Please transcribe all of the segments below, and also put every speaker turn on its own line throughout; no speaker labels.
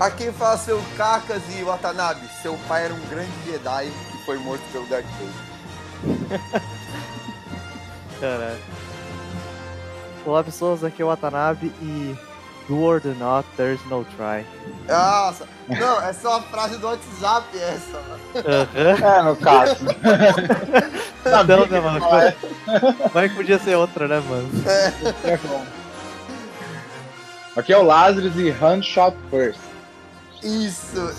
Aqui fala seu Kakas e Watanabe. Seu pai era um grande Jedi e foi morto pelo Darth Vader.
Caralho. Olá pessoas, aqui é o Watanabe e do or do not, there's no try.
Nossa, não, essa é uma frase do WhatsApp essa, mano.
Aham.
É, no caso. Sabia
Não,
que
né, mano?
ia falar
Mas podia ser outra, né, mano?
É bom. Aqui é o Lazarus e Handshot First.
Isso,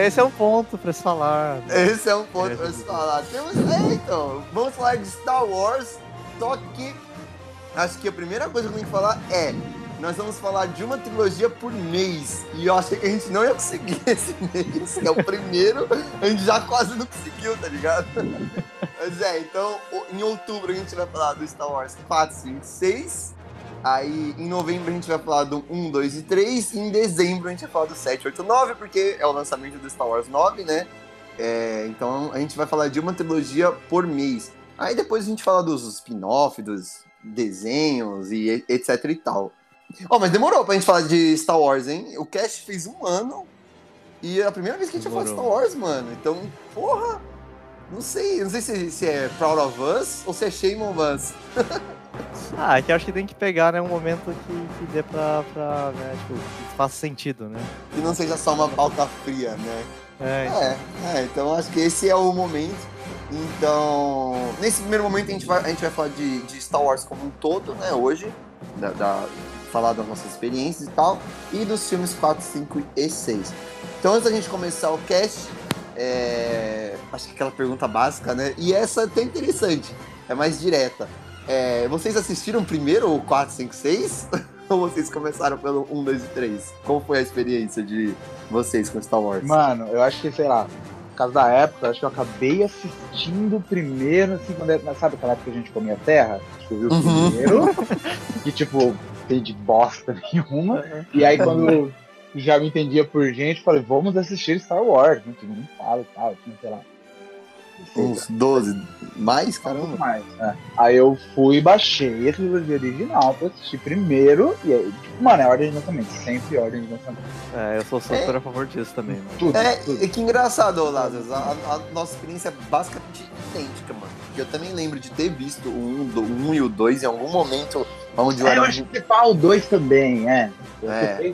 Esse é um ponto pra se falar.
esse é um ponto pra se falar. Temos, é, então, vamos falar de Star Wars, só que acho que a primeira coisa que eu tenho que falar é nós vamos falar de uma trilogia por mês. E eu achei que a gente não ia conseguir esse mês, que é o primeiro, a gente já quase não conseguiu, tá ligado? Mas é, então em outubro a gente vai falar do Star Wars 4, 5, 6. Aí em novembro a gente vai falar do 1, 2 e 3. E em dezembro a gente vai falar do 7, 8, 9, porque é o lançamento do Star Wars 9, né? É, então a gente vai falar de uma trilogia por mês. Aí depois a gente fala dos spin-off, dos desenhos e etc e tal. Ó, mas demorou pra gente falar de Star Wars, hein? O cast fez um ano e é a primeira vez que a gente falar de Star
Demorou.
Wars, mano. Então, porra, não sei. Não sei se, se é Proud of Us ou se é Shame on Us.
Ah, é que acho que tem que pegar, né, um momento que, que dê pra, pra né, tipo, que faça sentido, né?
Que não seja só uma pauta fria, né?
É,
É, é, então acho que esse é o momento. Então, nesse primeiro momento a gente vai, a gente vai falar de, de Star Wars como um todo, né, hoje. Da, da- falar das nossas experiências e tal. E dos filmes 4, 5 e 6. Então, antes da gente começar o cast, é, acho que aquela pergunta básica, né? E essa é até interessante, é mais direta. É, vocês assistiram primeiro o 4, 5, 6? Ou vocês começaram pelo 1, 2 e 3? Como foi a experiência de vocês com Star Wars?
Mano, eu acho que, sei lá, por causa da época, eu acho que eu acabei assistindo primeiro, assim, quando era, sabe aquela época que a gente comia terra? Acho que eu vi o
Uhum.
primeiro, que tipo, tem de bosta nenhuma. E aí quando já me entendia por gente, falei, vamos assistir Star Wars, né? Todo mundo fala e tal, tinha, sei lá.
Uns 12 mais?
Um
Caramba.
mais, né? Aí eu fui e baixei a trilogia original pra assistir primeiro, e aí, tipo, mano, é ordem de lançamento, sempre ordem de lançamento.
é, eu sou super a favor disso também, mano.
Tudo,
É,
tudo.
e que engraçado, Lázaro. A, a nossa experiência é basicamente idêntica, mano. Porque eu também lembro de ter visto o 1 do, o um e o 2 em algum momento onde eu
É,
era.
eu acho que o 2 também, é. Eu
É.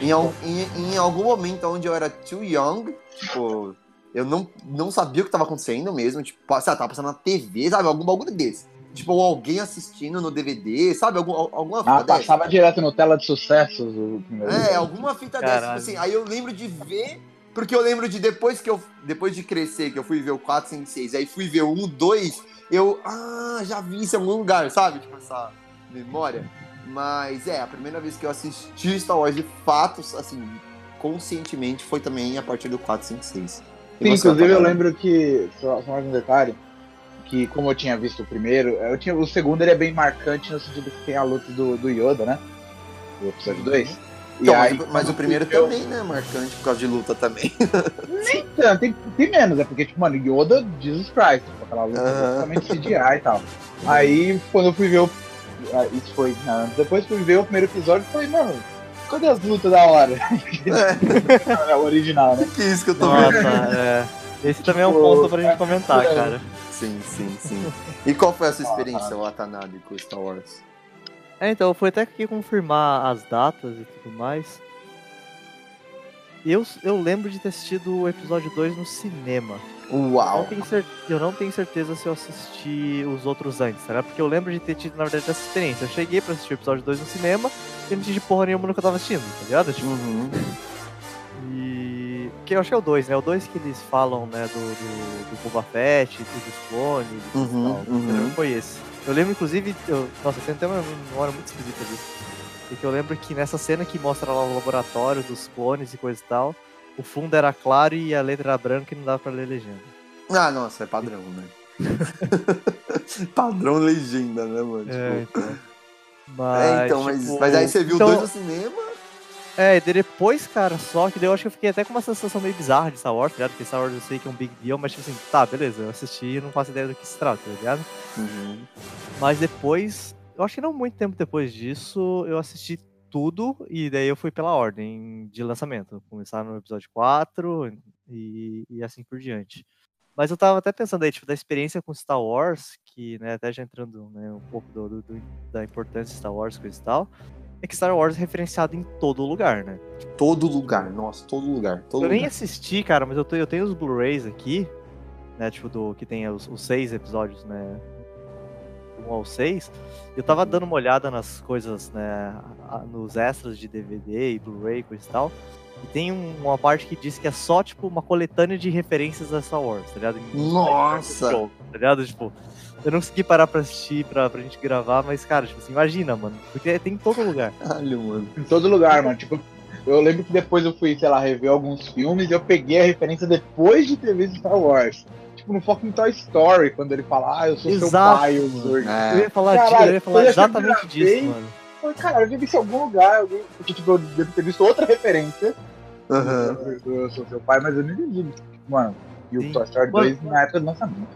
Em, em, em algum momento onde eu era too young, tipo, eu não, não sabia o que tava acontecendo mesmo. Tipo, sei lá, tava passando na TV, sabe? Algum bagulho desse. Tipo, alguém assistindo no DVD, sabe? Algum, al- alguma
Ah,
fita dessa.
passava direto no tela de sucessos o primeiro.
É, alguma fita dessa, tipo
Caralho.
assim. Aí eu lembro de ver, porque eu lembro de depois que eu. Depois de crescer, que eu fui ver o 4, 5, 6, aí fui ver o 1, 2, eu. Ah, já vi isso em algum lugar, sabe? Tipo, essa memória. Mas é, a primeira vez que eu assisti Star Wars de fato, assim, conscientemente, foi também a partir do 4, 5, 6.
Sim,
você,
inclusive eu lembro que, só, só mais um detalhe, que como eu tinha visto o primeiro, eu tinha, o segundo ele é bem marcante no sentido que tem a luta do, do Yoda, né? Do episódio 2.
Então, mas,
aí,
o- mas
quando
o primeiro
eu-
também, né? Marcante por causa de luta também.
Nem tanto, tem, tem menos, é porque, tipo, mano, Yoda, Jesus Christ, tipo, aquela luta totalmente CGI e tal. Aí, quando eu fui ver o. ah, Isso foi. Não, depois fui ver o primeiro episódio e falei, mano, cadê as lutas da hora?
É,
É o original, né?
que isso que eu tô
Nossa,
vendo.
é. Esse também é um
Tipo,
ponto pra gente comentar,
é.
cara.
Sim, sim, sim. E qual foi a sua
Ah,
experiência, Watanabe, com Star Wars?
É, então, eu fui até aqui confirmar as datas e tudo mais. E eu, eu lembro de ter assistido o episódio 2 no cinema. Eu não,
Uau!
tenho cer- eu não tenho certeza se eu assisti os outros antes, tá? Porque eu lembro de ter tido, na verdade, essa experiência. Eu cheguei pra assistir o episódio 2 no cinema e não entendi porra nenhuma no que eu tava assistindo, tá ligado? Tipo,
Uhum.
e. Que eu acho que é o 2, né? O 2 que eles falam, né, do, do, do Boba Fett, e dos clones e
Uhum,
tal. Eu lembro
uhum.
foi esse. Eu lembro, inclusive, eu, nossa, tem até uma memória muito esquisita disso. Porque eu lembro que nessa cena que mostra lá o laboratório dos clones e coisa e tal, o fundo era claro e a letra era branca e não dava pra ler legenda.
Ah, nossa, é padrão, né? padrão legenda, né, mano?
É,
Tipo,
então. Mas,
é, então, mas,
tipo,
mas aí você viu
então-
dois no cinema?
É, e depois, cara, só que daí eu acho que eu fiquei até com uma sensação meio bizarra de Star Wars, tá ligado? Porque Star Wars eu sei que é um big deal, mas tipo assim, tá, beleza, eu assisti e não faço ideia do que se trata, tá ligado?
Uhum.
Mas depois, eu acho que não muito tempo depois disso, eu assisti tudo e daí eu fui pela ordem de lançamento. Começar no episódio 4 e, e assim por diante. Mas eu tava até pensando aí, tipo, da experiência com Star Wars, que, né, até já entrando né, um pouco do, do, da importância de Star Wars, coisa e tal, é que Star Wars é referenciado em todo lugar, né?
Todo lugar, nossa, todo lugar. Todo
eu
lugar.
nem assisti, cara, mas eu, tô, eu tenho os Blu-rays aqui, né, tipo, do, que tem os, os seis episódios, né, 1 ao 6, eu tava dando uma olhada nas coisas, né, nos extras de DVD e Blu-ray, coisa e tal, e tem um, uma parte que diz que é só, tipo, uma coletânea de referências a Star Wars, tá ligado?
Nossa!
Jogo, tá ligado? Tipo, eu não consegui parar pra assistir, pra, pra gente gravar, mas, cara, tipo assim, imagina, mano. Porque tem em todo lugar.
Caralho, mano.
Em todo lugar, mano. Tipo, eu lembro que depois eu fui, sei lá, rever alguns filmes e eu peguei a referência depois de ter visto Star Wars. Tipo, no fucking Toy Story, quando ele fala, ah, eu sou seu
Exato,
pai, o
mano.
Zorg.
É.
Eu ia falar,
Caralho,
disso, eu ia falar
eu
exatamente disso, mano.
Falei, Cara, eu vi isso em algum lugar, alguém, porque, tipo, eu devo ter visto outra referência.
Aham.
Eu, eu sou seu pai, mas eu não entendi. Mano, e o
Sim.
Toy Story
Mano,
2 na época do lançamento.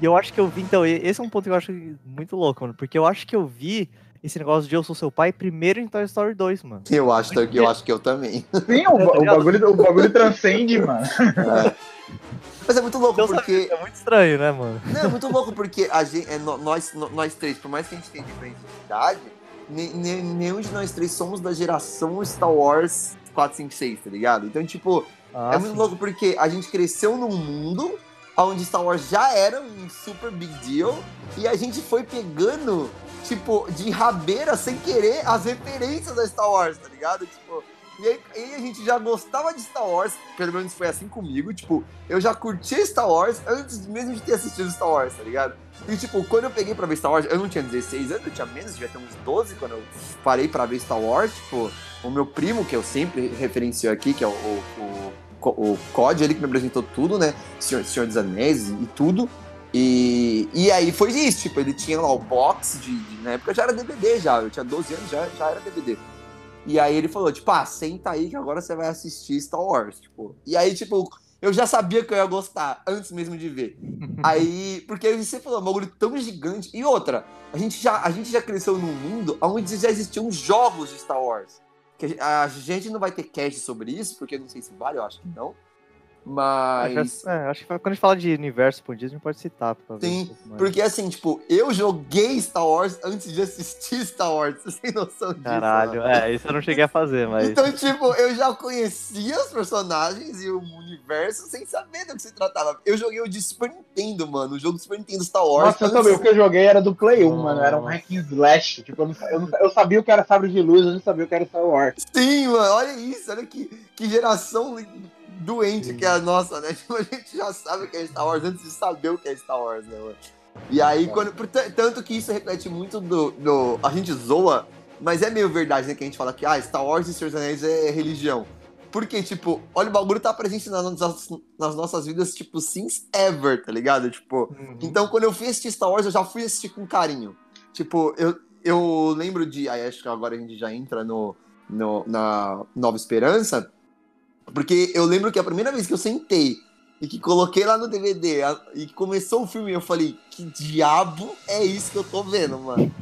E eu acho que eu vi, então, esse é um ponto que eu acho muito louco, mano. Porque eu acho que eu vi esse negócio de eu sou seu pai primeiro em Toy Story 2, mano.
Eu acho, eu acho que eu também.
Sim, o, ba- o bagulho, o bagulho transcende, mano.
Mas é muito louco
Eu
porque.
é muito estranho, né, mano?
Não, é muito louco porque a gente, é, nós, nós três, por mais que a gente tenha diferença de idade, ne- ne- nenhum de nós três somos da geração Star Wars 4, 5, 6, tá ligado? Então, tipo,
Ah,
é muito
sim.
louco porque a gente cresceu num mundo onde Star Wars já era um super big deal e a gente foi pegando, tipo, de rabeira, sem querer, as referências da Star Wars, tá ligado? Tipo, e aí, a gente já gostava de Star Wars, pelo menos foi assim comigo, tipo, eu já curtia Star Wars antes mesmo de ter assistido Star Wars, tá ligado? E tipo, quando eu peguei pra ver Star Wars, eu não tinha 16 anos, eu tinha menos, devia ter uns 12 quando eu parei pra ver Star Wars, tipo, o meu primo, que eu sempre referencio aqui, que é o, o, o, o COD, ele que me apresentou tudo, né? Senhor, Senhor dos Anéis e tudo. E, e aí foi isso, tipo, ele tinha lá o box de, de- Na época já era DVD já, eu tinha 12 anos, já, já era DVD. E aí ele falou, tipo, ah, senta aí que agora você vai assistir Star Wars, tipo. E aí, tipo, eu já sabia que eu ia gostar, antes mesmo de ver. Aí, porque aí você falou, é um bagulho tão gigante. E outra, a gente já, a gente já cresceu num mundo onde já existiam jogos de Star Wars. Que a gente- não vai ter cast sobre isso, porque não sei se vale, eu acho que não. Mas.
Acho que, é, acho que quando a gente fala de universo expandido, a gente pode citar. Pra ver
Sim,
um.
Porque assim, tipo, eu joguei Star Wars antes de assistir Star Wars. Vocês têm noção disso?
Caralho,
mano?
é, isso eu não cheguei a fazer, mas.
Então, tipo, eu já conhecia os personagens e o universo sem saber do que se tratava. Eu joguei o de Super Nintendo, mano. O jogo do Super Nintendo Star Wars.
Nossa, eu
antes-
também. O que eu joguei era do Play 1, mano. Era um hack and slash. Tipo, eu, não, eu, não- eu sabia o que era sabre de luz, eu não sabia o que era Star Wars.
Sim, mano, olha isso, olha que, que geração doente
Sim.
que é a nossa, né? Tipo, a gente já sabe o que é Star Wars antes de saber o que é Star Wars, né, mano? E aí, quando. Tanto que isso reflete muito do, do. A gente zoa, mas é meio verdade, né? Que a gente fala que ah, Star Wars e Senhor dos Anéis é religião. Porque, tipo, olha, o bagulho tá presente nas nossas, nas nossas vidas, tipo, since ever, tá ligado? Tipo,
Uhum.
então, quando eu fui assistir Star Wars, eu já fui assistir com carinho. Tipo, eu, eu lembro de. Aí acho que agora a gente já entra no, no, na Nova Esperança. Porque eu lembro que a primeira vez que eu sentei e que coloquei lá no DVD a- e que começou o filme, eu falei: que diabo é isso que eu tô vendo, mano?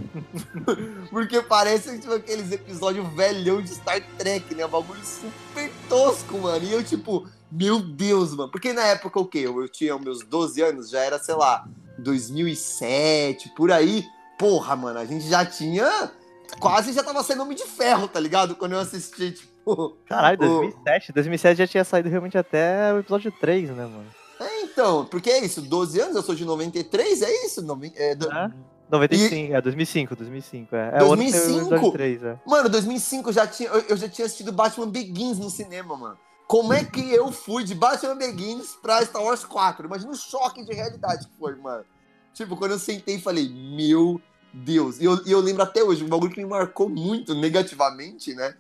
porque parece tipo, aqueles episódios velhão de Star Trek, né? Um bagulho super tosco, mano. E eu, tipo, meu Deus, mano. Porque na época o quê? Eu, eu tinha meus 12 anos, já era, sei lá, 2007, por aí. Porra, mano, a gente já tinha. Quase já tava sendo Homem de Ferro, tá ligado? Quando eu assisti, tipo.
Caralho,
o-
2007. 2007 já tinha saído realmente até o episódio 3, né, mano?
É, então, porque é isso, 12 anos, eu sou de 93, é isso? noven- é, do-
É? 95, é 2005, 2005, é. É
2005?
o ano que saiu o episódio 3, é.
Mano, 2005 eu já tinha, eu, eu já tinha assistido Batman Begins no cinema, mano. Como é que eu fui de Batman Begins pra Star Wars 4? Imagina o choque de realidade que foi, mano. Tipo, quando eu sentei e falei, meu Deus. E eu, e eu lembro até hoje, um bagulho que me marcou muito negativamente, né?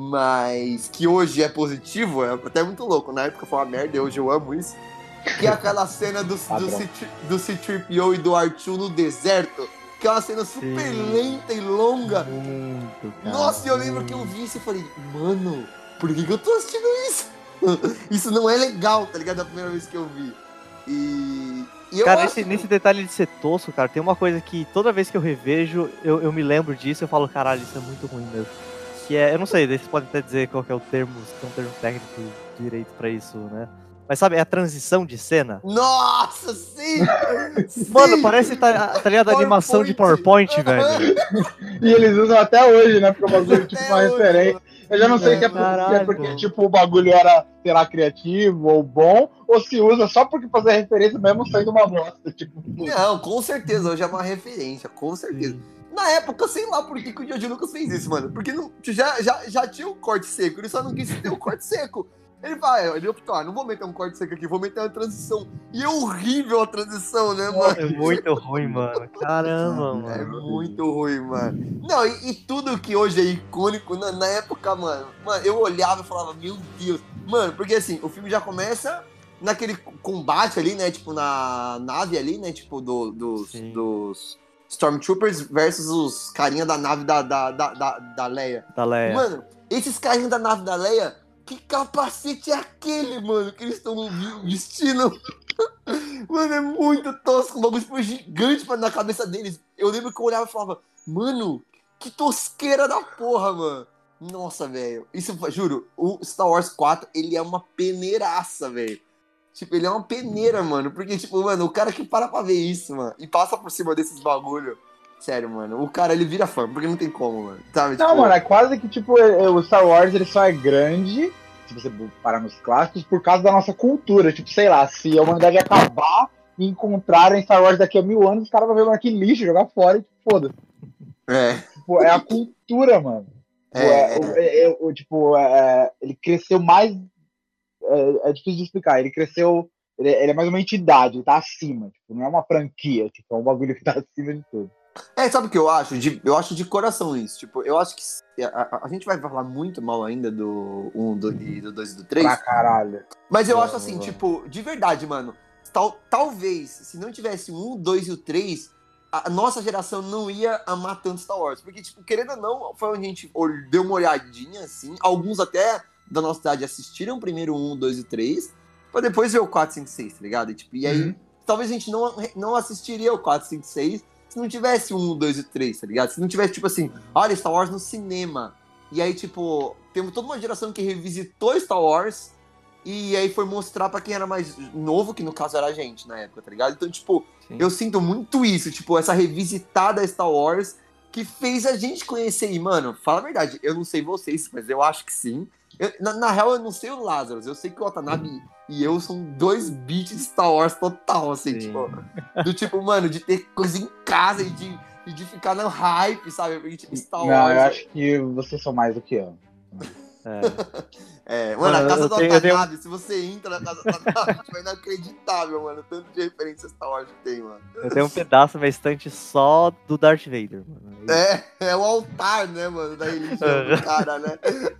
Mas que hoje é positivo, é até muito louco. Na época foi uma merda, e hoje eu amo isso. Que é aquela cena do, do,
Padrão.
C- do C-3PO e do R2 no deserto. Que é uma cena super
Sim.
lenta e longa.
Muito, cara.
Nossa, eu lembro que eu vi isso e falei, mano, por que, que eu tô assistindo isso? isso não é legal, tá ligado? A primeira vez que eu vi. E. e eu
Cara,
acho
nesse, nesse detalhe de ser tosco, cara, tem uma coisa que toda vez que eu revejo, eu, eu me lembro disso e eu falo, caralho, isso é muito ruim mesmo. Que é. Eu não sei, vocês podem até dizer qual que é o termo, se tem um termo técnico direito pra isso, né? Mas sabe, é a transição de cena.
Nossa, sim!
Mano,
Sim!
parece tá, tá ligado a animação de
PowerPoint.
Velho.
E eles usam até hoje, né? Porque o bagulho é tipo uma
hoje,
referência. Eu já não sei
É,
se é porque, é porque, tipo, o bagulho era, sei lá, criativo ou bom, ou se usa só porque fazer referência mesmo saindo uma bosta. Tipo,
Não, com certeza, hoje é uma referência, com certeza. Na época, sei lá por que, que o George Lucas fez isso, mano. Porque não, já, já, já tinha o corte seco, ele só não quis ter o corte seco. Ele vai, ele optou, ah, não vou meter um corte seco aqui, vou meter uma transição. E é horrível a transição, né, mano?
É muito ruim, mano. Caramba,
É
mano.
muito ruim, mano. Não, e, e tudo que hoje é icônico, na, na época, mano, mano, eu olhava e falava, meu Deus. Mano, porque assim, o filme já começa naquele combate ali, né? Tipo, na nave ali, né? Tipo, do, dos,
Sim.
dos Stormtroopers versus os carinha da nave da, da, da, da, da Leia.
Da Leia.
Mano, esses carinhas da nave da Leia, que capacete é aquele, mano, que eles estão vestindo? mano, é muito tosco, o bagulho foi gigante na cabeça deles. Eu lembro que eu olhava e falava, mano, que tosqueira da porra, mano. Nossa, velho. Isso, juro, o Star Wars 4, ele é uma peneiraça, velho. Tipo, ele é uma peneira, mano. Porque, tipo, mano, o cara que para pra ver isso, mano, e passa por cima desses bagulho. Sério, mano, o cara ele vira fã, porque não tem como, mano. Sabe?
Não,
Tipo,
mano, é quase que, tipo, é- é- o Star Wars ele só é grande, se você parar nos clássicos, por causa da nossa cultura. Tipo, sei lá, se a humanidade acabar e encontrarem Star Wars daqui a mil anos, os caras vão ver, mano, que lixo, jogar fora e tipo, foda.
É.
Tipo, é a cultura, mano. Tipo,
É,
é- o- é- é- o- tipo, é- ele cresceu mais. É, é difícil de explicar. Ele cresceu. Ele, ele é mais uma entidade, ele tá acima. Tipo, não é uma franquia, tipo, é um bagulho que tá acima de tudo.
É, sabe o que eu acho? De, eu acho de coração isso. Tipo, eu acho que a, a- a gente vai falar muito mal ainda do 1, do, e do 2 e do 3.
Pra caralho.
Mas eu
Boa,
acho assim,
boa.
tipo, de verdade, mano. Tal, talvez, se não tivesse 1, 2 e o 3, a nossa geração não ia amar tanto Star Wars. Porque, tipo, querendo ou não, foi onde a gente deu uma olhadinha, assim. Alguns até da nossa idade assistiram primeiro 1, 2 e 3, pra depois ver o 4, 5, 6, tá ligado? E, tipo, e aí,
Uhum.
talvez a gente não, não assistiria o 4, 5, 6 se não tivesse 1, 2 e 3, tá ligado? Se não tivesse, tipo assim, olha, Star Wars no cinema. E aí, tipo, temos toda uma geração que revisitou Star Wars e aí foi mostrar pra quem era mais novo, que no caso era a gente na época, tá ligado? Então, tipo,
Sim.
eu sinto muito isso, tipo, essa revisitada Star Wars que fez a gente conhecer. E, mano, fala a verdade, eu não sei vocês, mas eu acho que sim. Eu- na, na real, eu não sei o Lazarus, eu sei que o Watanabe e eu são dois beats de Star Wars total, assim,
Sim.
tipo. Do tipo, mano, de ter coisa em casa e de, e de ficar no hype, sabe? Porque, tipo, Star
Não,
Wars.
eu acho que vocês são mais do que eu.
É.
É, mano,
Mano,
a casa do
tenho- tenho-
se você entra na casa do Watanabe, é inacreditável, mano. Tanto de referência Star Wars que tem, mano.
Eu tenho um pedaço na minha estante só do Darth Vader, mano.
É, é o altar, né, mano, da religião do cara, né?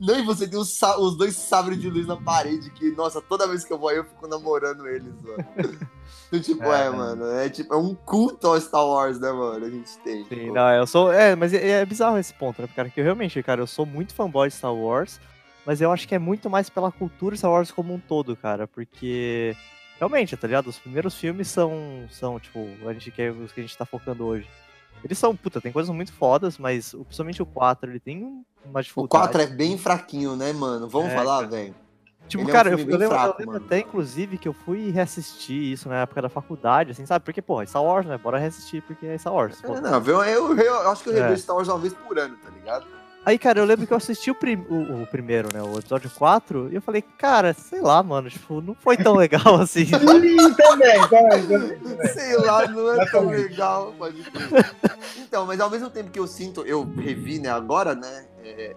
Não, e você tem os, os dois sabres de luz na parede que, nossa, toda vez que eu vou aí eu fico namorando eles, mano. Então, tipo, é,
É,
mano, é tipo, é um culto ao Star Wars, né, mano, a gente tem.
Sim,
tipo.
não, eu sou. É, mas é, é bizarro esse ponto, né? Cara, que eu realmente, cara, eu sou muito fanboy de Star Wars, mas eu acho que é muito mais pela cultura Star Wars como um todo, cara, porque. Realmente, tá ligado? Os primeiros filmes são, são tipo, a gente quer os que a gente tá focando hoje. Eles são, puta, tem coisas muito fodas, mas o- principalmente o 4, ele tem um- uma
O
dificuldade.
4 é bem fraquinho, né, mano? Vamos
É,
falar, velho?
Tipo,
Ele é um
cara, eu,
filme
eu
bem
lembro, eu
fraco,
lembro
mano.
até, inclusive, que eu fui reassistir isso na época da faculdade, assim, sabe? Porque, porra, é Star Wars, né? Bora reassistir, porque é Star Wars. pô.
É, não, eu, eu, eu acho que eu
É.
revejo Star Wars uma vez por ano, tá ligado?
Aí, cara, eu lembro que eu assisti o, prim- o- o primeiro, né? O episódio 4, e eu falei, cara, sei lá, mano, tipo, não foi tão legal assim.
Sim, também, também.
Sei lá, não é tão legal, pode crer. Então, mas ao mesmo tempo que eu sinto, eu revi, né, agora, né, é,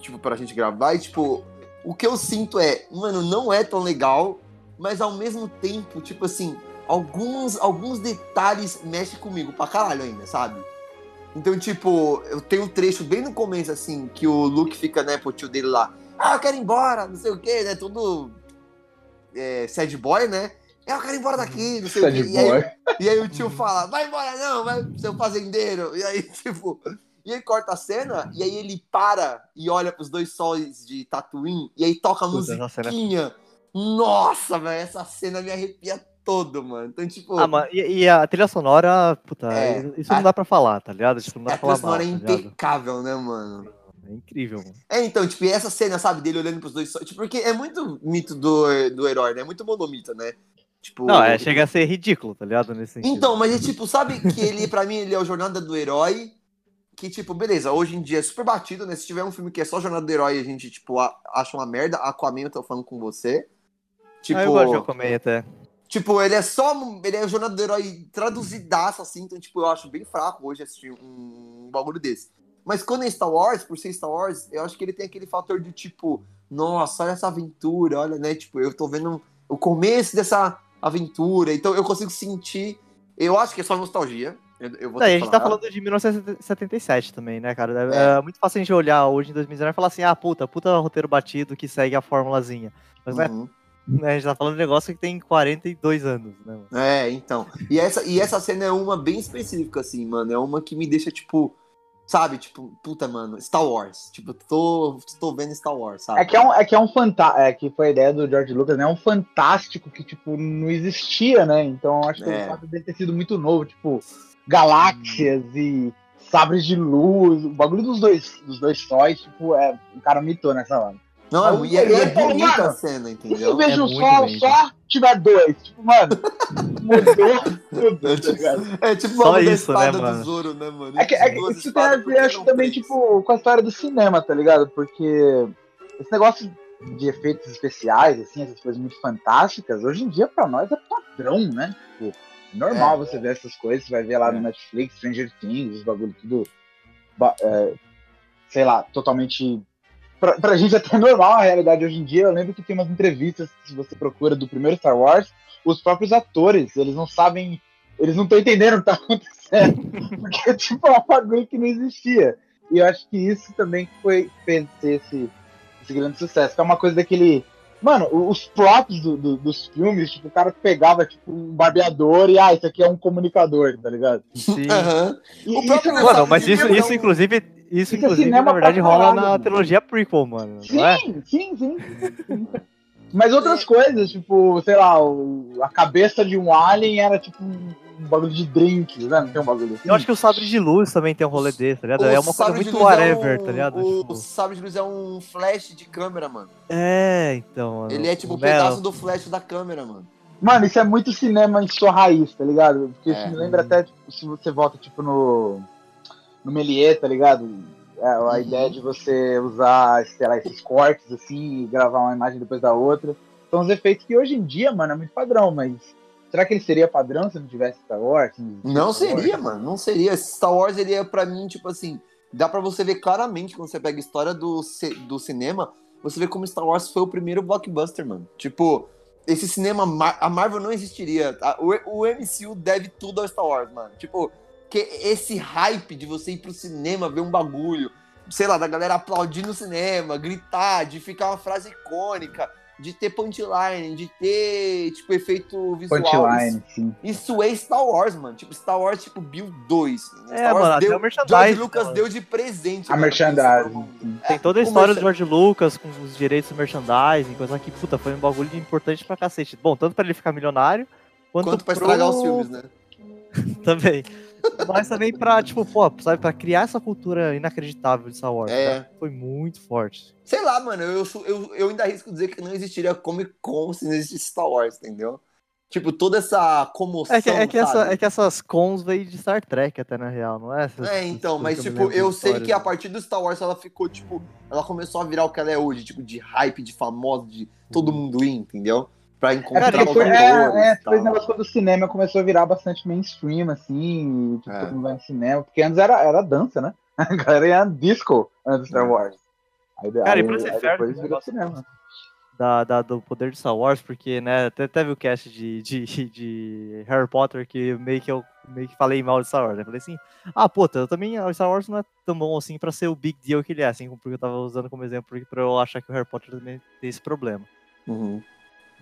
tipo, pra gente gravar, e tipo, o que eu sinto é, mano, não é tão legal, mas ao mesmo tempo, tipo assim, alguns, alguns detalhes mexem comigo pra caralho ainda, sabe? Então, tipo, eu tenho um trecho bem no começo, assim, que o Luke fica, né, pro tio dele lá, ah, eu quero ir embora, não sei o quê, né, todo é, sad boy, né? Eu quero ir embora daqui, não sei o
Sad
quê. E aí,
boy.
e aí o tio fala, vai embora não, vai seu fazendeiro. E aí, tipo, e aí corta a cena, e aí ele para e olha pros dois sóis de Tatooine, e aí toca a
é
musiquinha. Nossa, velho, essa cena me arrepia todo, mano. Então, tipo.
Ah, mas e, e a trilha sonora, puta,
É,
isso
a-
não dá pra falar, tá ligado? Tipo, não dá
a
pra
trilha
falar mal,
sonora é
tá ligado?
impecável, né, mano?
É incrível, mano.
É, então, tipo, e essa cena, sabe, dele olhando pros dois. só- Tipo, porque é muito mito do, do herói, né? É muito monomito, né? Tipo.
Não, é, chega a ser ridículo, tá ligado? Nesse sentido.
Então, mas é tipo, sabe que ele, pra mim, ele é o jornada do herói. Que, tipo, beleza, hoje em dia é super batido, né? Se tiver um filme que é só jornada do herói, a gente, tipo, acha uma merda. Aquaman, eu tô falando com você. Tipo,
Ah, eu gosto de Aquaman até.
tipo, ele é só. Ele é jornada do herói traduzidaço, assim. Então, tipo, eu acho bem fraco hoje assistir um, bagulho desse. Mas quando é Star Wars, por ser Star Wars, eu acho que ele tem aquele fator de, tipo, nossa, olha essa aventura, olha, né? Tipo, eu tô vendo o começo dessa aventura. Então eu consigo sentir. Eu acho que é só nostalgia. Eu, eu vou
Não, a gente tá
falar.
falando de 1977 também, né, cara? É,
É.
muito fácil a gente olhar hoje em 2019 e falar assim, ah, puta, puta roteiro batido que segue a formulazinha. Mas é,
Uhum.
né, a gente tá falando de negócio que tem 42 anos, né, mano?
É, então. E essa, e essa cena é uma bem específica, assim, mano. É uma que me deixa, tipo. Sabe, tipo, puta, mano, Star Wars. Tipo, tô, tô vendo Star Wars, sabe?
É que é um, é que é um fanta é que foi a ideia do George Lucas, né? É um fantástico que, tipo, não existia, né? Então acho que
É.
o fato dele ter sido muito novo, tipo, galáxias e sabres de luz, o bagulho dos dois, dos dois sóis, tipo, é, o cara mitou nessa hora.
Não, e é, e é bonita
mano,
a cena,
E se
entendeu?
em vez de
É
um
bem,
só tiver dois? Tipo, mano, mudou tudo, tá ligado?
É tipo
Só isso, né,
espada
mano?
do Zoro, né, mano?
É que, é que isso tem a ver, acho também,
três.
tipo, com a história do cinema, tá ligado? Porque esse negócio de efeitos especiais, assim, essas coisas muito fantásticas, hoje em dia pra nós é padrão, né? Tipo, é normal
É.
você ver essas coisas, você vai ver lá
É.
no Netflix, Stranger Things, os bagulho tudo, é, sei lá, totalmente... Pra, pra gente até normal a realidade hoje em dia. Eu lembro que tem umas entrevistas, se você procura, do primeiro Star Wars, os próprios atores, eles não sabem, eles não estão entendendo o que tá acontecendo. Porque, tipo, é um bagulho que não existia. E eu acho que isso também foi fez esse, esse grande sucesso. Que é uma coisa daquele. Mano, os props do- do- dos filmes, tipo, o cara pegava, tipo, um barbeador e, ah, isso aqui é um comunicador, tá ligado?
Sim.
Aham.
E,
O próprio
isso é-
Mano, mas isso, isso inclusive, isso,
Isso é
inclusive, na verdade, rola
caralho,
na
mano.
trilogia prequel, mano. Não é?
Sim, sim, sim. sim. Mas outras coisas, tipo, sei lá, o- a cabeça de um alien era tipo um, bagulho de drink, né? Não tem um bagulho assim.
Eu acho que o Sabre de Luz também tem um rolê desse, tá ligado?
O
É uma coisa muito
é
whatever,
um-
tá ligado?
O,
Tipo,
o sabre de luz é um flash de câmera, mano.
É, então. mano.
Ele é tipo um pedaço do flash da câmera, mano.
Mano, isso é muito cinema em sua raiz, tá ligado? Porque
É.
isso me lembra até, tipo, se você volta, tipo, no. No Melier, tá ligado? É, a
Uhum.
ideia de você usar, sei lá, esses cortes, assim, e gravar uma imagem depois da outra. São os efeitos que hoje em dia, mano, é muito padrão, mas. Será que ele seria padrão se não tivesse Star Wars?
Não
Star Wars?
seria, mano. Não seria. Star Wars, ele é pra mim, tipo assim. Dá pra você ver claramente quando você pega a história do, do cinema. Você vê como Star Wars foi o primeiro blockbuster, mano. Tipo, esse cinema. A Marvel não existiria. O, o MCU deve tudo ao Star Wars, mano. Tipo, que esse hype de você ir pro cinema ver um bagulho. Sei lá, da galera aplaudir no cinema, gritar, de ficar uma frase icônica, de ter punchline, de ter, tipo, efeito visual.
Punchline, sim.
Isso é Star Wars, mano. Tipo, Star Wars, tipo, Bill 2.
É,
Star Wars
mano, até
deu,
o merchandising.
George Lucas
mano.
deu de presente.
A
mano,
merchandising.
Tem toda a
o
história do George Lucas com os direitos do merchandising, coisa que, puta, foi um bagulho importante pra cacete. Bom, tanto pra ele ficar milionário, quanto,
Quanto pra
pro-
estragar os filmes, né?
Também. Mas também pra, tipo, pô, sabe, pra criar essa cultura inacreditável de Star Wars.
É.
cara, foi muito forte.
Sei lá, mano, eu, eu, eu ainda arrisco dizer que não existiria Comic Con se não existisse Star Wars, entendeu? Tipo, toda essa comoção,
É que, é, que essa, é que essas cons veio de Star Trek até, na real, não é? Essas-
É, então, mas tipo, eu sei que a partir do Star Wars ela ficou, tipo, ela começou a virar o que ela é hoje, tipo, de hype, de famoso, de todo mundo ir, entendeu? Pra
É
encontrar
porque
os
foi,
atores
é,
e
é, depois o negócio quando o cinema começou a virar bastante mainstream, assim, e, tipo,
É.
todo mundo vai no cinema, porque antes era, era dança, né? A galera ia disco antes do Star
É.
Wars. Aí,
Cara, e
aí,
pra ser
aí
fair,
depois virou cinema.
da, da- do poder de Star Wars, porque, né, até teve o cast de, de, de Harry Potter que meio que eu meio que falei mal de Star Wars. Eu falei assim, ah, puta, eu também, o Star Wars não é tão bom assim pra ser o big deal que ele é, assim, porque eu tava usando como exemplo pra eu achar que o Harry Potter também tem esse problema.
Uhum.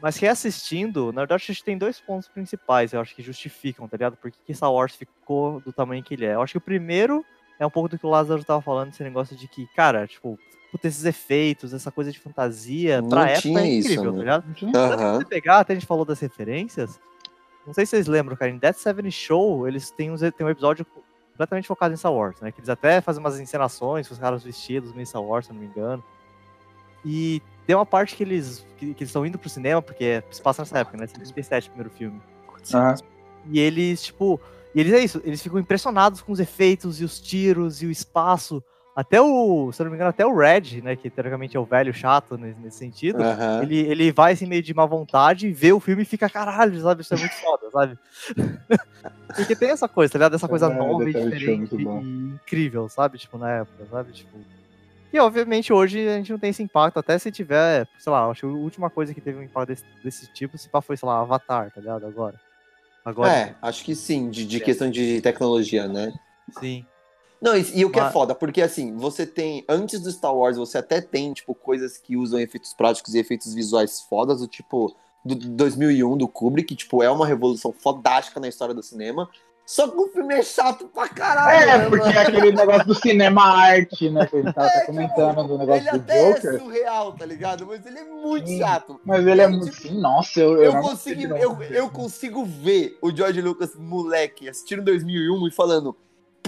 Mas reassistindo, na verdade, a gente tem dois pontos principais, eu acho que justificam, tá ligado? Por que Star Wars ficou do tamanho que ele é. Eu acho que o primeiro é um pouco do que o Lázaro tava falando, esse negócio de que, cara, tipo, puta, esses efeitos, essa coisa de fantasia,
Não
pra época é
isso,
incrível,
né?
tá ligado?
Tinha?
Tanto que se você pegar, até a gente falou das referências, não sei se vocês lembram, cara, em Death Seven Show, eles têm, uns, têm um episódio completamente focado em Star Wars, né? Que eles até fazem umas encenações com os caras vestidos meio Star Wars, se eu não me engano. E tem uma parte que eles que, que eles estão indo pro cinema, porque se passa nessa época, né? 77, o primeiro filme.
Aham.
E eles, tipo. E eles é isso, eles ficam impressionados com os efeitos e os tiros e o espaço. Até o, se eu não me engano, até o Red, né? Que teoricamente é o velho chato nesse, nesse sentido.
Aham.
Ele, ele vai assim meio de má vontade, vê o filme e fica, caralho, sabe? Isso é muito foda, sabe? Porque tem essa coisa, tá ligado? Essa coisa
É,
nova e
é
diferente e incrível, sabe? Tipo, na época, sabe? Tipo. E obviamente hoje a gente não tem esse impacto, até se tiver, sei lá, acho que a última coisa que teve um impacto desse, desse tipo, se pá, foi, sei lá, Avatar, tá ligado? Agora. Agora,
É, acho que sim, de, de questão de tecnologia, né?
sim.
Não, e, e o que é
Mas-
foda, porque assim, você tem, antes do Star Wars, você até tem, tipo, coisas que usam efeitos práticos e efeitos visuais fodas, o tipo, do 2001 do Kubrick, que, tipo, é uma revolução fodástica na história do cinema. Só que o filme é chato pra caralho,
É,
né,
porque
mano?
é aquele negócio do cinema arte, né? Que ele tava
É,
até
tipo,
comentando do negócio
Ele
do
até é surreal, tá ligado? Mas ele é muito
Sim.
chato.
Mas ele é
Eu,
muito.
tipo,
Sim, nossa, eu.
Eu
não
consigo, eu,
não.
eu consigo ver o George Lucas, moleque, assistindo 2001 e falando: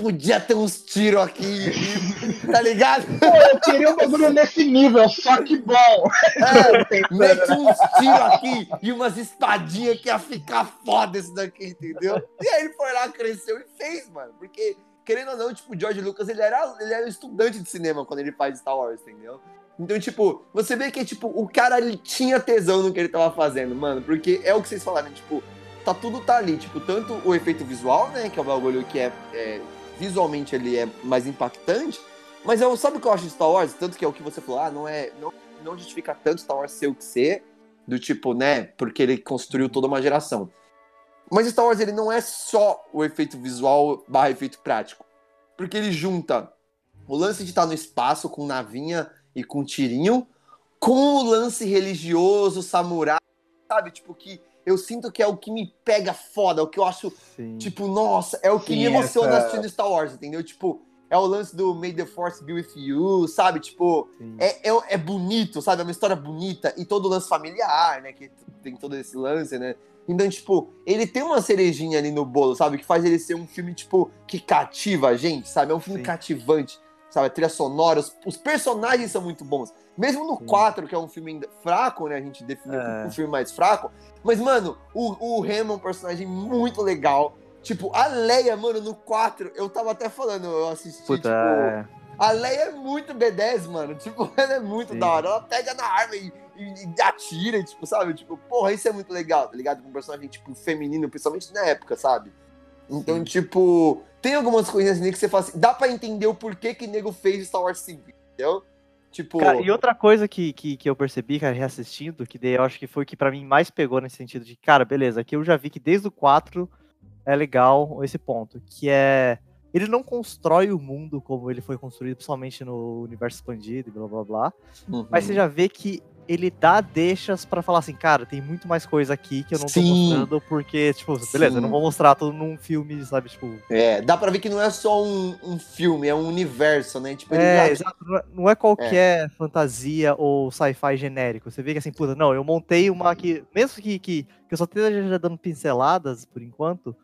podia ter uns tiros aqui, tá ligado?
Pô, eu queria um bagulho nesse nível, só que bom.
É, mete
né?
uns tiros aqui e umas espadinhas que ia ficar foda esse daqui, entendeu? E aí ele foi lá, cresceu e fez, mano. Porque, querendo ou não, tipo, o George Lucas, ele era, ele era estudante de cinema quando ele faz Star Wars, entendeu? Então, tipo, você vê que, tipo, o cara, ele tinha tesão no que ele tava fazendo, mano. Porque é o que vocês falaram, tipo, tá tudo tá ali. Tipo, tanto o efeito visual, né, que é o bagulho que é, é visualmente ele é mais impactante, mas eu, sabe o que eu acho de Star Wars? Tanto que é o que você falou, ah, não é... Não não justifica tanto Star Wars ser o que ser, do tipo, né, porque ele construiu toda uma geração. Mas Star Wars, ele não é só o efeito visual barra efeito prático. Porque ele junta o lance de estar no espaço com navinha e com tirinho, com o lance religioso, samurai, sabe? Tipo, que eu sinto que é o que me pega foda, o que eu acho
Sim.
Tipo, nossa, é o que
Sim,
me emociona
essa-
assistindo Star Wars, entendeu? Tipo, é o lance do May the Force be with you, sabe? Tipo, é, é, é bonito, sabe? É uma história bonita e todo o lance familiar, né? Que tem todo esse lance, né? Então, tipo, ele tem uma cerejinha ali no bolo, sabe? Que faz ele ser um filme, tipo, que cativa a gente, sabe? É um filme
Sim.
cativante, sabe? A trilha sonora, os, os personagens são muito bons. Mesmo no
Sim.
4, que é um filme fraco, né? A gente definiu
É.
um filme mais fraco. Mas, mano, o, o Ham é um personagem muito legal. Tipo, a Leia, mano, no 4, eu tava até falando, eu assisti,
Puta,
tipo...
é.
A Leia é muito B10, mano. Tipo, ela é muito
Sim.
da hora. Ela pega na arma e, e- e atira, tipo, sabe? Tipo, porra, isso é muito legal, tá ligado? Com um personagem, tipo, feminino, principalmente na época, sabe? Então,
Sim.
tipo, tem algumas coisinhas ali que você fala assim, dá pra entender o porquê que nego fez Star Wars 5, entendeu? Tipo,
Cara, e outra coisa que, que, que eu percebi, cara, reassistindo, que daí eu acho que foi o que pra mim mais pegou nesse sentido de, cara, beleza, aqui eu já vi que desde o 4 é legal esse ponto, que é. Ele não constrói o mundo como ele foi construído, principalmente no universo expandido e blá blá blá.
uhum.
Mas você já vê que ele dá deixas pra falar assim, cara, tem muito mais coisa aqui que eu não tô
Sim.
mostrando, porque, tipo, beleza,
Sim.
eu não vou mostrar tudo num filme, sabe, tipo.
É, dá pra ver que não é só um, um filme, é um universo, né? Tipo, ele
É,
já-
exato, não é, é qualquer fantasia ou sci-fi genérico. Você vê que assim, puta, não, eu montei uma que, mesmo que, que, que eu só esteja dando pinceladas por enquanto,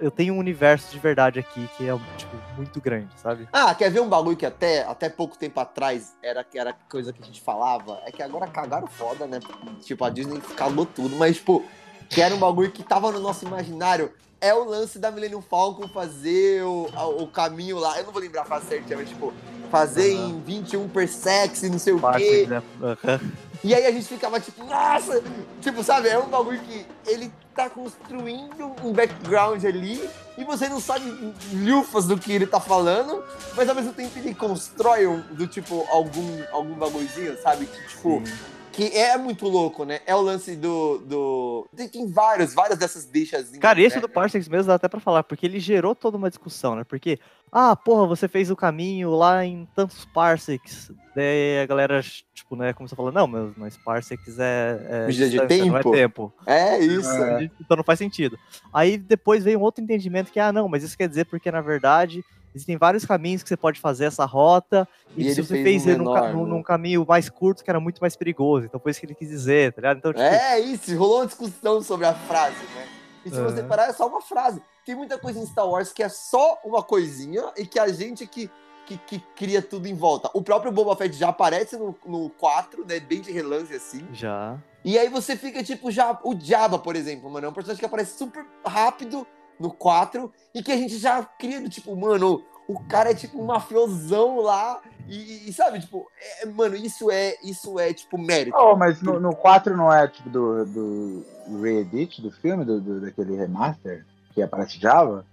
eu- tenho um universo de verdade aqui que é, tipo, muito grande, sabe?
Ah, quer ver um bagulho que até, até pouco tempo atrás era, era coisa que a gente falava? É que agora cagaram foda, né? Tipo, a Disney calou tudo, mas, tipo, que era um bagulho que tava no nosso imaginário. É o lance da Millennium Falcon fazer o, o caminho lá. Eu não vou lembrar a frase certinha, mas, tipo, fazer
Aham.
em 21 per sex e não sei o
Parte,
quê.
né? Aham.
E aí a gente ficava tipo, nossa! Tipo, sabe, é um bagulho que ele tá construindo um background ali e você não sabe lufas do que ele tá falando, mas ao mesmo tempo ele constrói um, do tipo algum, algum bagulhozinho, sabe? Que tipo,
Sim.
Que é muito louco, né? É o lance do. do... Tem, tem vários, várias dessas deixas.
Cara, esse
né?
do Parsecs mesmo dá até pra falar, porque ele gerou toda uma discussão, né? Porque, ah, porra, você fez o caminho lá em tantos Parsecs. Daí a galera, tipo, né, começou a falar, não, mas, mas Parsecs é, é
Medida de
distância, não é
tempo.
tempo.
É isso.
É.
Então não faz sentido. Aí depois veio um outro entendimento que, ah, não, mas isso quer dizer porque, na verdade, existem vários caminhos que você pode fazer essa rota, e,
E
se você
fez
fez
um
ele num,
menor,
num-
né?
num caminho mais curto, que era muito mais perigoso. Então foi isso que ele quis dizer, tá ligado? Então, tipo,
É isso, rolou uma discussão sobre a frase, né? E se você
Aham.
parar, é só uma frase. Tem muita coisa em Star Wars que é só uma coisinha e que a gente que, que, que cria tudo em volta. O próprio Boba Fett já aparece no, no 4, né? Bem de relance assim.
Já.
E aí você fica tipo, já. O Jabba, por exemplo, mano, é um personagem que aparece super rápido no 4 e que a gente já cria do tipo, mano, o cara é tipo um mafiosão lá. E, e, sabe, tipo, é- mano, isso é, isso é tipo mérito.
Oh, mas no, no 4 não é tipo do, do re-edit do filme, do, do- daquele remaster que aparece Java?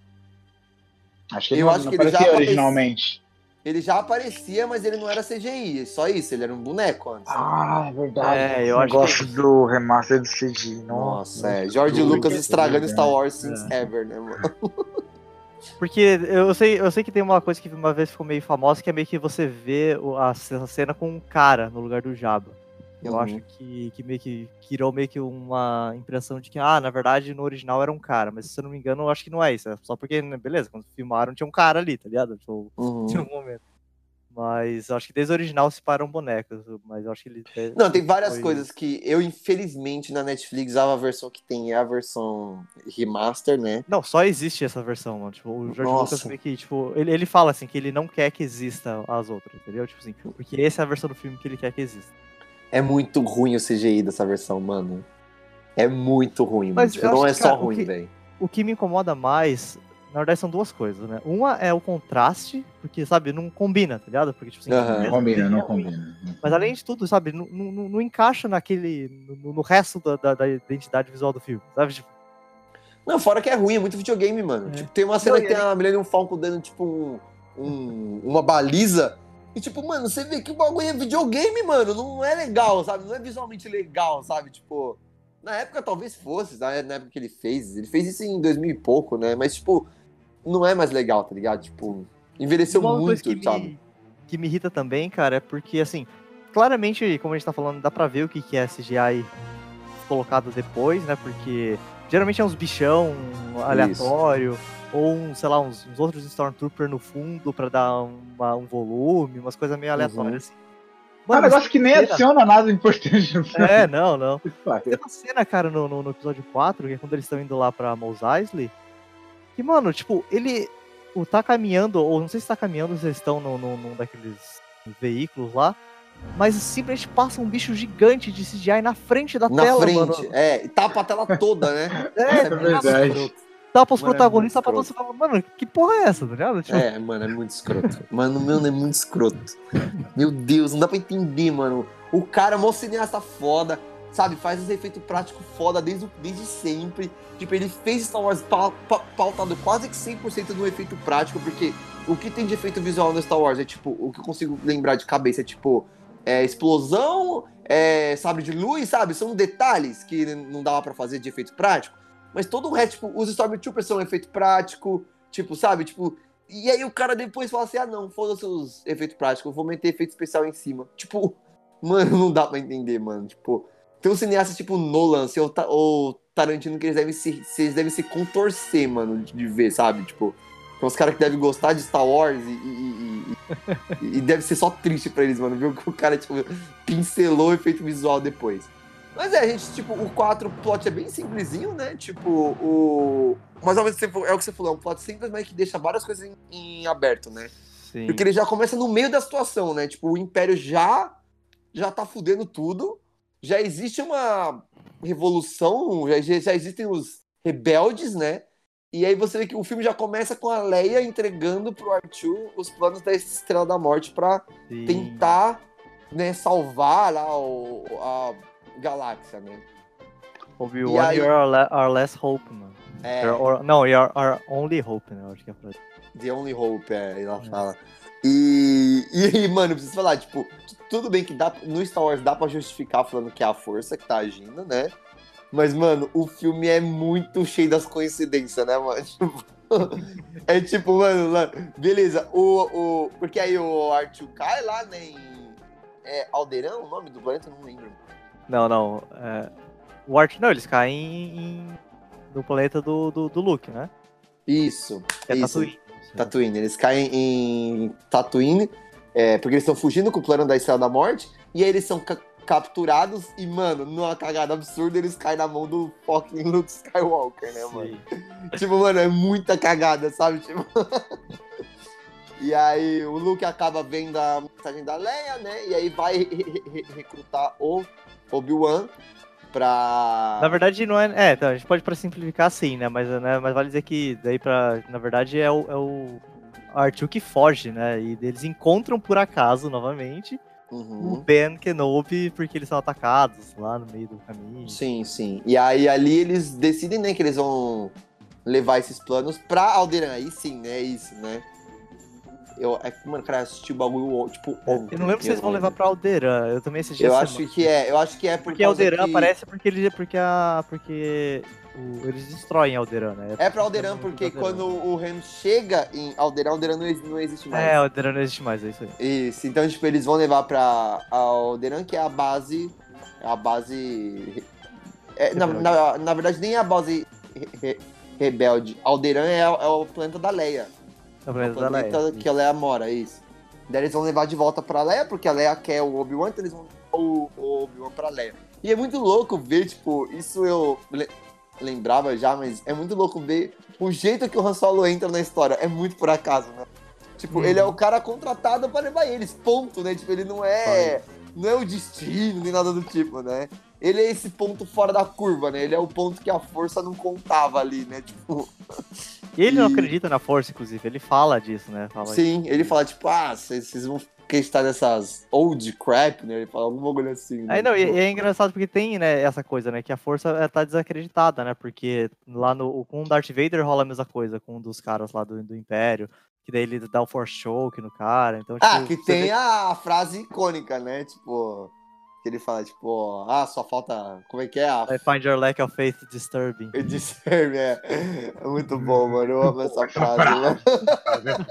Acho que
Eu
não,
acho
não
que ele já
originalmente.
Ele já aparecia, mas ele não era CGI, só isso, ele era um boneco antes.
Ah, é verdade.
É, eu acho
negócio
que-
do remaster do CG.
Nossa,
Nossa,
é. George
tudo
Lucas
é
estragando
verdade.
Star Wars since
É.
ever, né, mano?
Porque eu sei, eu sei que tem uma coisa que uma vez ficou meio famosa, que é meio que você vê a, essa cena com um cara no lugar do Jabba. Eu
Uhum.
acho que, que meio que criou meio que uma impressão de que, ah, na verdade, no original era um cara, mas se eu não me engano, eu acho que não é isso. É só porque, né, beleza, quando filmaram tinha um cara ali, tá ligado? Tipo,
Uhum.
tinha um momento. Mas eu acho que desde o original se param bonecos, mas eu acho que ele.
Não, tem várias coisas que eu, infelizmente, na Netflix, a versão que tem é a versão remaster, né?
Não, só existe essa versão, mano. Tipo, o George
Nossa.
Lucas meio que, tipo, ele, ele fala assim que ele não quer que exista as outras, entendeu? Tipo assim, porque essa é a versão do filme que ele quer que exista.
É muito ruim o CGI dessa versão, mano. É muito ruim, mano.
Mas
Tipo, não é
que,
só
cara, o
ruim,
que-
velho.
O que me incomoda mais, na verdade, são duas coisas, né? Uma é o contraste, porque, sabe, não combina, tá ligado? Porque, tipo assim.
Não
mesmo
combina, não
é
combina.
Mas além de tudo, sabe, não, não, não- encaixa naquele. No, no resto da, da- da identidade visual do filme, sabe? Tipo,
Não, fora que é ruim, é muito videogame, mano.
É.
Tipo, tem uma cena
Não,
que tem a Millennium Falcon dando, tipo, um, um- uma baliza. E, tipo, mano, você vê que o bagulho é videogame, mano. Não é legal, sabe? Não é visualmente legal, sabe? Tipo, na época talvez fosse, na época que ele fez. Ele fez isso em 2000 e pouco, né? Mas, tipo, não é mais legal, tá ligado? Tipo, envelheceu
Uma
muito,
que
sabe?
me, que me irrita também, cara, é porque, assim, claramente, como a gente tá falando, dá pra ver o que, que é CGI colocado depois, né? Porque geralmente é uns bichão aleatório, ou, um, sei lá, uns, uns outros Stormtrooper no fundo pra dar uma- um volume, umas coisas meio aleatórias, assim.
É um
Mano,
negócio que nem
cena-
adiciona nada importante.
É, não, não. Tem uma cena, cara, no, no, no episódio 4, que é quando eles estão indo lá pra Mos Eisley, que, mano, tipo, ele o, tá caminhando, ou não sei se tá caminhando, se eles estão no, no, num daqueles veículos lá, mas simplesmente passa um bicho gigante de CGI na frente da
Na
tela,
frente.
mano.
É, e tapa a tela toda, né?
É,
Isso
é verdade.
Tapa os
Mano, é
protagonistas
muito
pra todo mundo fala, mano, que porra é essa, tá ligado? Tipo,
É, mano, é muito escroto. Mano, mano, é muito escroto. Meu Deus, não dá pra entender, mano. O cara, mó cineasta foda, sabe? Faz os efeitos práticos foda desde, o- desde sempre. Tipo, ele fez Star Wars pa- pa- pautado quase que 100% no efeito prático, porque o que tem de efeito visual no Star Wars é tipo, o que eu consigo lembrar de cabeça é tipo, é explosão, é sabre de luz, sabe? São detalhes que não dava pra fazer de efeito prático. Mas todo o resto, tipo, os Stormtroopers são efeito prático, tipo, sabe? Tipo, e aí o cara depois fala assim: ah, não, foda-se os efeitos práticos, vou meter efeito especial em cima. Tipo, mano, não dá pra entender, mano. Tipo, tem um cineasta tipo Nolan assim, ou, ou Tarantino que eles devem se, eles devem se contorcer, mano, de, de ver, sabe? Tipo, tem uns caras que devem gostar de Star Wars e, e, e- e- deve ser só triste pra eles, mano, ver que o cara, tipo, pincelou o efeito visual depois. Mas é, a gente, tipo, o 4 o plot é bem simplesinho, né? Tipo, o. Mas ao mesmo tempo, é o que você falou, é um plot simples, mas que deixa várias coisas em, em aberto, né?
sim.
Porque ele já começa no meio da situação, né? Tipo, o Império já já tá fudendo tudo. Já existe uma revolução, já, já existem os rebeldes, né? E aí você vê que o filme já começa com a Leia entregando pro Arthur os planos da Estrela da Morte pra
sim.
tentar, né, salvar lá o, a galáxia, né?
Obi-Wan,
E aí-
you're our, la- our last hope, mano.
É,
our- não, you're our only hope, né? Eu acho que é a frase.
The Only Hope, é, ela fala. E, e mano, preciso falar, tipo, tudo bem que dá, no Star Wars dá pra justificar falando que é a força que tá agindo, né? Mas, mano, o filme é muito cheio das coincidências, né, mano? Tipo, é tipo, mano, beleza, o, o. Porque aí o Arthur cai lá, né? Em, é Alderan, o nome do planeta? Não lembro.
Não, não. É... O Art, não, eles caem em... no planeta do, do, do Luke, né?
Isso.
É
isso.
Tatooine.
Tatooine. Eles caem em Tatooine, é, porque eles estão fugindo com o plano da Estrela da Morte, e aí eles são ca- capturados e, mano, numa cagada absurda, eles caem na mão do fucking Luke Skywalker, né, mano? Tipo, mano, é muita cagada, sabe? Tipo... e aí o Luke acaba vendo a mensagem da Leia, né? E aí vai re- re- recrutar o Obi-Wan pra...
Na verdade, não é. É, então, a gente pode pra simplificar assim, né? Mas, né, mas vale dizer que daí pra. Na verdade, é o, é o Arthur que foge, né? E eles encontram por acaso novamente o
Uhum.
Ben Kenobi porque eles são atacados lá no meio do caminho.
Sim, sim. E aí ali eles decidem, né, que eles vão levar esses planos pra Alderan. Aí sim, né? É isso, né? Eu, é que, mano, cara, eu assisti o bagulho, tipo, ontem.
Eu não lembro se eles vão levar pra Alderan. Eu também assisti
Eu acho
semana.
que é, eu acho que é por
Porque
causa
Alderan
que...
aparece porque ele porque a porque o- eles destroem Alderan, né?
É pra Alderan, porque quando o Ren chega em Alderan, Alderan não, não existe mais.
É, Alderan não existe mais, é isso aí.
Isso, então, tipo, eles vão levar pra Alderan, que é a base. é A base. é, na, na, na verdade, nem é a base re- re- rebelde. Alderan é, é o planeta da Leia.
É O planeta da
planeta
Leia.
que a Leia mora, isso. Daí eles vão levar de volta pra Leia, porque a Leia quer o Obi-Wan, então eles vão levar o, o Obi-Wan pra Leia. E é muito louco ver, tipo, isso eu le- lembrava já, mas é muito louco ver o jeito que o Han Solo entra na história. É muito por acaso, né? Tipo,
Uhum.
ele é o cara contratado pra levar eles, ponto, né? Tipo, ele não é. Não é o destino, nem nada do tipo, né? Ele é esse ponto fora da curva, né? Ele é o ponto que a força não contava ali, né? Tipo,
E ele não
E-
acredita na força, inclusive. Ele fala disso, né? Fala
Sim, ele fala, tipo, ah, vocês vão acreditar nessas old crap, né? Ele fala algum bagulho assim. né?
Aí não, e,
Tipo,
e é engraçado porque tem, né, essa coisa, né, que a força eh, tá desacreditada, né, porque lá no, com o Darth Vader rola a mesma coisa, com um dos caras lá do, do Império, que daí ele dá o Force Choke no cara, então, tipo,
Ah, que tem
vê-
a frase icônica, né? Tipo, que ele fala, tipo, ah, só falta. Como é que é? A
I find your lack of faith disturbing.
Disse, é, é muito bom, mano. Eu amo essa frase, né?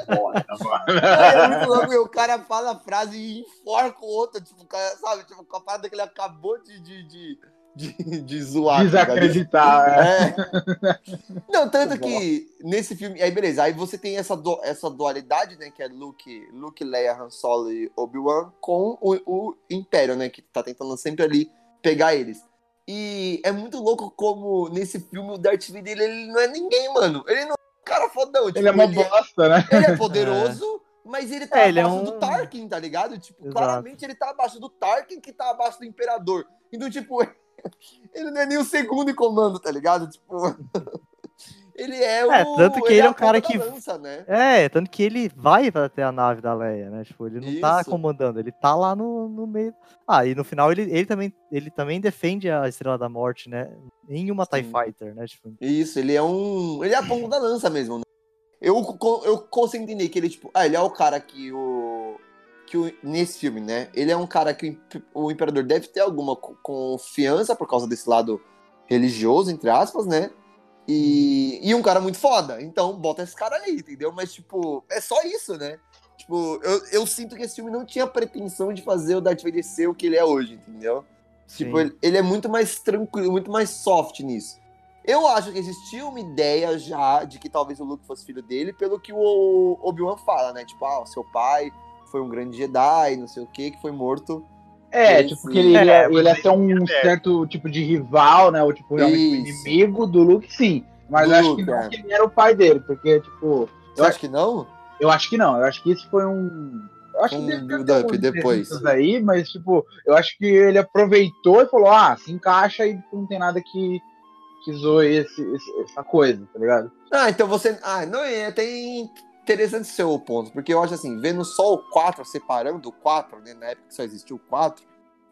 Foda, mano.
É muito louco, e o cara fala a frase e enforca o outro, tipo, o cara, sabe? Tipo, com a parada que ele acabou de, de, de, de, de zoar. tá?
Desacreditar. é.
É. Não, tanto que nesse filme. Aí, beleza. Aí você tem essa, du- essa dualidade, né? Que é Luke, Luke, Leia, Han Solo e Obi-Wan com o, o Império, né? Que tá tentando sempre ali pegar eles. E é muito louco como nesse filme o Darth Vader ele não é ninguém, mano. Ele não é um cara fodão. Tipo,
Ele é uma bosta, né?
ele é poderoso, mas ele tá
É, ele é
abaixo
um-
do Tarkin, tá ligado? Tipo,
Exato.
claramente ele tá abaixo do Tarkin, que tá abaixo do Imperador. Então, tipo, ele não é nem o segundo em comando, tá ligado? Tipo, ele é o.
É, tanto que ele é
a
um cara que-
lança, né?
É, tanto que ele vai até a nave da Leia, né, tipo, ele não tá
Isso.
comandando, ele tá lá no, no meio... Ah, e no final ele, ele, também, ele também defende a Estrela da Morte, né, em uma TIE
Sim.
Fighter, né, tipo,
Isso, ele é um. Ele é a ponta da lança mesmo, né? Eu, eu consigo entender que ele, tipo, ah, ele é o cara que o. Que o, nesse filme, né? Ele é um cara que o imp- o imperador deve ter alguma co- confiança por causa desse lado religioso, entre aspas, né? E, e um cara muito foda. Então, bota esse cara aí, entendeu? Mas, tipo, é só isso, né? Tipo, eu, eu sinto que esse filme não tinha pretensão de fazer o Darth Vader ser o que ele é hoje, entendeu? Tipo,
sim.
ele, ele é muito mais tranquilo, muito mais soft nisso. Eu acho que existia uma ideia já de que talvez o Luke fosse filho dele, pelo que o Obi-Wan fala, né? Tipo, ah, o seu pai foi um grande Jedi, não sei o que, que foi morto.
É, tipo,
sim.
que ele,
É,
ia,
mas
ele ia
aí
ser um certo tipo de rival, né? Ou tipo, realmente um
Isso.
inimigo do Luke, sim. Mas
Do
eu acho
Luke,
que não
é.
que ele era o pai dele, porque, tipo,
Você
Eu
acha que não?
eu acho que não. Eu acho que isso foi um. Eu acho
Um
que deve ter
build-up depois.
Aí, mas, tipo, eu acho que ele aproveitou e falou: ah, se encaixa e não tem nada que, que zoe esse, esse- essa coisa, tá ligado?
Ah, então você. Ah, não é. Tem interessante o seu ponto, porque eu acho assim, vendo só o 4, separando o 4, né? Na época que só existiu o 4,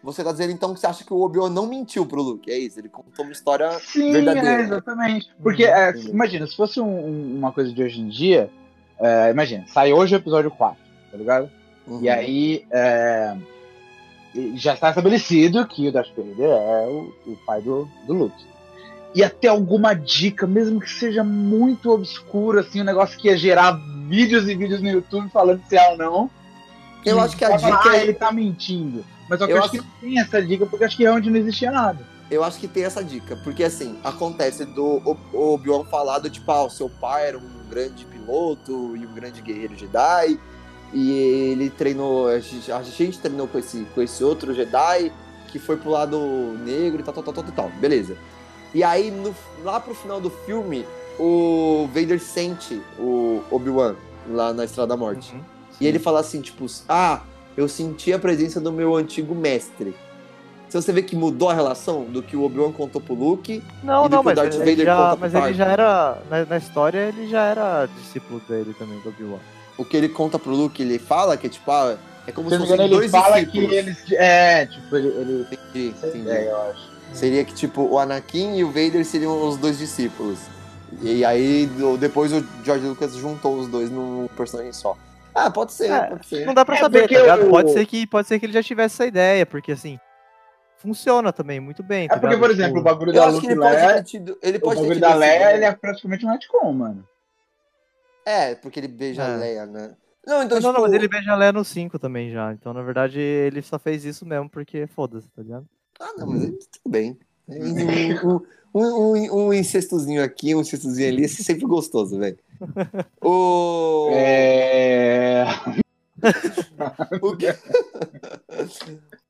você tá dizendo então que você acha que o Obi-Wan não mentiu pro Luke. É isso, ele contou uma história.
Sim,
verdadeiro.
é, exatamente. Porque,
Uhum,
é, imagina, se fosse um- um- uma coisa de hoje em dia, é, imagina, sai hoje o episódio 4, tá ligado?
Uhum.
E aí, é, e já está estabelecido que o Darth Vader é o, o pai do, do Luke. Ia ter alguma dica, mesmo que seja muito obscuro, assim, um negócio que ia gerar vídeos e vídeos no YouTube falando se é ou não.
Eu acho que a
vai falar,
dica
"Ah,
é-
ele tá mentindo. Mas só que
Eu
eu,
acho-
acho que não tem essa dica, porque acho que realmente não existia nada.
Eu acho que tem essa dica, porque assim, acontece do Obi-Wan falar do tipo, ah, o seu pai era um grande piloto e um grande guerreiro Jedi, e ele treinou, a gente, a gente treinou com esse, com esse outro Jedi, que foi pro lado negro e tal, tal, tal, tal, tal, tal. Beleza. E aí, no- lá pro final do filme, o Vader sente o Obi-Wan lá na Estrada da Morte.
Uhum.
E ele fala assim, tipo, ah, eu senti a presença do meu antigo mestre. Então você vê que mudou a relação do que o Obi-Wan contou pro Luke.
Não,
E do
não,
que o
mas,
Darth
ele
Vader
já,
conta pro
mas ele já era. Na, na história, ele já era discípulo dele também, do Obi-Wan.
O que ele conta pro Luke, ele fala que é tipo, ah, é como
Se
se fossem
engano, ele
dois
fala
discípulos.
que eles. É, tipo, ele. ele...
Entendi, entendi.
É, eu acho.
Seria que, tipo, o Anakin e o Vader seriam os dois discípulos. E aí, depois o George Lucas juntou os dois num personagem só. Ah, pode ser,
É,
pode ser.
Não dá pra
É,
saber,
porque
tá ligado?
o-
Pode, ser que, pode ser que ele já tivesse essa ideia, porque assim. Funciona também muito bem.
É
tá
porque,
ligado?
por
Tipo,
exemplo, o bagulho
Eu
da Luke
que ele pode
Leia.
tido. Ele
O
pode
bagulho da Leia, ele é praticamente um retcon, mano.
É, porque ele beija
É.
a Leia, né? Não, então,
Não, não,
tipo,
mas ele beija a Leia no 5 também já. Então, na verdade, ele só fez isso mesmo porque foda-se, tá ligado?
Ah, não, mas tudo bem. Um, um, um, um incestozinho aqui, um incestozinho ali, esse é sempre gostoso, velho. O...
É.
o que-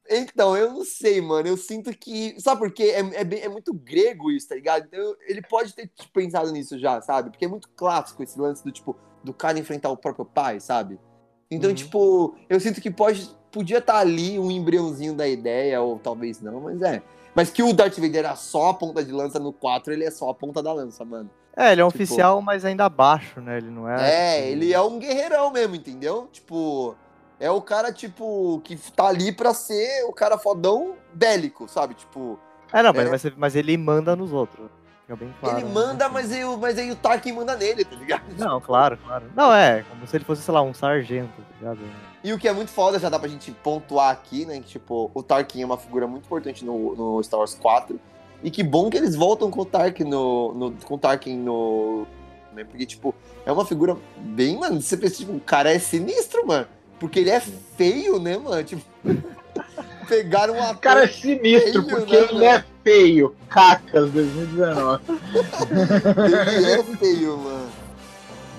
Então, eu não sei, mano. Eu sinto que. Sabe por quê? É, é, bem- é muito grego isso, tá ligado? Então, ele pode ter tipo, pensado nisso já, sabe? Porque é muito clássico esse lance do tipo, do cara enfrentar o próprio pai, sabe? Então,
Uhum.
tipo, eu sinto que pode, podia estar ali um embriãozinho da ideia, ou talvez não, mas é. Mas que o Darth Vader era só a ponta de lança no 4, ele é só a ponta da lança, mano.
É, ele é um
Tipo-
oficial, mas ainda abaixo, né? Ele não é.
É,
tipo,
ele é um guerreirão mesmo, entendeu? Tipo, é o cara, tipo, que tá ali pra ser o cara fodão bélico, sabe? Tipo,
É, não, mas,
é.
mas, mas ele manda nos outros. Fica bem claro.
ele
né?
manda, mas aí, o- mas aí o Tarkin manda nele, tá ligado?
Não, claro, claro. Não, é, como se ele fosse, sei lá, um sargento, tá ligado?
E o que é muito foda, já dá pra gente pontuar aqui, né? Que, tipo, o Tarkin é uma figura muito importante no, no Star Wars 4. E que bom que eles voltam com o Tarkin no. no com o Tarkin no. Né? Porque, tipo, é uma figura bem, mano. Você pensa, tipo, o cara é sinistro, mano. Porque ele é feio, né, mano? Tipo. pegaram um
O cara é sinistro,
Feio,
porque
né,
ele é feio. Cacas 2019.
Ele é feio, mano.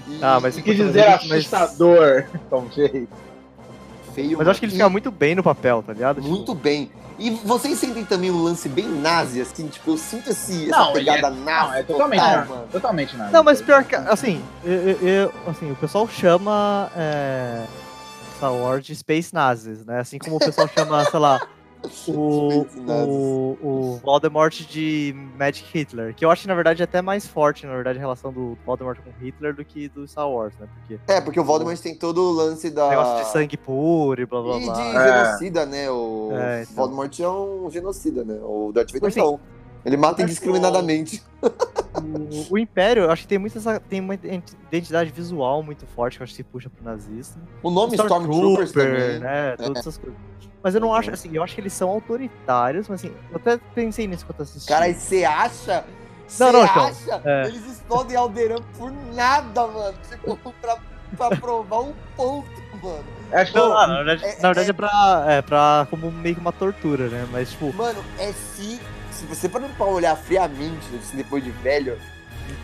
E-
Ah, mas
O que
Mas-
dizer
mas-
assustador, Tom Jay.
Feio,
Mas eu acho que ele
mano.
fica
E-
muito bem no papel, tá ligado? Tipo,
Muito bem. E vocês sentem também um lance bem nazi, assim, tipo, eu sinto esse, essa
Não, ele
pegada
é-
nazi.
Não, é totalmente
total,
nada.
mano.
Totalmente nada.
Não, mas pior que, assim, eu, eu- eu- assim, o pessoal chama é, Star Wars de Space Nazis, né? Assim como o pessoal chama, sei lá, o, o, o Voldemort de Magic Hitler, que eu acho que na verdade é até mais forte, na verdade, a relação do Voldemort com Hitler do que do Star Wars, né? Porque
É, porque o Voldemort tem todo o lance da.
negócio de sangue puro e blá blá
E de
blá.
É.
genocida, né? O
É, então.
Voldemort é um genocida, né? O Darth Vader
Assim,
não. Ele mata indiscriminadamente.
O, o Império, eu acho que tem, muito essa, tem uma identidade visual muito forte, que eu acho que se puxa pro nazismo.
O nome Stormtroopers também.
né? Todas essas coisas. Mas eu não acho, assim, eu acho que eles são autoritários, mas assim, eu até pensei nisso quando assisti.
Cara, e você acha? Você
Não, não, então,
acha?
é.
Eles explodem Alderan por nada, mano. Tipo, pra, pra provar um ponto, mano.
Que
Não, na verdade,
é-
na verdade é, pra, é pra como meio que uma tortura, né? Mas, tipo,
Mano, é se. Se você parar pra olhar friamente, assim, depois de velho,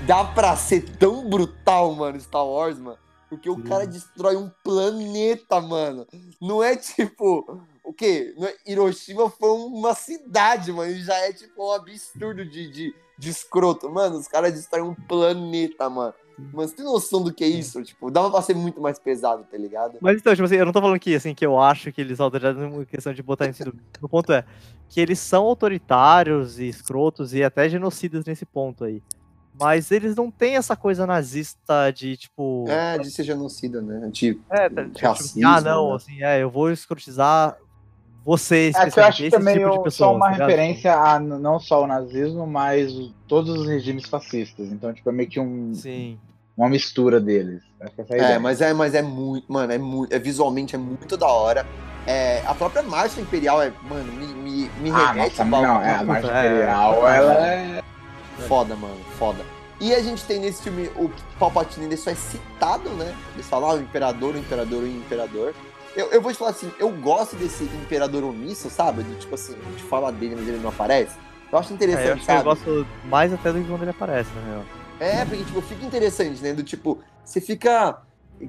dá pra ser tão brutal, mano, Star Wars, mano. Porque o
Sim.
cara destrói um planeta, mano. Não é tipo. O quê? É- Hiroshima foi uma cidade, mano. E já é tipo um absurdo de, de, de escroto. Mano, os caras destroem um planeta, mano. Mano, você tem noção do que é isso? Tipo, dava pra ser muito mais pesado, tá ligado?
Mas então, tipo assim, eu não tô falando que, assim, que eu acho que eles autoritários uma questão de botar isso. O ponto é que eles são autoritários e escrotos e até genocidas nesse ponto aí. Mas eles não têm essa coisa nazista de, tipo.
É, de ser genocida, né? De
É, tá, tipo,
racismo,
ah, não,
né?
assim, é, eu vou escrotizar você,
É que eu acho que
esse
também
tipo de
é
pessoa.
só uma
tá
referência a não só o nazismo, mas todos os regimes fascistas. Então, tipo, é meio que um,
Sim.
uma mistura deles. Acho que essa é a
É, mas é, mas é muito, mano, é muito, é, visualmente é muito da hora. É, a própria marcha imperial é, mano, me, me, me
Ah,
remete
nossa,
a
não, é, a marcha
é,
imperial,
é.
ela é...
foda, mano, foda. E a gente tem nesse filme o Palpatine, ele só é citado, né? Eles falam, ah, o imperador, o imperador, o imperador. Eu, eu vou te falar assim, eu gosto desse imperador omisso, sabe? De, tipo assim, a gente fala dele, mas ele não aparece. Eu acho
É,
interessante,
eu acho que eu
sabe?
gosto mais até do que quando ele aparece, na real.
É, porque, tipo, fica interessante, né? Do tipo, você fica,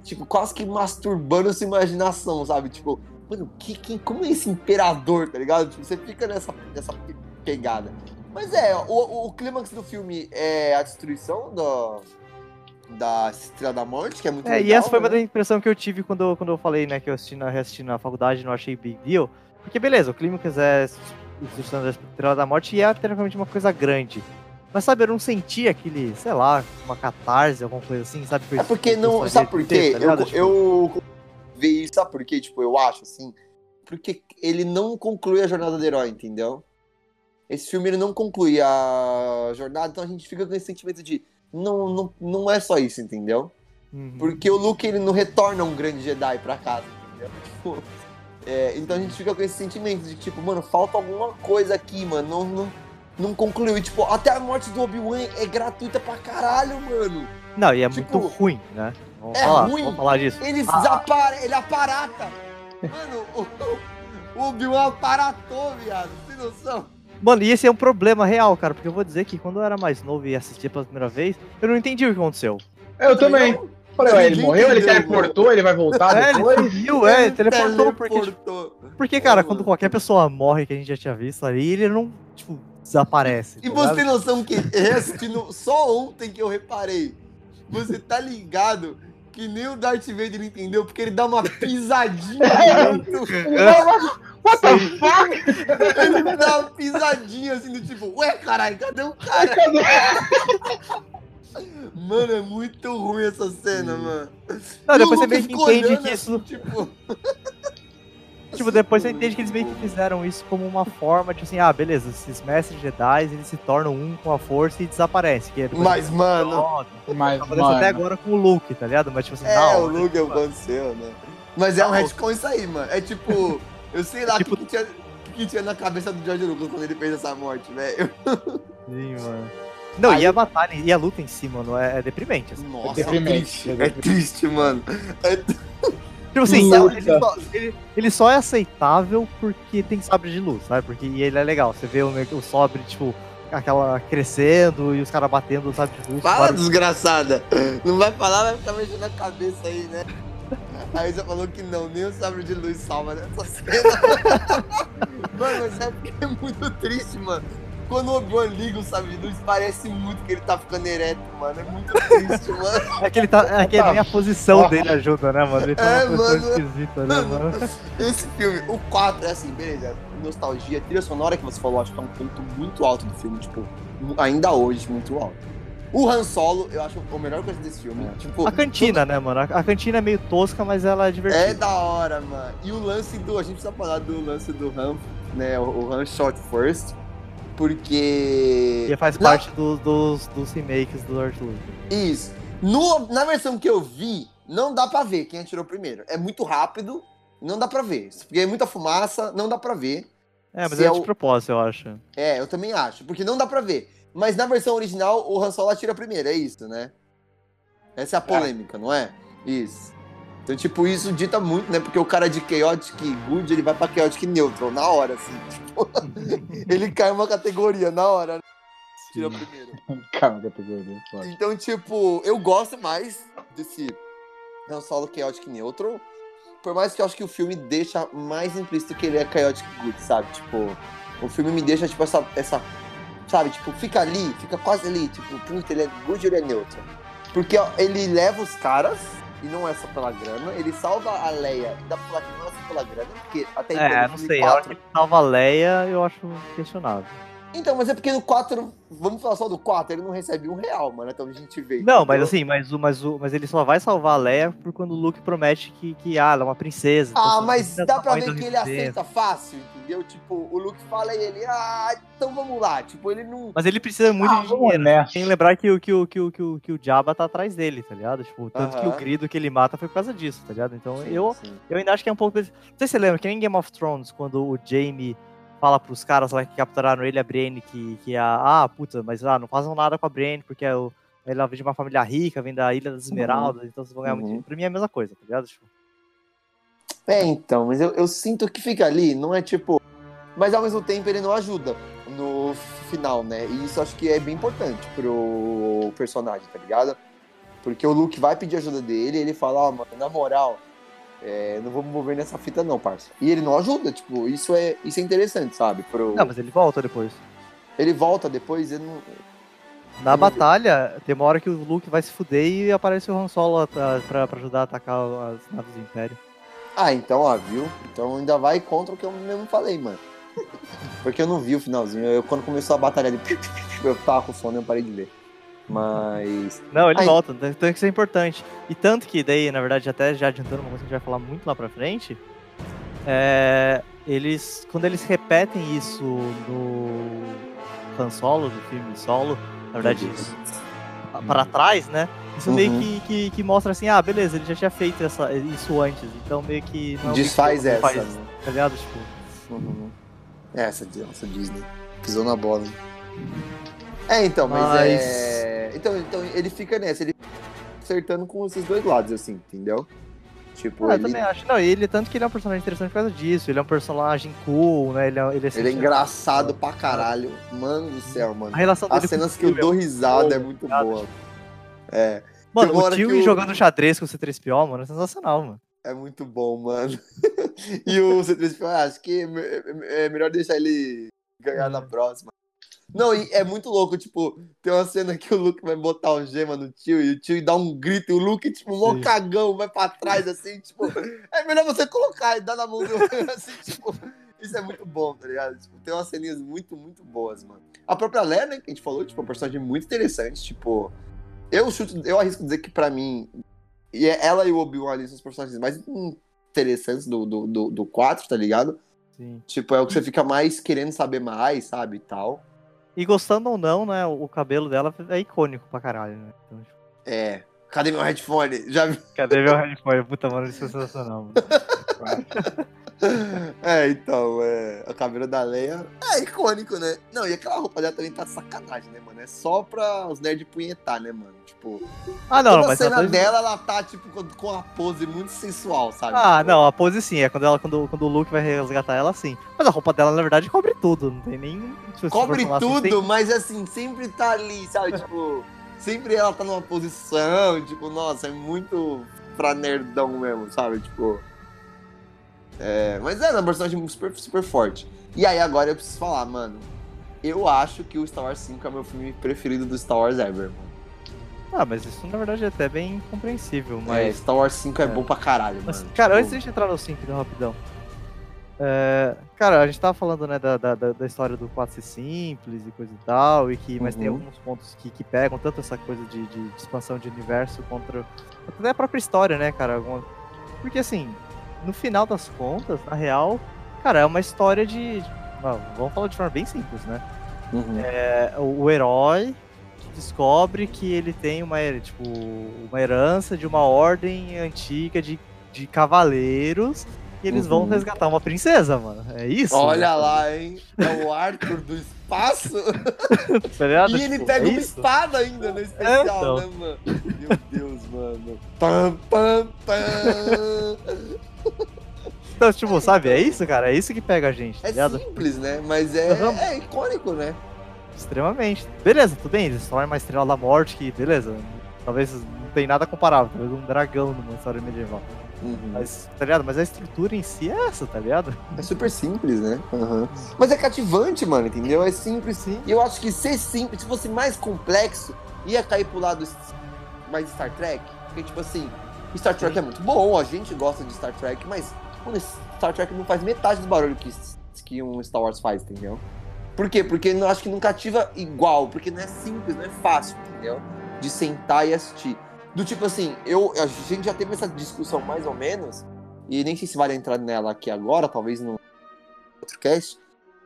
tipo, quase que masturbando sua imaginação, sabe? Tipo, mano, que, que, como é esse imperador, tá ligado? Tipo, você fica nessa, nessa pegada. Mas é, o, o clímax do filme é a destruição da, da Estrela da Morte, que é muito
É,
legal.
e essa foi uma
né?
da impressão que eu tive quando, eu- quando eu falei, né, que eu assisti na, reassisti na faculdade não achei big deal. Porque beleza, o Clímax é destruição da Estrela da Morte e é tecnicamente uma coisa grande. Mas sabe, eu não senti aquele, sei lá, uma catarse, alguma coisa assim, sabe?
É porque não. Sabe por quê?
Tá
eu,
Tipo,
eu vi isso, sabe por quê? Tipo, eu acho assim. Porque ele não conclui a jornada do herói, entendeu? Esse filme ele não conclui a jornada, então a gente fica com esse sentimento de. Não, não, não é só isso, entendeu?
uhum.
Porque o Luke ele não retorna um grande Jedi pra casa, entendeu? Tipo, é, então a gente fica com esse sentimento de tipo, mano, falta alguma coisa aqui, mano. Não, não, não concluiu. E, tipo, até a morte do Obi-Wan é gratuita pra caralho, mano.
Não, e é
tipo,
muito ruim, né? Vamos
é
falar,
ruim.
Vamos falar disso.
Ele
Ah.
ele aparata. Mano, o, o Obi-Wan aparatou, viado. Tem noção?
Mano, e esse é um problema real, cara, porque eu vou dizer que quando eu era mais novo e assistia pela primeira vez, eu não entendi o que aconteceu.
Eu também. Falei, ué, ele morreu, ele teleportou, ele vai voltar
É, ele
depois.
subiu, é, ele teleportou, porque, tipo,
teleportou.
porque, cara,
É,
quando qualquer pessoa morre que a gente já tinha visto ali, ele não, tipo, desaparece.
E
tá
você tem noção que reassistindo só ontem que eu reparei. Você tá ligado que nem o Darth Vader entendeu, porque ele dá uma pisadinha muito.
What the fuck?
Ele dá uma pisadinha assim do tipo, ué, caralho, cadê o cara? Mano, é muito ruim essa cena, mano.
Não, depois você meio que entende que isso.
Tipo,
Tipo, depois você entende que eles meio que fizeram isso como uma forma de assim, ah, beleza, esses mestres Jedi, eles se tornam um com a força e desaparecem. Que é
Mas, mano,
Tá
Mas,
até
mano,
agora com o Luke, tá ligado? Mas tipo assim,
é,
não.
o Luke é o aconteceu, né? Mas é um
Não.
retcon isso aí, mano. É tipo, eu sei lá o
Tipo-
que, que tinha, que tinha na cabeça do George Lucas quando ele fez essa morte, velho.
Sim, mano. Não,
Aí-
e a batalha e a luta em si, mano, é, é deprimente. Assim.
Nossa,
deprimente.
é triste. É triste, mano. É
Tipo assim, ele só, ele, ele só é aceitável porque tem sabre de luz, sabe? Porque ele é legal. Você vê o, o sabre, tipo, aquela crescendo e os caras batendo o sabre de luz.
Fala,
claro.
desgraçada. Não vai falar, vai ficar mexendo a cabeça aí, né? Aí você falou que não, nem o sabre de luz salva nessa cena. mano, mas é porque é muito triste, mano. Quando o Obi-Wan liga o sabre de luz, parece muito que ele tá ficando ereto, mano. É muito triste, mano.
É que ele tá. É que nem a posição dele ajuda, né, mano? Ele tá
É,
numa
mano.
esquisita, né, mano?
Esse filme, o 4, é assim, beleza. Nostalgia, trilha sonora que você falou, acho que é um ponto muito alto do filme, tipo, ainda hoje, muito alto. O Han Solo, eu acho a melhor coisa desse filme. Tipo,
A cantina, né, mano? A, cantina é meio tosca, mas ela é
É
divertida.
da hora, mano. E o lance do. A gente precisa falar do lance do Han, né? O, Han Shot First. Porque.
E faz
Na-
parte do- dos, dos remakes do Lord Lucas.
Isso. No, na versão que eu vi, não dá pra ver quem atirou primeiro. É muito rápido, não dá pra ver. Porque é muita fumaça, não dá pra ver.
É, mas é
é
de
o-
propósito, eu acho.
É, eu também acho. Porque não dá pra ver. Mas na versão original, o Han Solo atira primeiro, é isso, né? Essa é a polêmica, não é? Isso. Então, tipo, isso dita muito, né? Porque o cara de Chaotic Good, ele vai pra Chaotic Neutral, na hora, assim. Tipo, ele cai uma categoria, na hora, né? Tira
Sim.
primeiro.
calma, categoria. foda.
Então, tipo, eu gosto mais desse Han Solo Chaotic Neutral. Por mais que eu acho que o filme deixa mais implícito que ele é Chaotic Good, sabe? Tipo, o filme me deixa, tipo, essa, essa. Sabe, tipo, fica ali, fica quase ali. Tipo, puta, ele é good ou ele é neutral? Porque ó, ele leva os caras, e não é só pela grana, ele salva a Leia, e dá pra falar que não é só pela grana, porque até então,
É,
no
não sei. A hora
4
que ele salva a Leia, eu acho questionável.
Então, mas é porque no 4, vamos falar só do 4, ele não recebe um real, mano, então a gente vê.
Não, mas
entendeu?
assim, mas, o, mas, o, mas ele só vai salvar a Leia por quando o Luke promete que, que ah, ela é uma princesa. então
Ah, mas dá pra ver que ele
princesa.
aceita fácil, entendeu? Tipo, o Luke fala e ele, ah, então vamos lá. Tipo, ele não.
Mas ele precisa muito
Ah,
de dinheiro.
nessa.
Tem que lembrar que o, que, o, que, o, que, o, que o Jabba tá atrás dele, tá ligado? Tipo, tanto que o grido que ele mata foi por causa disso, tá ligado? Então
Sim,
eu,
sim.
eu ainda acho que é um pouco. desse- Não sei se você lembra, que nem em Game of Thrones, quando o Jaime fala pros caras lá que capturaram ele, a Brienne, que, que a. Ah, puta, mas ah, não façam nada com a Brienne, porque é o, ela vem de uma família rica, vem da Ilha das Esmeraldas, então vocês vão ganhar muito
Uhum.
dinheiro. Pra mim é a mesma coisa, tá ligado? Tipo,
É, então, mas eu, eu sinto que fica ali, não é tipo. Mas ao mesmo tempo ele não ajuda no final, né? E isso acho que é bem importante pro personagem, tá ligado? Porque o Luke vai pedir ajuda dele e ele fala, ó, mano, na moral, É, não vou me envolver nessa fita não, parça. E ele não ajuda, tipo, isso é, isso é interessante, sabe? Pro...
Não, mas ele volta depois.
Ele volta depois, ele não...
Na
não vi.
batalha, tem uma hora que o Luke vai se fuder e aparece o Han Solo pra, pra ajudar a atacar as naves do Império.
Ah, então, ó, viu? Então ainda vai contra o que eu mesmo falei, mano. Porque eu não vi o finalzinho. Eu, quando começou a batalha ali, eu tava com sono eu parei de ver. Mas.
Não, ele
Ai.
volta, então então isso é importante. E tanto que daí, na verdade, até já adiantando uma coisa que a gente vai falar muito lá pra frente, é, eles, quando eles repetem isso no Han Solo, no filme Solo, na verdade, para trás, né? Isso meio
Uhum.
que, que, que mostra assim, ah, beleza, ele já tinha feito essa, isso antes, então meio que não é
Desfaz
deal,
essa.
faz,
né?
tá ligado? Tipo,
Uhum. Essa, essa Disney. Pisou na bola. hein? É, então, mas,
Mas-
é. Então, então ele fica nessa, ele acertando com esses dois lados, assim, entendeu? Tipo,
ah, eu
ele,
também acho. Não, ele, tanto que ele é um personagem interessante por causa disso, ele é um personagem cool, né? Ele é, ele é,
ele é engraçado pra caralho. Mano do céu, mano.
A relação
As cenas que eu dou
é
risada é muito boa. É,
Mano,
Tem uma
o tio
o-
jogando xadrez com o C3PO, mano, é sensacional, mano.
é muito bom, mano. e o C3PO, ah, acho que é me- é é melhor deixar ele ganhar na
Uhum.
próxima. Não, e é muito louco, tipo, tem uma cena que o Luke vai botar o gema no tio e o tio dá um grito e o Luke, tipo, mó cagão, vai pra trás, assim, tipo, é melhor você colocar e dar na mão do assim, tipo, isso é muito bom, tá ligado? Tipo, tem umas ceninhas muito, muito boas, mano. A própria Leia, né, que a gente falou, tipo, é um personagem muito interessante, tipo, eu chuto, eu arrisco dizer que pra mim, e é- ela e o Obi-Wan ali são os personagens mais interessantes do, do, do, do 4, tá ligado?
Sim.
Tipo, é o que você fica mais querendo saber mais, sabe, e tal.
E gostando ou não, né, o cabelo dela é icônico pra caralho, né? Então, tipo,
É. Cadê meu headphone? Já vi.
cadê meu headphone? Puta, mano, isso é sensacional, mano.
É, então, é, a cabelo da Leia é icônico, né? Não, e aquela roupa dela também tá sacanagem, né, mano? É só pra os nerds punhetar, né, mano? Tipo,
Ah, não,
toda a
mas...
cena
dois-
dela, ela tá, tipo, com, a pose muito sensual, sabe?
Ah,
Tipo,
não, a pose sim, é quando, ela, quando, quando o Luke vai resgatar ela, sim. Mas a roupa dela, na verdade, cobre tudo, não tem nem... for
Cobre
assim,
tudo,
tem-
mas assim, sempre tá ali, sabe? Tipo, sempre ela tá numa posição, tipo, nossa, é muito pra nerdão mesmo, sabe? Tipo. É, mas é, é uma personagem super, super forte. E aí agora eu preciso falar, mano. Eu acho que o Star Wars 5 é o meu filme preferido do Star Wars ever. mano.
Ah, mas isso na verdade é até bem compreensível,
É,
mas...
Star Wars 5 é,
é.
bom pra caralho,
Mas,
mano.
cara,
Tipo,
antes de a gente entrar no 5, então, rapidão. É, cara, a gente tava falando, né, da, da, da história do 4 ser simples e coisa e tal, e que, mas tem
Uhum.
alguns pontos que, que pegam tanto essa coisa de, de expansão de universo contra até a própria história, né, cara? Alguma- Porque, assim, no final das contas, na real, cara, é uma história de... ah, vamos falar de forma bem simples, né?
uhum.
É, o, o herói descobre que ele tem uma, tipo, uma herança de uma ordem antiga de, de cavaleiros e eles vão
Uhum.
resgatar uma princesa, mano. É isso?
Olha lá, hein? É o Arthur do espaço.
Tá?
E ele
Tipo,
pega
é
uma
isso?
espada ainda no especial,
então.
né, mano? Meu Deus, mano. Pam, pam, pam.
Então, tipo, sabe? É isso, cara. É isso que pega a gente, tá
É
ligado?
simples, né? Mas é,
Aham.
é icônico, né?
Extremamente. Beleza, tudo bem. Eles tornam uma estrela da morte que, beleza. Talvez não tem nada comparável. Talvez um dragão numa história medieval.
Uhum.
Mas, tá ligado? Mas a estrutura em si é essa, tá ligado?
É super simples, né? Aham. Mas é cativante, mano, entendeu? É simples.
Sim.
E eu acho que ser simples, se fosse mais complexo, ia cair pro lado mais Star Trek. Porque, tipo assim, Star Trek é muito bom, a gente gosta de Star Trek, mas mano, Star Trek não faz metade do barulho que, que um Star Wars faz, entendeu? Por quê? Porque eu acho que não cativa igual, porque não é simples, não é fácil, entendeu? De sentar e assistir. Do tipo assim, eu, a gente já teve essa discussão mais ou menos, e nem sei se vale entrar nela aqui agora, talvez no outro cast,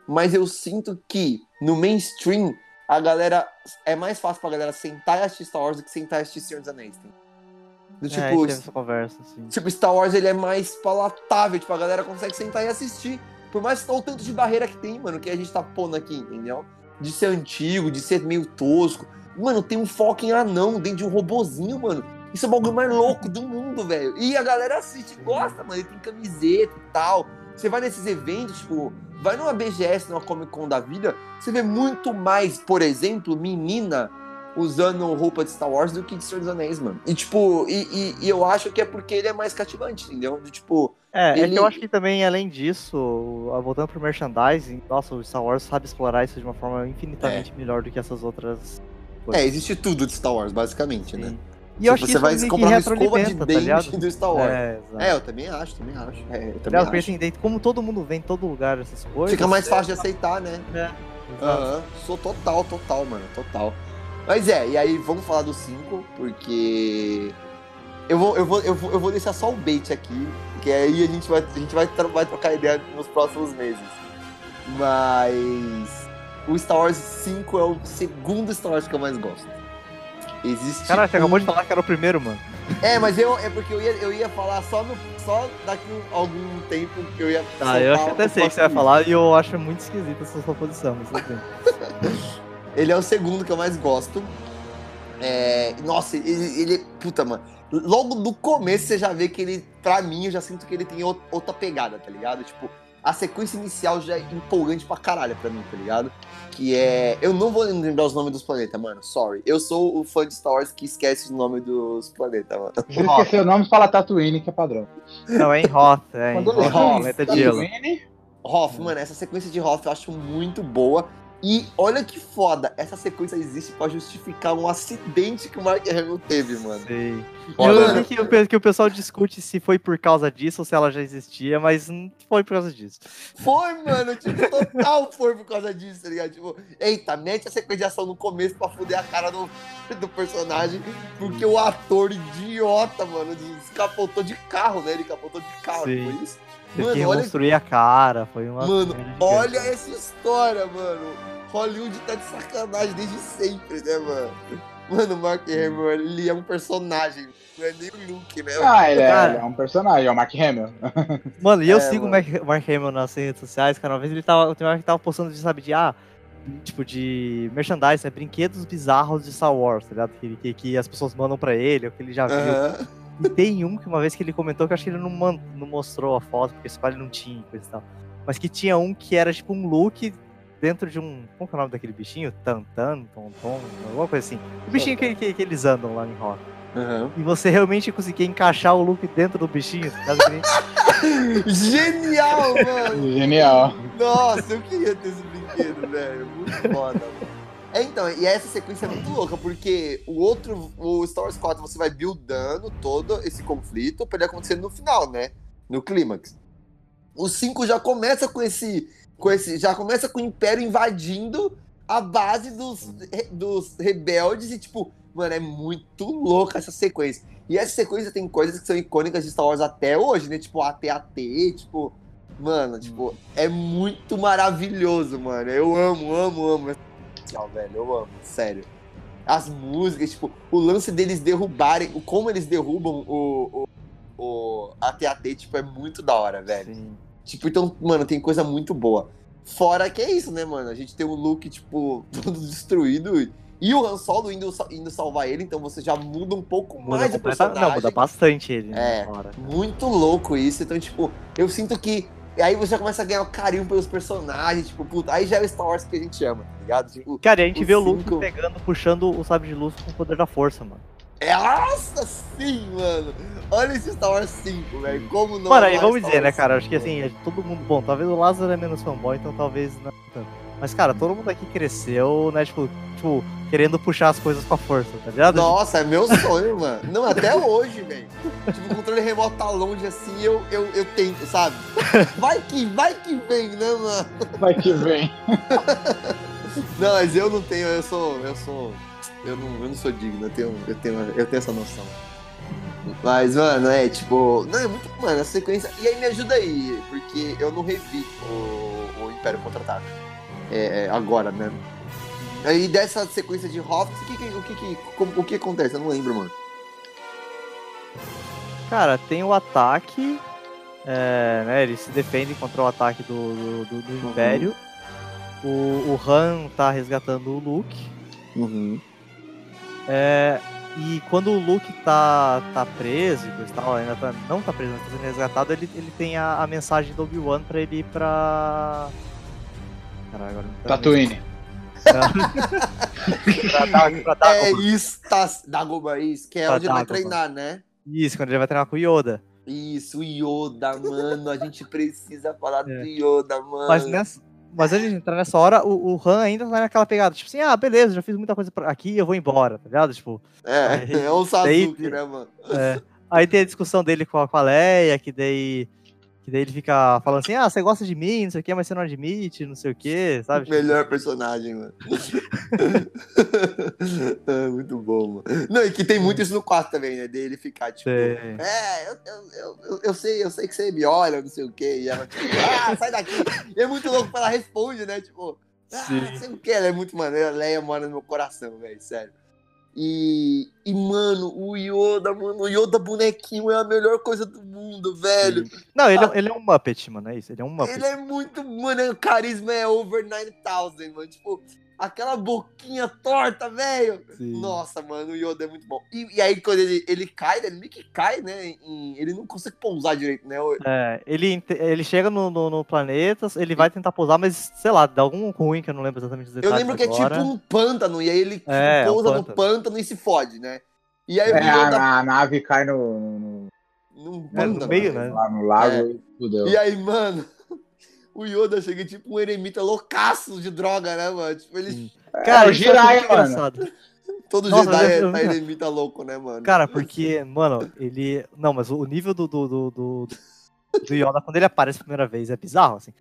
mas eu sinto que no mainstream a galera é mais fácil pra galera sentar e assistir Star Wars do que sentar e assistir Senhor dos Anéis. Tem. Do
é,
tipo,
teve essa conversa, assim.
tipo, Star Wars ele é mais palatável, tipo, a galera consegue sentar e assistir. Por mais o tanto de barreira que tem, mano, que a gente tá pondo aqui, entendeu? De ser antigo, de ser meio tosco. Mano, tem um foco em anão dentro de um robozinho, mano. Isso é o bagulho mais louco do mundo, velho. E a galera assiste gosta, mano. Ele tem camiseta e tal. Você vai nesses eventos, tipo, vai numa BGS, numa Comic Con da vida, você vê muito mais, por exemplo, menina usando roupa de Star Wars do que de Senhor dos Anéis, mano. E, tipo, e, e- e eu acho que é porque ele é mais cativante, entendeu? De, tipo,
É, é
Ele-
que eu acho que também, além disso, voltando pro merchandising, nossa, o Star Wars sabe explorar isso de uma forma infinitamente melhor do que essas outras
é, existe tudo de Star Wars, basicamente, né?
Sim. E eu acho que
você
isso
vai
que
comprar uma escova de
tá
dente
ligado?
do Star Wars.
É.
É, eu também acho, também acho. É, eu também acho.
assim, como todo mundo vê em todo lugar essas coisas.
Fica mais fácil de aceitar, né?
É, exato.
Aham, sou total, total, mano, total. Mas é, e aí vamos falar do 5, porque eu vou, eu, vou, eu, vou, eu vou deixar só o bait aqui, porque aí a gente vai, a gente vai, tro- vai trocar ideia nos próximos meses. Mas o Star Wars 5 é o segundo Star Wars que eu mais gosto. Existe.
Cara, você acabou
um-
de falar que era o primeiro, mano.
É, mas eu, é porque eu ia, eu ia falar só, no, só daqui a algum tempo que eu ia.
Ah, eu acho até sei o que você vai falar e eu acho muito esquisita essa sua posição, mas tudo bem.
Ele é o segundo que eu mais gosto. É, nossa, ele, ele é. Puta, mano. Logo do começo você já vê que ele, pra mim, eu já sinto que ele tem ou- outra pegada, tá ligado? Tipo, a sequência inicial já é empolgante pra caralho pra mim, tá ligado? Que é. Eu não vou lembrar os nomes dos planetas, mano. Sorry. Eu sou o fã de Star Wars que esquece o nome dos planetas, mano.
Se você esquecer o nome, fala Tatooine, que é padrão.
Não, é em Hoth, é em Hoth, planeta de gelo.
Hoth, mano, essa sequência de Hoth eu acho muito boa. E olha que foda, essa sequência existe pra justificar um acidente que o Mark Hamill teve, mano.
Sei.
Foda,
eu
né?
que que o pessoal discute se foi por causa disso ou se ela já existia, mas não foi por causa disso.
Foi, mano, tipo, total foi por causa disso, tá ligado? Tipo, eita, mete a sequência de ação no começo pra fuder a cara do, do personagem, porque o ator idiota, mano, escapotou de carro, né? Ele capotou de carro,
Sim.
foi isso?
Teve que
Mano, olha,
reconstruir a cara, foi uma.
mano, olha essa história, mano. Hollywood tá de sacanagem desde sempre, né, mano? Mano, o Mark Hamill, ele é um personagem, não é nem o Luke, né?
Ah, ele é, é um personagem, é o Mark Hamill.
Mano, e eu
É,
sigo o
mano.
Mark, Mark Hamill nas redes sociais, cara. Uma vez ele tava, tem uma hora que tava postando de, sabe, de, ah, tipo, de merchandise, né, brinquedos bizarros de Star Wars, tá ligado? Que, que, que as pessoas mandam pra ele, ou que ele já viu.
Aham.
E tem um que uma vez que ele comentou, que eu acho que ele não, man- não mostrou a foto, porque esse pai não tinha e coisa e tal. Mas que tinha um que era tipo um look dentro de um. Como que é o nome daquele bichinho? Tantan, Tonton, alguma coisa assim. O bichinho que, que, que eles andam lá em Rock.
Aham.
E você realmente conseguia encaixar o look dentro do bichinho.
Genial, mano!
Genial.
Nossa, eu queria ter esse brinquedo, velho. Muito foda, mano. É, então, e essa sequência é muito louca, porque o outro, o Star Wars 4, você vai buildando todo esse conflito pra ele acontecer no final, né? No clímax. O 5 já começa com esse, com esse. Já começa com o Império invadindo a base dos, dos rebeldes e, tipo, mano, é muito louca essa sequência. E essa sequência tem coisas que são icônicas de Star Wars até hoje, né? Tipo, AT-AT, tipo. Mano, tipo, é muito maravilhoso, mano. Eu amo, amo, amo. Tchau, velho, eu amo, sério. As músicas, tipo, o lance deles derrubarem, o como eles derrubam o, o, o AT-AT, tipo, é muito da hora, velho.
Sim.
Tipo, então, mano, tem coisa muito boa. Fora que é isso, né, mano? A gente tem um look, tipo, todo destruído. E o Han Solo indo, indo salvar ele, então você já muda um pouco
Muda
mais o personagem.
Não, muda bastante ele.
É.
né, hora.
Muito louco isso. Então, tipo, eu sinto que. Aí você já começa a ganhar o carinho pelos personagens, tipo, puta, aí já é o Star Wars que a gente ama, tá ligado? Tipo,
Cara, e a gente
O
vê o Luke
cinco-
pegando, puxando o sabre de luz com o poder da força, mano.
é, nossa, sim, mano. Olha esse Star Wars 5, velho. Como não.
Mano, aí vamos
Star
dizer, né, cara?
5,
Acho que assim, é todo mundo. Bom, talvez o Lázaro é menos fanboy, então talvez não tanto. Mas, cara, todo mundo aqui cresceu, né, tipo, tipo, querendo puxar as coisas com a força, tá ligado?
Nossa, é meu sonho, mano. Não, até hoje, velho. Tipo, o controle remoto tá longe assim, eu, eu, eu tento, sabe? Vai que, vai que vem, né, mano?
Vai que vem.
Não, mas eu não tenho, eu sou. Eu sou. Eu não, eu não sou digno, eu tenho, eu, tenho, eu tenho essa noção. Mas, mano, é tipo. Não, é muito. Mano, a sequência. E aí me ajuda aí, porque eu não revi o, o Império Contra-Ataca. É, é, agora, né? Aí dessa sequência de Hoth, o que, o, que, o que acontece? Eu não lembro, mano.
Cara, tem o ataque, é, né, eles se defendem contra o ataque do, do, do-
Uhum.
Império. O, o Han tá resgatando o Luke.
Uhum.
É, e quando o Luke tá, tá preso e e tal, ainda tá, não tá preso, mas tá sendo resgatado, ele, ele tem a, a mensagem do Obi-Wan pra ele ir pra. Caralho, agora tá
Tatooine.
pra dar
É isso, tá, Dagobah, isso, que é
Pra
onde ele vai treinar, né?
Isso, quando ele vai treinar com o Yoda.
Isso, o Yoda, mano. A gente precisa falar
É.
do Yoda, mano.
Mas nessa. Mas antes de entrar nessa hora, o, o Han ainda tá naquela pegada, tipo assim, ah, beleza, já fiz muita coisa aqui, eu vou embora, tá ligado? Tipo,
É, é o Sasuke,
Daí-
né, mano?
é. Aí tem a discussão dele com a, com a Leia, que daí. Que daí ele fica falando assim, ah, você gosta de mim, não sei o que, mas você não admite, não sei o que, sabe?
Melhor personagem, mano. é, muito bom, mano. Não, e que tem muito isso no 4 também, né? Dele ficar, tipo.
Sei.
É, eu, eu, eu, eu, sei, eu sei que você me olha, não sei o quê. E ela, tipo, ah, sai daqui. E é muito louco, porque ela responde, né? Tipo, ah,
Sim.
não sei o que, ela é muito maneira. A Leia mora no meu coração, velho, sério. E, e, mano, o Yoda, mano, o Yoda bonequinho é a melhor coisa do mundo, velho.
Não, ele, é- ele é um Muppet, mano, é isso, ele é um Muppet.
Ele é muito, mano, o carisma é over 9000, mano. Tipo, aquela boquinha torta, velho. Nossa, mano, o Yoda é muito bom. E, e aí, quando ele, ele cai, ele meio que cai, né? em- ele não consegue pousar direito, né?
É, ele, ele chega no, no, no planeta, ele vai tentar pousar, mas, sei lá, dá algum ruim que eu não lembro exatamente os
Eu lembro que é
agora.
tipo um pântano, e aí ele tipo,
É, é um
pousa no
pântano.
pântano e se fode, né? E aí
É,
o
a,
Yoda
a nave cai no, no,
num
É, no
pântano.
meio,
né?
né?
lá no lago
É.
e fudeu.
E aí, mano, o Yoda chega tipo um eremita loucaço de droga, né, mano? Tipo, ele.
É,
Cara,
Jiraiya,
muito
mano.
engraçado.
Todo
Nossa,
Jedi
eu-
é
eu-
tá eremita louco, né, mano?
Cara, porque, mano, ele. Não, mas o nível do, do, do, do, do Yoda, quando ele aparece a primeira vez, é bizarro, assim.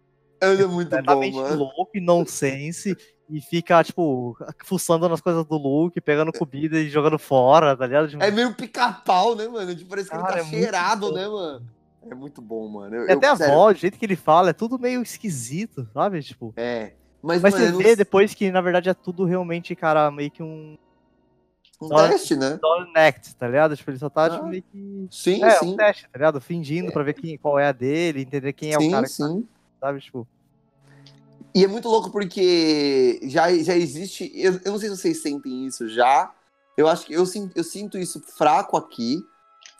Ele é muito bom,
Completamente
mano.
louco e nonsense. E fica, tipo, fuçando nas coisas do Luke, pegando comida e jogando fora, tá ligado? Tipo,
É meio pica-pau, né, mano? Tipo, parece que
Cara,
ele
é
tá
muito
cheirado,
bom.
né, mano? É muito bom, mano. Eu,
e até
eu-
a
sério,
voz, o jeito que ele fala, é tudo meio esquisito, sabe? Tipo.
É. Mas,
Mas
mano,
você vê
não-
depois que, na verdade, é tudo realmente, cara, meio que um
um teste, né?
Act, tá ligado? Tipo, ele só tá tipo,
Ah,
meio que.
Sim,
É,
sim.
um teste, tá ligado? Fingindo pra ver quem, qual é a dele, entender quem é
sim,
o cara que
sim.
sabe, tipo.
E é muito louco porque já, já existe. Eu, eu não sei se vocês sentem isso já. Eu acho que eu, eu sinto isso fraco aqui.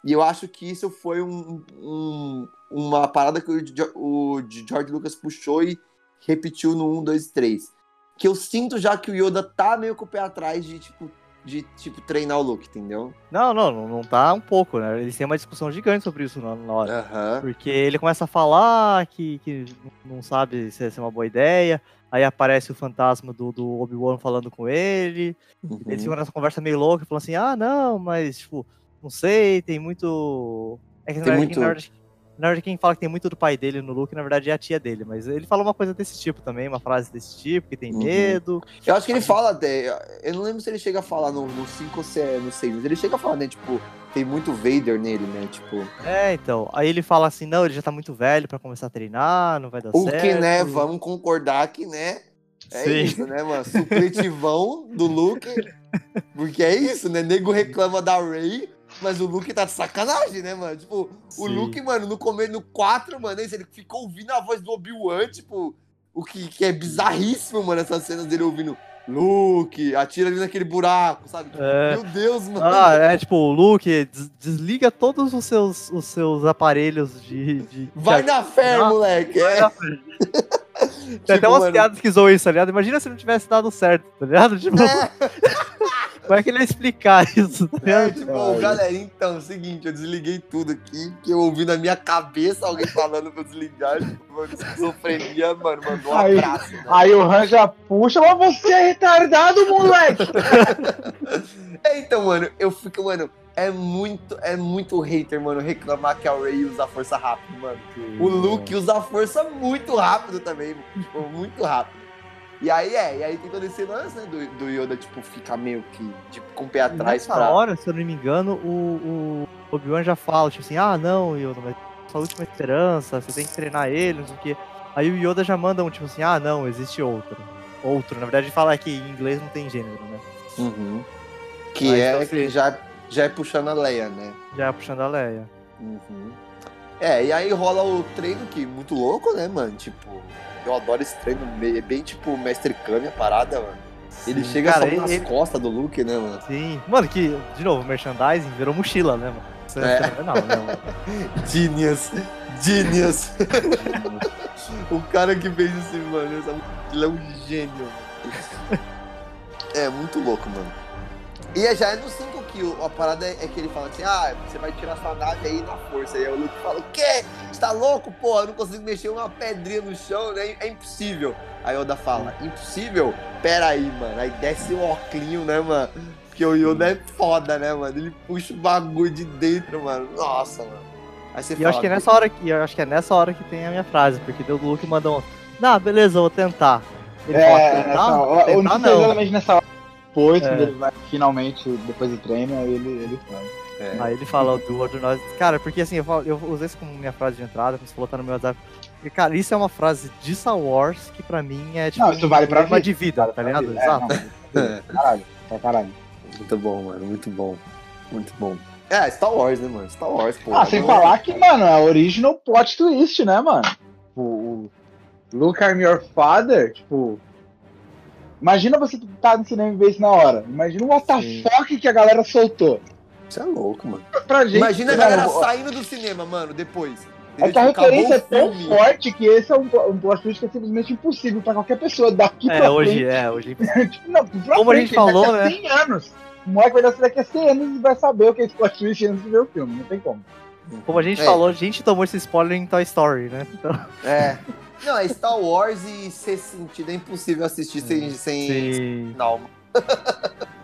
E eu acho que isso foi um, um- uma parada que o, o George Lucas puxou e repetiu no 1, 2 3. Que eu sinto já que o Yoda tá meio com o pé atrás de, tipo, de, tipo treinar o Luke, entendeu?
Não, não, não, não tá um pouco, né? Eles têm uma discussão gigante sobre isso na, na hora.
Aham.
Porque ele começa a falar que, que não sabe se é uma boa ideia. Aí aparece o fantasma do, do Obi-Wan falando com ele.
Uhum.
Eles ficam nessa conversa meio louca, falando assim: ah, não, mas, tipo, não sei, tem muito. É que na
Tem
verdade,
muito-
na verdade, na verdade, quem fala que tem muito do pai dele no Luke, na verdade, é a tia dele. Mas ele fala uma coisa desse tipo também, uma frase desse tipo, que tem
Uhum.
medo.
Eu acho que ele fala até. Eu não lembro se ele chega a falar no 5 ou se é no 6, mas ele chega a falar, né? Tipo, tem muito Vader nele, né? Tipo.
É, então. Aí ele fala assim: não, ele já tá muito velho pra começar a treinar, não vai dar
O
certo.
que, né? Vamos concordar que, né? É
Sim.
isso, né, mano? Supletivão do Luke. Porque é isso, né? Nego reclama da Ray, mas o Luke tá de sacanagem, né, mano? Tipo, o
Sim.
Luke, mano, no começo, no 4, mano, é isso, ele ficou ouvindo a voz do Obi-Wan, tipo, o que, que é bizarríssimo, mano, essas cenas dele ouvindo Luke, atira ali naquele buraco, sabe? Tipo,
É.
Meu Deus, mano.
Ah, é tipo, Luke, des- desliga todos os seus, os seus aparelhos de. de
Vai na fé,
Ah,
moleque.
vai
É,
na fé. Tem até
Tipo,
umas
mano,
piadas que zoam isso, tá ligado? Imagina se não tivesse dado certo, tá ligado? Tipo,
É.
como é que ele ia explicar isso, tá
É, tipo, ô, galera, então, é o seguinte, eu desliguei tudo aqui, que eu ouvi na minha cabeça alguém falando pra eu desligar, tipo, mano, esquizofrenia, mano, mandou um
Aí-
abraço, né?
Aí o Han já puxa, mas você é retardado, moleque!
É, então, mano, eu fico, mano, é muito, é muito hater, mano, reclamar que a Ray usa força rápido, mano. O Luke usa força muito rápido também, tipo, muito rápido. E aí é, e aí tem todo esse lance, né, do, do Yoda, tipo, ficar meio que, tipo, com o pé atrás
Nessa
pra...
hora, se eu não me engano, o, o Obi-Wan já fala, tipo assim, ah, não, Yoda, mas sua última esperança, você tem que treinar ele, não sei o quê. Aí o Yoda já manda um, tipo assim, ah, não, existe outro. Outro, na verdade, fala que em inglês não tem gênero, né?
Uhum. Que
Mas,
é,
então,
que
assim-
já, já é puxando a Leia, né?
Já é puxando a Leia.
Uhum. É, e aí rola o treino que muito louco, né, mano? Tipo, eu adoro esse treino, é bem tipo Mestre Kami a parada, mano. Ele
Sim,
chega
cara,
só nas
ele-
costas do Luke, né, mano?
Sim. Mano, que, de novo, merchandising virou mochila, né, mano? Isso é,
É.
fenomenal, né, mano?
Genius! Genius! o cara que fez esse, mano, ele é um gênio, mano. É muito louco, mano. E é- já é no 5 que o- a parada é, é que ele fala assim: ah, você vai tirar sua nave aí na força. Aí o Luke fala: o quê? Você tá louco, pô? Eu não consigo mexer uma pedrinha no chão, né? É impossível. Aí Yoda fala: impossível? Pera aí, mano. Aí desce o óculinho, né, mano? Porque o Yoda é foda, né, mano? Ele puxa o bagulho de dentro, mano. Nossa, mano. Aí você
E eu
fala:
acho que é nessa hora que eu acho que é nessa hora que tem a minha frase, porque deu o Luke mandou um. Não, beleza, eu vou tentar. Ele
É,
fala,
nessa
tentar?
eu não
Tentar
sei
não.
exatamente nessa hora. Depois,
É.
quando ele vai finalmente, depois do treino, aí ele, ele faz.
É.
Aí ele fala do Order Nós. Cara, porque assim, eu, falo- eu usei isso como minha frase de entrada, como você falou, tá no meu WhatsApp. E, cara, isso é uma frase de Star Wars que pra mim é tipo
Não, isso vale pra
uma
vida.
de vida, tá ligado?
É,
Exato.
não,
É.
caralho, pra caralho.
Muito bom, mano. Muito bom. Muito bom. É, Star Wars, né, mano? Star Wars, pô.
Ah, sem
Não-
falar que, mano, é original plot twist, né, mano? O, o Luke, I'm your father, tipo. Imagina você tá no cinema e ver isso na hora. Imagina o what the
Sim.
fuck que a galera soltou.
Você é louco, mano.
Pra gente.
Imagina a
mano,
galera saindo do cinema, mano, depois.
É que a?
Tipo,
referência é tão forte que esse é um, um plot twist que é simplesmente impossível pra qualquer pessoa daqui
É,
pra
hoje é, hoje.
frente. Tipo, não, pra
Como a
frente,
gente falou,
daqui a
né?
100 anos. O moleque vai nascer daqui a 100 anos e vai saber o que é esse plot twist antes de ver o filme. Não tem como.
Como a gente
É.
falou, a gente tomou esse spoiler em Toy Story, né? Então,
É. Não, é Star Wars e ser sentido. É impossível assistir sem. sem...
sim.
Não.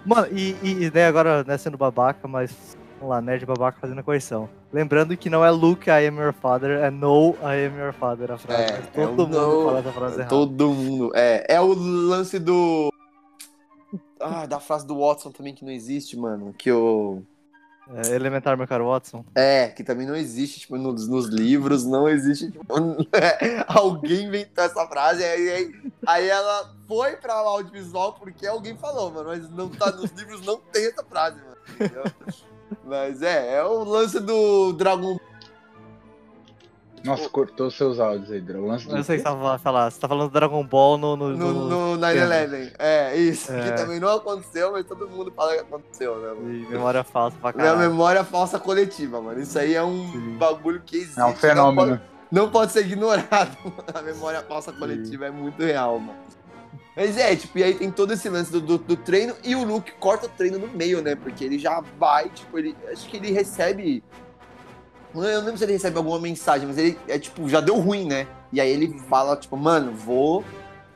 Mano, e, e, e daí agora, né, sendo babaca, mas vamos lá, nerd babaca fazendo a correção. Lembrando que não é Luke, I am your father, é No, I am your father a frase.
É, é
todo
o
mundo
no,
fala essa frase errada.
Todo mundo. É, é o lance do. Ah, da frase do Watson também que não existe, mano. Que o.
É, elementar, meu caro Watson.
É, que também não existe, tipo, nos, nos livros, não existe, tipo, alguém inventou essa frase, aí, aí, aí ela foi pra audiovisual porque alguém falou, mano, mas não tá, nos livros não tem essa frase, mano, entendeu? Mas é, é o lance do Dragon
Nossa, cortou seus áudios aí. O lance
Eu não sei o que você falando. Você tá falando do Dragon Ball no. no,
no,
no-
no 9-11. É, isso,
É.
que também não aconteceu, mas todo mundo fala que aconteceu, né, mano?
de memória falsa pra caralho.
memória falsa coletiva, mano. Isso aí é um
Sim.
bagulho que existe.
É um
não
fenômeno.
pode- não pode ser ignorado. A memória falsa coletiva é muito real, mano. Mas é, tipo, e aí tem todo esse lance do, do, do treino e o Luke corta o treino no meio, né? Porque ele já vai, tipo, ele. Acho que ele recebe. Eu não lembro se ele recebe alguma mensagem, mas ele é tipo, já deu ruim, né? E aí ele fala, tipo, mano, vou.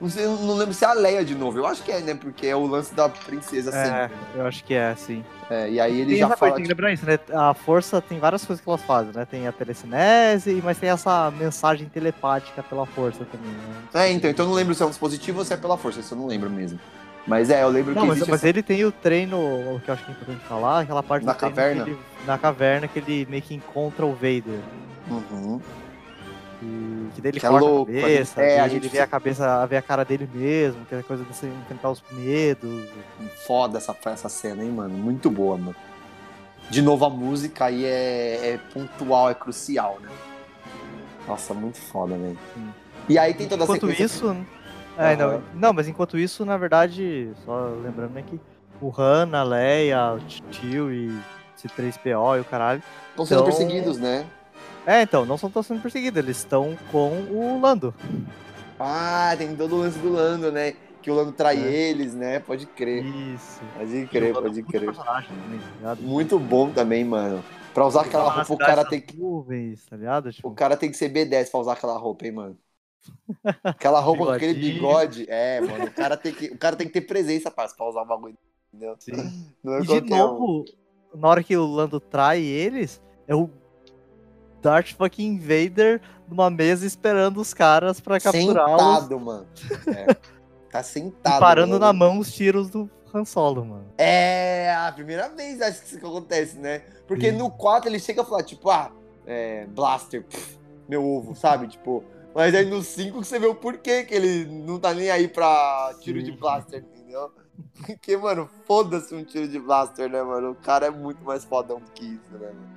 Não, sei, não lembro se é a Leia de novo. Eu acho que é, né? Porque é o lance da princesa
É,
sempre.
eu acho que é, sim.
É, e aí ele
Tem
já
essa
fala.
coisa, tem que lembrar isso, né? A força tem várias coisas que elas fazem, né? Tem a telecinese, mas tem essa mensagem telepática pela força também, né?
É, então, então eu não lembro se é um dispositivo ou se é pela força, isso eu não lembro mesmo. Mas é, eu lembro
Não,
que
mas, mas
essa-
ele tem o treino, o que eu acho que é importante falar, aquela parte
Na caverna?
ele- na caverna que ele meio que encontra o Vader.
Uhum.
E que daí ele
Que é
corta
louco,
a cabeça,
é, a gente
ele vê a cabeça, vê a cara dele mesmo, que é coisa de enfrentar os medos.
Foda essa, essa cena, hein, mano? Muito boa, mano. De novo, a música aí é, é pontual, é crucial, né? Nossa, muito foda, velho. E aí tem toda a
Enquanto
sequência...
isso. É, não,
Aham.
não, mas enquanto isso, na verdade, só lembrando né, que o Han, a Leia, o tio e C3PO e o caralho.
Estão sendo perseguidos, né?
É, então, não estão sendo perseguidos, eles estão com o Lando.
Ah, tem todo o lance do Lando, né? Que o Lando trai
É.
eles, né? Pode crer.
Isso.
Pode crer, pode
é
crer.
tá?
Muito bom também, mano. Pra usar aquela roupa, o cara tem que.
Nuvens, tá ligado? Tipo,
O cara tem que ser B10 pra usar aquela roupa, hein, mano. Aquela roupa com aquele bigode. É, mano. O cara tem que, o cara tem que ter presença pra, pra usar o bagulho. Entendeu?
Sim.
Não é
E de
qualquer um.
novo, na hora que o Lando trai eles, é o Darth fucking Vader numa mesa esperando os caras pra capturá-los.
Sentado, mano. É. Tá
E
sentado.
parando
mano.
na mão os tiros do Han Solo, mano.
É a primeira vez, acho que isso acontece, né? Porque
Sim.
no 4 ele chega a falar, tipo, ah, é, Blaster, pff, meu ovo, sabe? Tipo. Mas aí no 5 que você vê o porquê que ele não tá nem aí pra tiro
Sim.
de Blaster, entendeu? Porque, mano, foda-se um tiro de Blaster, né, mano? O cara é muito mais fodão do que isso, né, mano?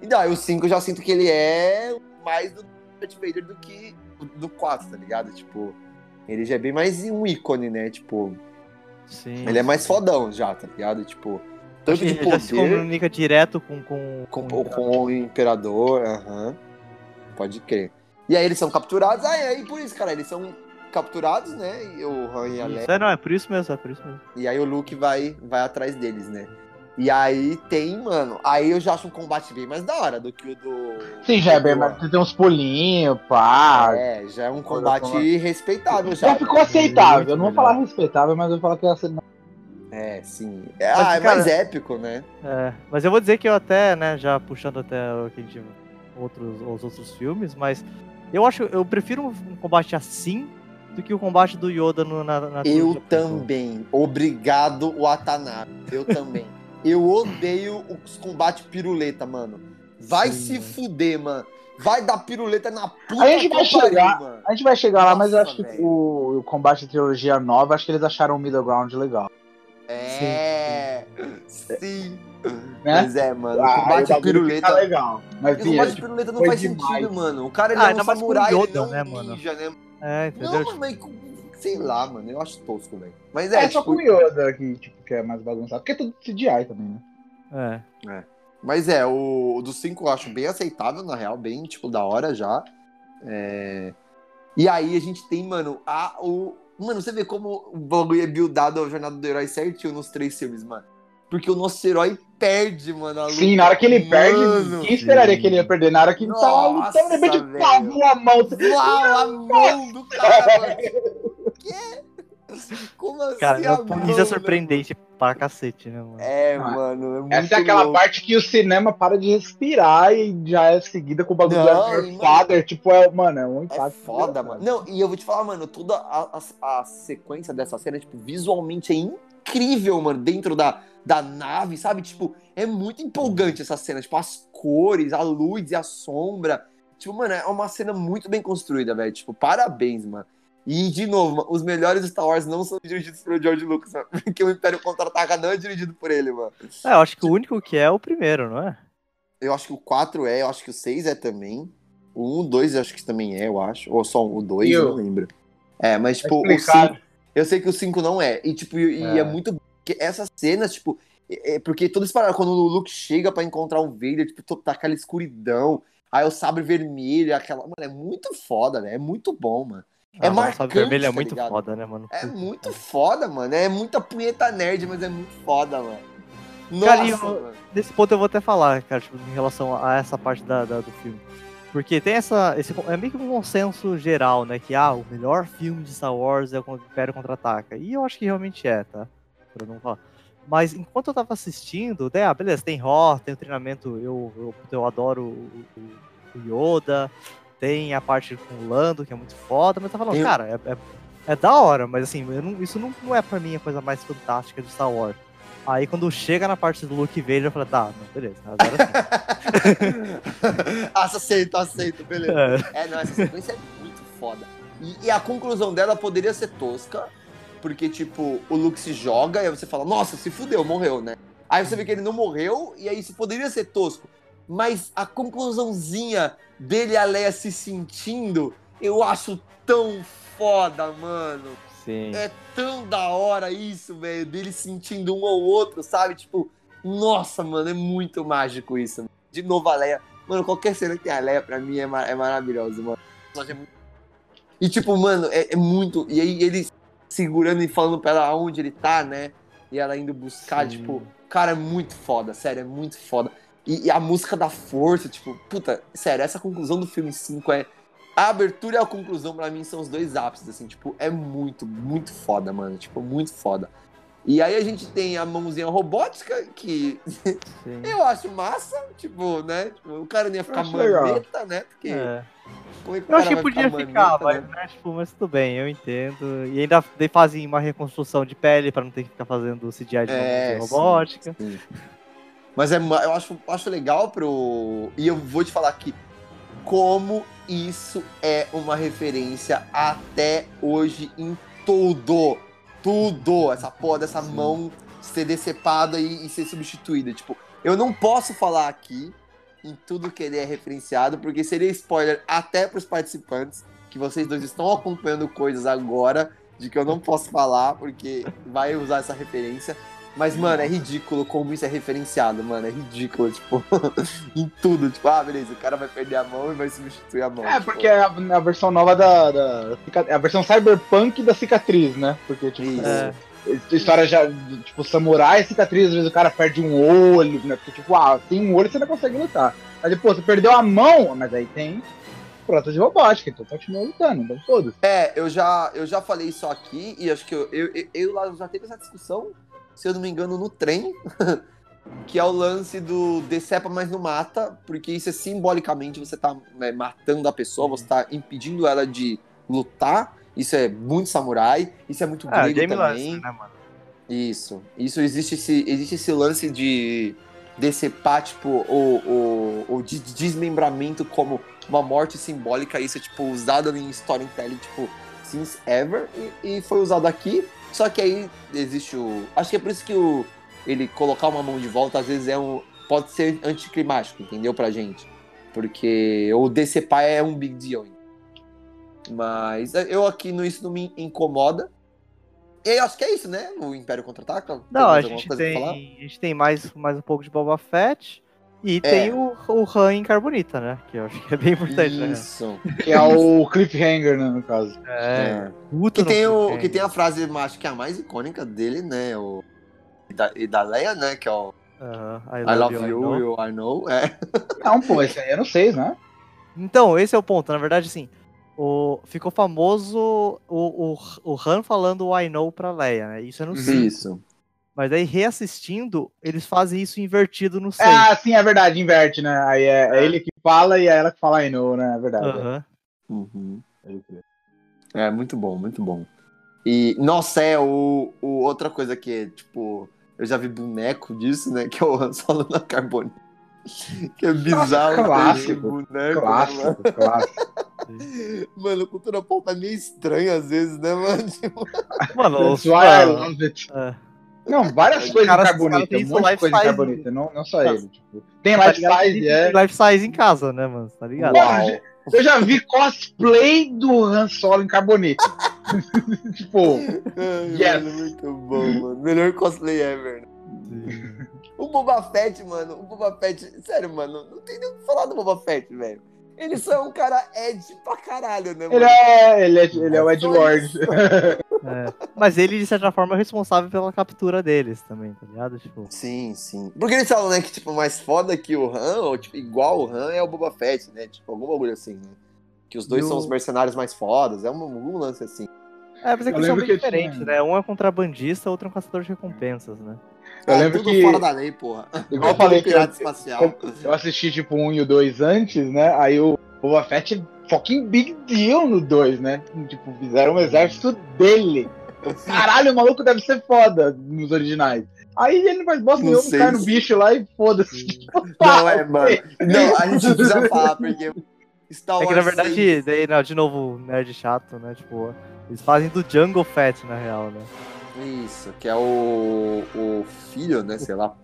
Então, aí o 5 eu já sinto que ele é mais do Darth Vader do que do 4, tá ligado? Tipo, ele já é bem mais um ícone, né? Tipo,
Sim.
ele é mais fodão já, tá ligado? Tipo, tanto de
Ele já se
poder
comunica direto com, com,
com,
com-
com o imperador, aham. Pode crer. E aí eles são capturados, aí, aí por isso, cara, eles são capturados, né? E o Han e a Leia.
Isso, é, não, é por isso mesmo, é por isso mesmo.
E aí o Luke vai, vai atrás deles, né? E aí tem, mano. Aí eu já acho um combate bem mais da hora do que o do.
Sim, já é bem, mas tem uns pulinhos, pá.
É, já é um combate respeitável
Já
já.
ficou aceitável.
Muito
Eu não vou
melhor.
falar respeitável, mas eu vou falar que é assim.
É, sim. É, ah, é
cara-
mais épico, né?
É, mas eu vou dizer que eu até, né, já puxando até o que a gente, outros, os outros filmes, mas eu acho, eu prefiro um, combate assim do que o combate do Yoda no, na, na
Eu também. Obrigado, Watanabe. Eu também. Eu odeio os combates piruleta, mano. Vai
Sim,
se
mano.
fuder, mano. Vai dar piruleta na puta
A gente
que
vai chegar.
mano.
A gente vai chegar lá, mas eu
Nossa,
acho que
velho.
o, o combate da trilogia nova, acho que eles acharam o middle ground legal.
É. Sim.
Né?
Mas é, mano. O
Ah,
combate piruleta.
fica legal. Mas
O combate
é, tipo,
piruleta não faz
demais.
sentido, mano. O cara ele
Ah,
é um samurai, ele
Yoda,
não
né,
é
mano?
ninja, né?
É, entendeu?
Não,
Tipo,
mas sei lá, mano. Eu acho tosco, velho. Mas é,
é, só
tipo,
com o Yoda que, tipo, que é mais bagunçado. Porque é tudo CGI também, né?
é.
Mas é, o, o do 5 eu acho bem aceitável, na real, bem, tipo, da hora já. É... E aí a gente tem, mano, a, o. Mano, você vê como o bagulho é buildado a jornada do herói certinho nos três filmes, mano. Porque o nosso herói perde, mano. A luta.
Sim, na hora que ele perde,
Mano,
quem esperaria
sim.
que ele ia perder? Na hora que ele tava
Nossa,
lutando, de repente, voa a mão.
Uau, a mão do cara, mano. Quê? Como assim?
Cara,
a
é por
mão,
isso
né,
é surpreendente pra cacete, né, mano?
mano? É,
Ah,
mano. É muito
Essa é aquela
louco.
parte que o cinema para de respirar e já é seguida com o bagulho do
mano,
Father. Tipo, é, mano, é um
É
impacto.
foda,
engraçado.
mano. Não, e eu vou te falar, mano, toda a, a, a sequência dessa cena, tipo, visualmente é incrível, mano, dentro da, da nave, sabe? Tipo, é muito empolgante essa cena. Tipo, as cores, a luz e a sombra. Tipo, mano, é uma cena muito bem construída, velho. Tipo, parabéns, mano. E, de novo, mano, os melhores Star Wars não são dirigidos pelo George Lucas, mano, porque o Império Contra-Ataca não é dirigido por ele, mano.
É, eu acho que o único que é é o primeiro, não é?
Eu acho que o 4 é, eu acho que o 6 é também. O 1, o 2 eu acho que também é, eu acho. Ou só o 2,
E
eu
o-
não lembro. É, mas tipo, o
explicado.
5. Eu sei que o 5 não é. E tipo, e e é,
É.
muito. Porque essas cenas, tipo. É é porque toda essa parada, quando o Luke chega pra encontrar o Vader, tipo, tá aquela escuridão. Aí o sabre vermelho, aquela. Mano, é muito foda, né? É muito bom, mano. É
Ah, mano,
marcante,
Sabe vermelho é
tá
muito
ligado?
foda, né, mano?
É muito foda, mano. É muita punheta nerd, mas é muito foda, mano. Nossa,
Cara, eu-
mano.
Nesse ponto eu vou até falar, cara, tipo, em relação a essa parte da, da- do filme. Porque tem essa. Esse, é meio que um consenso geral, né? Que ah, o melhor filme de Star Wars é o Império Contra-Ataca. E eu acho que realmente é, tá? Pra não falar. Mas enquanto eu tava assistindo, daí, ah, beleza, tem Roth, tem o treinamento, eu, eu, eu adoro o, o- o Yoda, tem a parte com o Lando, que é muito foda, mas eu tô falando, cara, é, é, é da hora, mas assim, não- isso não, não é pra mim a coisa mais fantástica de Star Wars. Aí quando chega na parte do Luke Vader, eu falei, tá, não, beleza, agora sim.
aceito, aceito, beleza.
É.
É, não, essa sequência é muito foda. E, e a conclusão dela poderia ser tosca, porque, tipo, o Luke se joga e aí você fala, nossa, se fudeu, morreu, né? Aí você vê que ele não morreu, e aí isso poderia ser tosco. Mas a conclusãozinha dele e a Leia se sentindo, eu acho tão foda, mano.
Sim.
É tão da hora isso, velho, dele sentindo um ou outro, sabe? Tipo, nossa, mano, é muito mágico isso. De novo a Leia. Mano, qualquer cena que tem a Leia, pra mim, é, ma- é maravilhoso, mano. É muito- E, tipo, mano, é, é muito. E aí ele segurando e falando pra ela onde ele tá, né? E ela indo buscar,
Sim.
tipo, cara, é muito foda, sério, é muito foda. E, e a música da força, tipo, puta, sério, essa conclusão do filme 5 é. A abertura e a conclusão, pra mim, são os dois ápices, assim, tipo, é muito, muito foda, mano. Tipo, muito foda. E aí a gente tem a mãozinha robótica, que
sim.
eu acho massa, tipo, né? Tipo, o cara não ia ficar
acho legal.
maneta, né? Porque
É.
como é que
Eu acho que podia
ficar
ficar,
maneta,
mas,
né?
né, tipo, mas tudo bem, eu entendo. E ainda fazem uma reconstrução de pele pra não ter que ficar fazendo CGI de
É,
robótica.
Sim. Mas é, eu acho, acho legal pro. E eu vou te falar aqui como isso é uma referência até hoje em tudo. Tudo. Essa porra dessa
Sim.
mão ser decepada e, e ser substituída. Tipo, eu não posso falar aqui em tudo que ele é referenciado, porque seria spoiler até pros participantes, que vocês dois estão acompanhando coisas agora de que eu não posso falar, porque vai usar essa referência. Mas, mano, é ridículo como isso é referenciado, mano. É ridículo, tipo, em tudo. Tipo, ah, beleza, o cara vai perder a mão e vai substituir a mão.
É,
tipo.
porque é a, a versão nova da, da. É a versão cyberpunk da cicatriz, né? Porque, tipo,
Isso.
É.
história já. Tipo, samurai, cicatriz, às vezes o cara perde um olho, né? Porque, tipo, ah, tem um olho você não consegue lutar. Aí depois, você perdeu a mão, mas aí tem prótese robótica, então continua lutando, então todos.
É, eu já, eu já falei isso aqui e acho que eu, eu, eu, eu lá já teve essa discussão, se eu não me engano, no trem, que é o lance do decepa, mas não mata, porque isso é simbolicamente você tá né, matando a pessoa, você tá impedindo ela de lutar. Isso é muito samurai, isso é muito
Ah,
grego
Game
também.
Lancer, né, mano?
Isso. Isso existe esse, existe esse lance de decepar, tipo, o, o, o de- desmembramento como uma morte simbólica. Isso é, tipo, usado em storytelling, tipo, since ever. E, e foi usado aqui. Só que aí existe o. Acho que é por isso que o, ele colocar uma mão de volta, às vezes, é um. Pode ser anticlimático, entendeu? Pra gente. Porque o decepar é um big deal. Mas eu aqui no isso não me incomoda. E eu acho que é isso, né? O Império Contra-Ataca.
Não, a gente, tem, a gente tem mais, mais um pouco de Boba Fett. E
É.
tem o, o Han em Carbonita, né? Que eu acho que é bem importante, né?
Isso.
Que é o cliffhanger, né, no caso.
É,
É. Que tem, o, que tem a frase, acho que é a mais icônica dele, né? O, e, da, e da Leia, né? Que é o
Aham,
I love
I
you,
know.
you, I know. É.
Não, pô, esse aí é no 6, né?
Então, esse é o ponto. Na verdade, assim, o, ficou famoso o, o, o Han falando o I know pra Leia, né? Isso é no
Uhum.
5.
Isso.
Mas aí, reassistindo, eles fazem isso invertido no 6.
Ah, sim, é verdade, inverte, né? Aí é, é ele que fala e é ela que fala I know, né? É verdade.
Aham.
Uhum.
é.
É, muito bom, muito bom. E, nossa, é o, o outra coisa que é, tipo, eu já vi boneco disso, né? Que é o Han Solo na Carbone. Que é bizarro.
clássico,
boneco, né, mano?
Clássico, clássico.
Mano, a cultura pop é meio estranha às vezes, né, mano? Tipo,
Mano, os
why I love it.
é.
Não, várias coisas
Cara,
carbonita, monte de
life
coisa em
size.
carbonita, não, não só
Tá.
ele. Tipo, tem
tá
life size,
tem
é.
life size em casa, né, mano? Tá ligado?
Eu já vi cosplay do Han Solo em carbonita. tipo,
Ai,
Yes.
mano, muito bom, mano. Melhor cosplay ever. né? O Boba Fett, mano, o Boba Fett, sério, mano, não tem nem o que falar do Boba Fett, velho. Ele só é um cara Ed pra caralho, né, mano?
ele é, ele é, ele é o Ed Lord.
É. Mas ele, de certa forma, é responsável pela captura deles também, tá ligado? Tipo,
Sim, sim. Porque eles falam, né, que, tipo, mais foda que o Han, ou, tipo, igual o Han, é o Boba Fett, né? Tipo, algum bagulho assim, né? Que os dois
E
são
o-
os mercenários mais fodas, é um, algum lance assim.
É, mas é que
Eu
eles são bem
que tinha-
diferentes, né? Um é contrabandista, outro é um caçador de recompensas, né?
Eu
é
lembro
tudo
que-
fora da lei, porra.
Igual eu
É
falei
pirata
eu-
espacial.
Eu assisti tipo um e o 2 antes, né? Aí o Boba Fett é fucking big deal no 2, né? Tipo, fizeram um exército dele. Caralho, o maluco deve ser foda nos originais. Aí ele não faz bosta
Não
nenhuma, cai no bicho lá e foda-se.
Não, é, mano. Não, a gente precisa falar, porque Star
É
Wars
que na verdade,
6
daí, não, de novo, nerd chato, né? Tipo, eles fazem do Jungle Fett, na real, né?
Isso, que é o, o filho, né, sei lá.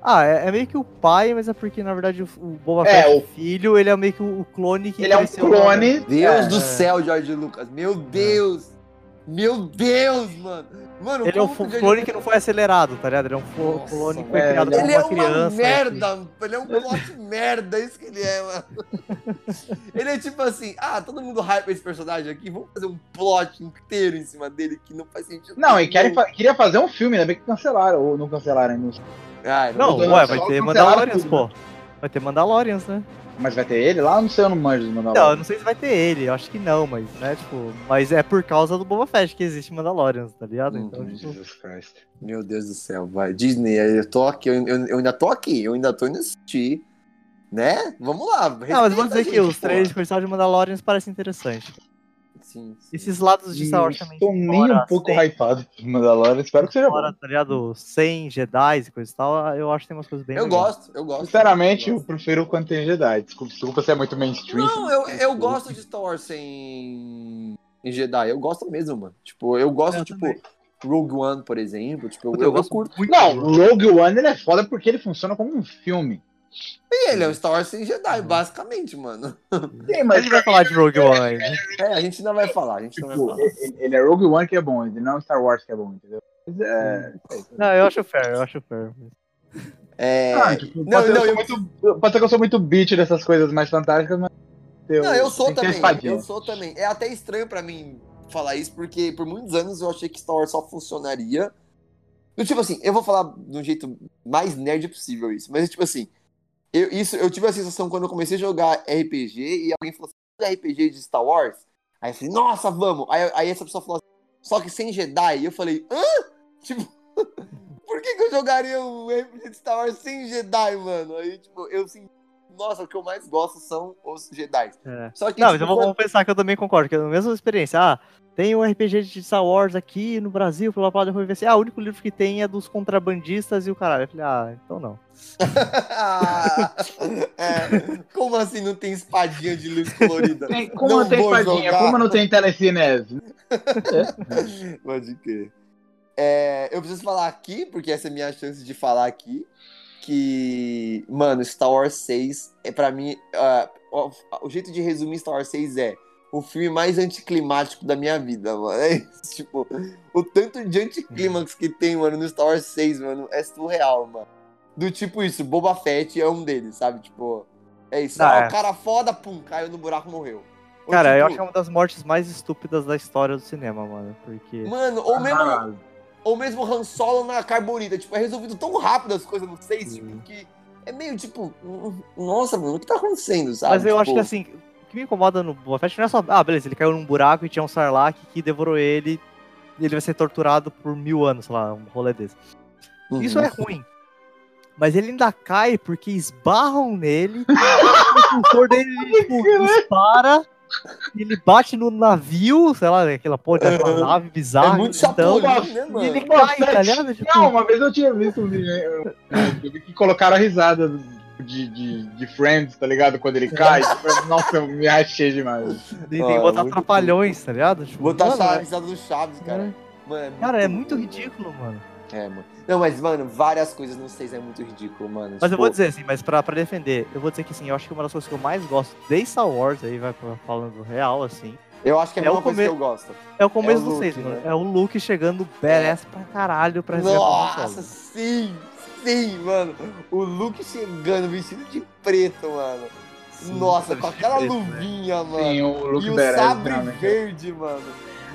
Ah, é, é meio que o pai, mas é porque, na verdade, o, o Boba
É,
Fett,
o-
o filho, ele é meio que o, clone que
Ele é um
lá, né?
clone.
Deus
é,
do
é.
céu, George Lucas. Meu Deus! Meu Deus, mano! Mano,
Ele é um clone que não foi acelerado, tá ligado? Ele é um
Nossa,
clone que foi
é,
criado por
Ele é
uma
uma
criança.
merda! Ele é um plot merda, é isso que ele é, mano. Ele é tipo assim, ah, todo mundo hype esse personagem aqui, vamos fazer um plot inteiro em cima dele que não faz sentido.
Não, e querem, fa- queria fazer um filme, ainda bem que cancelaram, ou não cancelaram ainda.
Ai,
Não,
Mudando
ué, vai ter Mandalorians,
tudo,
pô. Vai ter Mandalorians, né?
Mas vai ter ele lá? Não sei, eu não manjo dos
Não, eu
Mandalorians.
não sei se vai ter ele, eu acho que não, mas, né, tipo, mas é por causa do Boba Fett que existe Mandalorians, tá ligado? Então,
Uhum.
tipo,
Jesus Christ.
Meu Deus do céu, vai. Disney, eu tô aqui, eu, eu- eu ainda tô aqui, eu ainda tô indo assistir. Né? Vamos lá.
não, mas eu vou
respeita
dizer
a
que
gente,
os
pô.
trailers comercial de Mandalorians parecem interessantes.
Sim, sim.
Esses lados de Star Wars também.
estou nem
fora
um pouco
sem-
hypado pro Mandalorian, espero que seja bom.
Fora, tá ligado? Sem Jedi e coisa e tal, eu acho que tem umas coisas bem
Eu
legais.
gosto, eu gosto.
Sinceramente,
eu
eu
gosto.
prefiro quando tem Jedi. Desculpa, desculpa se é muito mainstream.
Não, eu, eu gosto de Star Wars sem em Jedi. Eu gosto mesmo, mano. Tipo, eu gosto,
Eu
tipo,
também.
Rogue One, por exemplo. Tipo, eu,
Puta,
eu,
eu gosto
curto.
muito.
Não, Rogue One ele é foda porque ele funciona como um filme.
E ele é um Star Wars sem Jedi, basicamente, mano.
Sim,
Mas a gente vai falar de Rogue One ainda.
É, a gente não vai falar, a gente não vai
tipo,
falar.
ele, é Rogue One que é bom, ele não é Star Wars que é bom, entendeu? Mas é.
Não, eu acho fair, eu acho fair.
É...
Ah, tipo,
não,
pode, ser
não,
que eu
eu-
sou muito, pode ser que eu sou muito bitch dessas coisas mais fantásticas, mas.
Não, eu sou também. Eu sou também. É até estranho pra mim falar isso, porque por muitos anos eu achei que Star Wars só funcionaria. Tipo assim, eu vou falar de um jeito mais nerd possível isso, mas tipo assim, eu, isso, eu tive a sensação quando eu comecei a jogar RPG e alguém falou assim, RPG de Star Wars? Aí eu falei, nossa, vamos! Aí, aí essa pessoa falou assim, só que sem Jedi. E eu falei, hã? Tipo, por que, que eu jogaria um RPG de Star Wars sem Jedi, mano? Aí, tipo, eu assim, nossa, o que eu mais gosto são os Jedi.
É.
Só que,
Não, mas eu vou,
quando-
pensar que eu também concordo, que é a mesma experiência. Ah, tem um RPG de Star Wars aqui no Brasil, pela Paula de assim, ah, o único livro que tem é dos contrabandistas e o caralho. Eu falei, ah, então não.
Ah, é, como assim não tem espadinha de luz colorida?
Tem- como
Não
não, tem espadinha?
jogar.
Como não tem telecinese?
Pode crer. É, eu preciso falar aqui, porque essa é a minha chance de falar aqui, que, mano, Star Wars 6 é pra mim. ah, o, o jeito de resumir Star Wars 6 é o filme mais anticlimático da minha vida, mano. É isso, tipo, o tanto de anticlímax que tem, mano, no Star Wars 6, mano, é surreal, mano. Do tipo isso, Boba Fett é um deles, sabe? Tipo, é isso.
Ah,
ah,
é.
o cara foda, pum, caiu no buraco morreu. Ou,
Cara, eu
tipo,
acho que é uma das mortes mais estúpidas da história do cinema, mano. Porque.
Mano, ou mesmo,
Caralho.
Ou mesmo Han Solo na Carbonita. Tipo, é resolvido tão rápido as coisas no 6,
Sim.
tipo, que é meio tipo, hum, nossa, mano, o que tá acontecendo, sabe?
Mas eu acho
Tipo,
que assim, o que me incomoda no Boba Fett não é só. Ah, beleza, ele caiu num buraco e tinha um Sarlacc que devorou ele. E ele vai ser torturado por mil anos, sei lá, um rolê desse.
uhum.
Isso é ruim. Mas ele ainda cai porque esbarram nele, o impulsor dele tipo, dispara, ele bate no navio, sei lá, aquela porra daquela nave
É
bizarra.
muito
então,
chapolin, né,
E
mano?
ele
Boba
cai, tá
Fett-
ligado? Tipo,
Não, uma vez eu tinha visto um vídeo né, que colocaram a risada de, de, de Friends, tá ligado? Quando ele cai. Tipo, Nossa, eu me rachei demais.
tem que
Ah,
botar
muito
trapalhões, tá ligado? Tipo,
Botar
mano,
a
é-
risada do Chaves, cara. Mano, é muito
Cara, é muito ridículo, mano.
É, mano. Não, mas, mano, várias coisas no 6 é muito ridículo, mano.
Mas eu
Tipo,
vou dizer assim, mas pra, pra defender, eu vou dizer que assim, eu acho que uma das coisas que eu mais gosto de Star Wars, aí vai falando real, assim,
Eu acho que é a
é o
mesma coisa que eu gosto.
é o começo
É o
do
Luke,
6, mano.
né?
É o Luke chegando badass pra caralho pra
Nossa, sim! Sim, mano. O Luke chegando vestido de preto, mano.
Sim,
Nossa, com aquela
preto, né?
luvinha, mano.
Sim, o Luke
e o
Badass,
sabre
realmente.
verde, mano.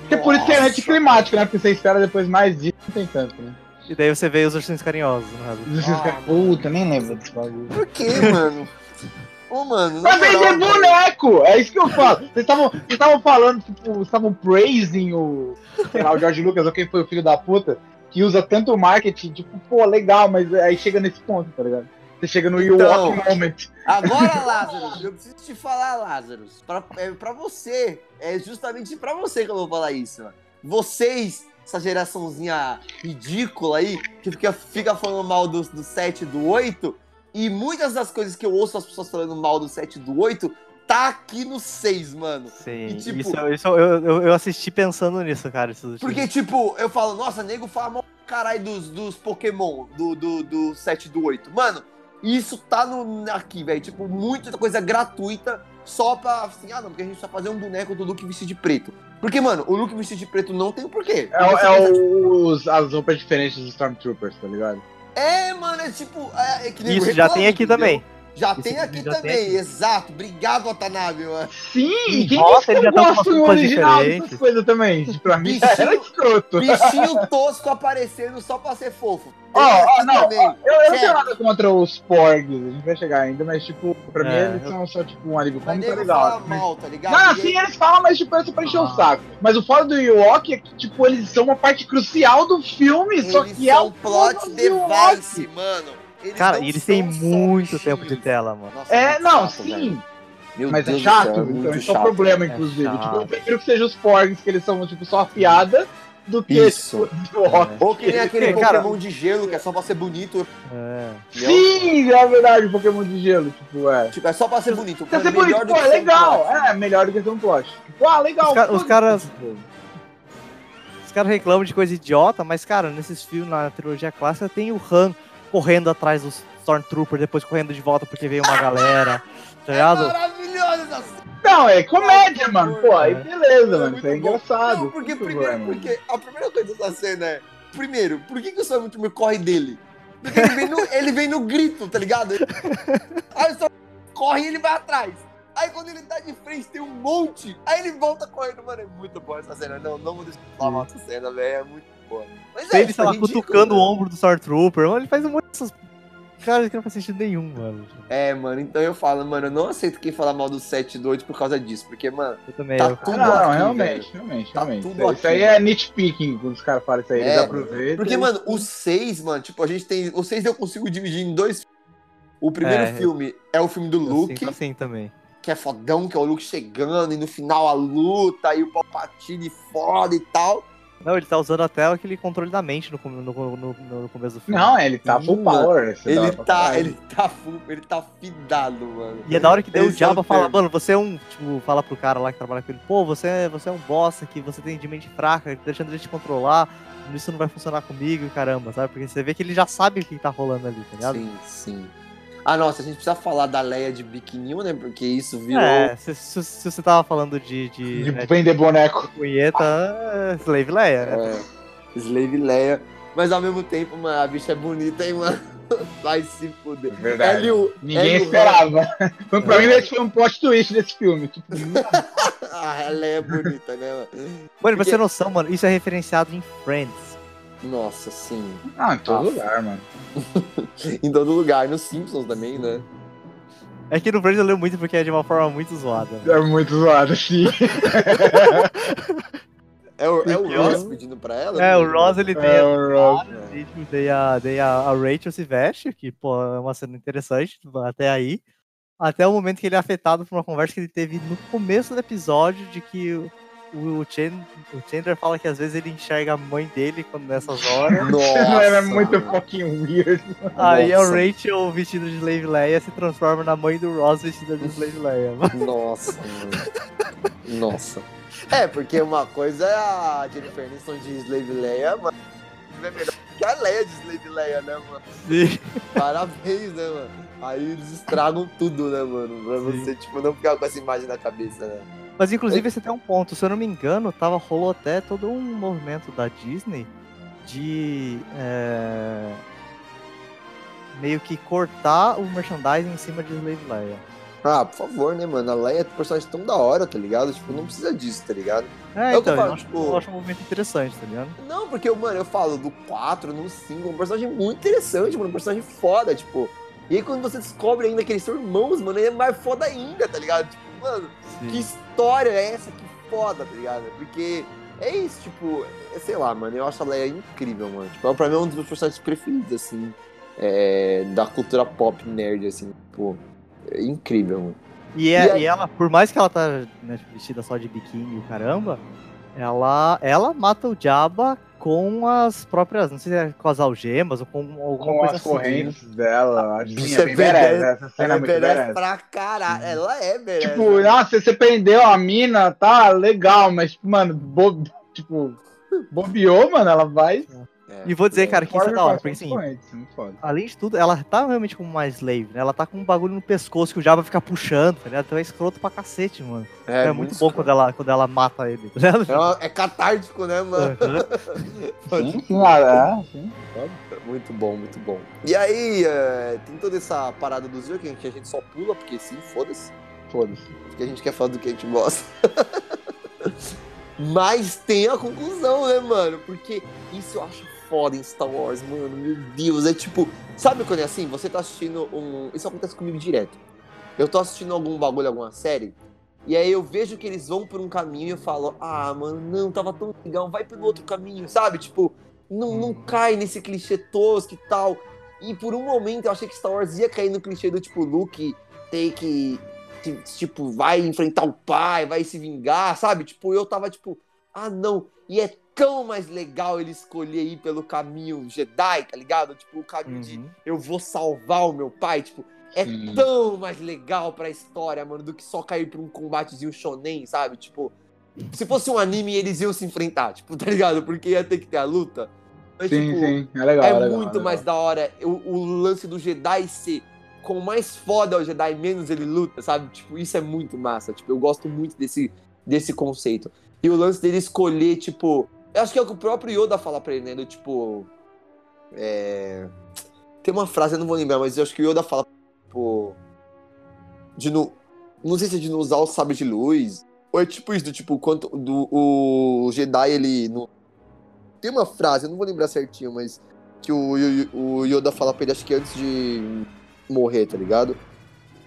Porque é por isso que é
Nossa.
anticlimático, né? Porque você espera depois mais disso, não tem tanto, né?
E daí você vê os ursinhos carinhosos, né?
Ah,
Puta, nem lembro desse bagulho.
Por que, mano? Ô, mano, na
Pra vender
mano.
boneco! É isso que eu falo. Vocês estavam vocês estavam falando, tipo, vocês estavam praising o, sei lá, o George Lucas, ou quem foi o filho da puta, que usa tanto marketing, tipo, pô, legal, mas aí chega nesse ponto, tá ligado? Você chega no You
Então.
Walk Moment.
Agora, Lázaro, eu preciso te falar, Lázaro. Pra, é pra você. É justamente pra você que eu vou falar isso, mano. Vocês, essa geraçãozinha ridícula aí, que fica, fica falando mal do, do 7 e do 8, e muitas das coisas que eu ouço as pessoas falando mal do 7 e do 8, tá aqui no 6, mano.
Sim,
E, tipo-
isso, isso eu, eu, eu assisti pensando nisso, cara.
Porque, tipo, eu falo, nossa, nego fala mal caralho dos, dos Pokémon, do, do, do 7 e do 8. Mano, isso tá no, aqui, velho. Tipo, muita coisa gratuita só pra, assim, ah, não, porque a gente só fazer um boneco do Luke vestido de preto. Porque, mano, o Luke vestido de preto não tem o porquê.
É, é
pensa,
os, as roupas diferentes dos Stormtroopers, tá ligado?
É, mano, é tipo. É, é
Isso já tem aqui
entendeu?
também.
Já
Isso
tem aqui
já tem
também,
aqui.
exato. Obrigado, Watanabe, mano.
Sim, quem
Nossa,
disse que eu gosto no original
diferentes.
dessas coisas também? Pra mim
Bichinho-
era escroto.
Bichinho tosco aparecendo só pra ser fofo.
Ó,
Tem
ó,
aqui
não,
também.
Eu, eu não tenho nada contra os Porgs, a gente vai chegar ainda, mas tipo, pra mim
É,
eles
eu-
são só tipo um alívio
Mas
cômico, é
nego
legal.
fala mal, tá ligado?
Não,
E
assim eles falam, mas tipo, é só pra encher o
Ah.
saco. Mas o foda do Ewok é que, tipo, eles são uma parte crucial do filme, só
Eles
que é
são
o
plot device, mano. Eles
Cara, e eles têm
só
muito tempo de tela, mano.
Nossa,
É,
muito
não,
chato,
sim,
velho. Meu
mas
Deus
é chato,
céu,
então
muito
esse é o
chato.
problema,
É
inclusive.
chato.
Tipo, eu prefiro que seja os Porgs, que eles são, tipo, só a piada, do que,
Isso.
tipo, o Ewok.
Ou que nem aquele
cara-
Pokémon de gelo, que é só pra ser bonito.
É.
Sim, é verdade, Pokémon de gelo, tipo, é.
Tipo, é só pra ser bonito. Mano,
ser bonito, pô, é
um
legal. É, melhor do que ser um plot. Tipo, ah, legal.
Os ca- os
foda-se,
caras-
tipo,
Os caras reclamam de coisa idiota, mas, cara, nesses filmes, na trilogia clássica, tem o Han correndo atrás dos Stormtrooper, depois correndo de volta porque veio uma galera, tá
É
ligado?
maravilhoso essa cena.
Não, é comédia, mano. Pô, aí
É.
beleza,
É
mano.
muito
Isso é engraçado.
Não, porque primeiro,
problema.
porque a primeira coisa dessa cena é. primeiro, por que, que o Storm Trooper corre dele? Porque ele vem no, ele vem no grito, tá ligado? Aí o Storm corre e ele vai atrás. Aí quando ele tá de frente tem um monte, aí ele volta correndo. Mano, é muito boa essa cena. Não, não vou deixar de falar mal dessa cena, velho. É muito boa. Mas é,
ele, sei lá,
ridículo,
cutucando
né?
o ombro do Stormtrooper. Mano, ele faz um monte dessas. Cara, que não faz sentido nenhum, mano.
É, mano, então eu falo, mano, eu não aceito quem fala mal do 7 do 8 por causa disso. Porque, mano,
Eu também.
Tá
eu-
tudo
não, não,
aqui,
realmente, realmente,
Tá
realmente.
tudo
Isso
aqui,
aí é nitpicking quando os caras falam isso aí. Eles
É,
aproveitam.
Porque,
e-
mano, o 6, mano, tipo, a gente tem. O 6 eu consigo dividir em dois filmes. O primeiro
É,
filme é o filme do Luke,
assim também.
que é fodão, que é o Luke chegando, e no final a luta, e o Palpatine foda e tal.
Não, ele tá usando até aquele controle da mente no, no, no, no- começo do filme.
Não, ele tá full
Sim,
power. é
Ele tá, ele tá full, ele tá fidado, mano.
E é da hora que deu o
é o
Diaba fala, mano, você é um. Tipo, fala pro cara lá que trabalha com ele, pô, você é, você é um bosta que você tem de mente fraca, deixando ele te controlar, isso não vai funcionar comigo e caramba, sabe? Porque você vê que ele já sabe o que tá rolando ali, tá ligado?
Sim, sim. Ah, nossa, a gente precisa falar da Leia de biquininho, né? Porque isso virou.
É, se, se- se você tava falando de, de,
De
né,
vender boneco.
punheta, é, Slave Leia, né?
É, Slave Leia. Mas ao mesmo tempo, mano, a bicha é bonita, hein, mano? Vai se fuder.
Verdade.
Hélio-
Ninguém
Hélio-
esperava. Foi pra mim, esse foi um plot twist desse filme. Tipo,
Ah, a Leia é bonita, né, mano?
Mano, pra
Porque-
você ter noção, mano, isso é referenciado em Friends.
Nossa, sim.
ah, em todo
Ah.
lugar, mano.
Em todo lugar. Nos Simpsons também, né?
É que no Friends eu lembro muito porque é de uma forma muito zoada. mano.
É muito zoado, assim.
É o, é o Ross pedindo pra ela?
É, o
né?
Ross ele tem
É,
a
o Ross.
E, tipo, daí a, daí a, a Rachel se veste, que, pô, é uma cena interessante até aí. Até o momento que ele é afetado por uma conversa que ele teve no começo do episódio de que o, o, Chan- o Chandler fala que às vezes ele enxerga a mãe dele quando nessas horas.
Nossa.
Era muito
mano.
fucking weird.
aí a
Nossa.
Rachel vestida de Slave Leia se transforma na mãe do Ross vestida de Slave Leia.
Nossa, mano. Nossa. É, porque uma coisa é a Jennifer Aniston de Slave Leia, mas é melhor que a Leia de Slave Leia, né, mano?
Sim.
Parabéns, né, mano? Aí eles estragam tudo, né, mano? Pra
Sim.
você, tipo, não ficar com essa imagem na cabeça, né?
Mas inclusive esse tem um ponto, se eu não me engano, tava, rolou até todo um movimento da Disney de é, meio que cortar o merchandising em cima de Slave Leia.
Ah, por favor, né, mano? A Leia é um personagem tão da hora, tá ligado? Tipo, não precisa disso, tá ligado?
É,
É eu
então, eu,
falo,
acho,
tipo-
eu acho um movimento interessante, tá ligado?
Não, porque, mano, eu falo do 4 no 5, é um personagem muito interessante, mano, um personagem foda, tipo. E aí quando você descobre ainda que eles são irmãos, mano, aí é mais foda ainda, tá ligado? Tipo, mano, que história é essa? Que foda, tá ligado? Porque é isso, tipo, é, sei lá, mano, eu acho a Leia incrível, mano. Tipo, pra mim é um dos meus personagens preferidos, assim, é, da cultura pop nerd, assim, tipo, é incrível, mano.
E, é-
E aí-
e ela, por mais que ela tá né, vestida só de biquíni e o caramba, ela, ela mata o Jabba com as próprias, não sei se é com as algemas ou com alguma
Com
coisa
as
assim.
correntes dela. Acho que
Isso
é bem. Essa cena
Ela
é muito
pra caralho, ela é badass.
Tipo, nossa, você prendeu a mina, tá legal, mas, tipo, mano, bo... tipo, bobeou, mano, ela vai.
É,
E vou dizer,
é.
cara, que isso é da hora, porque assim,
muito
além de tudo, ela tá realmente como uma slave, né? Ela tá com um bagulho no pescoço que o Jabba fica puxando, tá ligado? Então é escroto pra cacete, mano. É, muito, bom
escroto.
quando ela, quando ela mata ele, tá ligado?
É, uma- é catártico, né, mano?
Sim, sim, ah, é, sim.
Muito bom, muito bom. E aí, é, tem toda essa parada do Zero que a gente, a gente só pula, porque sim, foda-se.
Foda-se.
Porque a gente quer falar do que a gente gosta. Mas tem a conclusão, né, mano? Porque isso eu acho foda em Star Wars, mano. Meu Deus, é tipo. Sabe quando é assim? Você tá assistindo um. Isso acontece comigo direto. Eu tô assistindo algum bagulho, alguma série. E aí eu vejo que eles vão por um caminho e eu falo, ah, mano, não, tava tão legal, vai pelo outro caminho, sabe? Tipo, não, não cai nesse clichê tosco e tal. E por um momento eu achei que Star Wars ia cair no clichê do tipo, Luke tem que. que, Tipo, vai enfrentar o pai, vai se vingar, sabe? Tipo, eu tava tipo, ah, não. E é tão mais legal ele escolher ir pelo caminho Jedi, tá ligado? Tipo, o caminho de
Uhum.
eu vou salvar o meu pai, tipo, é
Sim.
tão mais legal pra história, mano, do que só cair pra um combatezinho shonen, sabe? Tipo, se fosse um anime, eles iam se enfrentar, tipo, tá ligado? Porque ia ter que ter a luta. Mas,
Sim,
tipo,
sim, é legal.
é
legal,
muito
legal.
mais da hora o, o lance do Jedi ser com mais foda é o Jedi, menos ele luta, sabe? Tipo, isso é muito massa. Tipo, eu gosto muito desse, desse conceito. E o lance dele escolher, tipo, Eu acho que é o que o próprio Yoda fala pra ele, né? Tipo. É... Tem uma frase, eu não vou lembrar, mas eu acho que o Yoda fala, tipo. De não. Não sei se é de não usar o sabre de luz. Ou é tipo isso, do tipo, quanto. Do, o Jedi, ele. Não... Tem uma frase, eu não vou lembrar certinho, mas. Que o, o, o Yoda fala pra ele, acho que antes de morrer, tá ligado?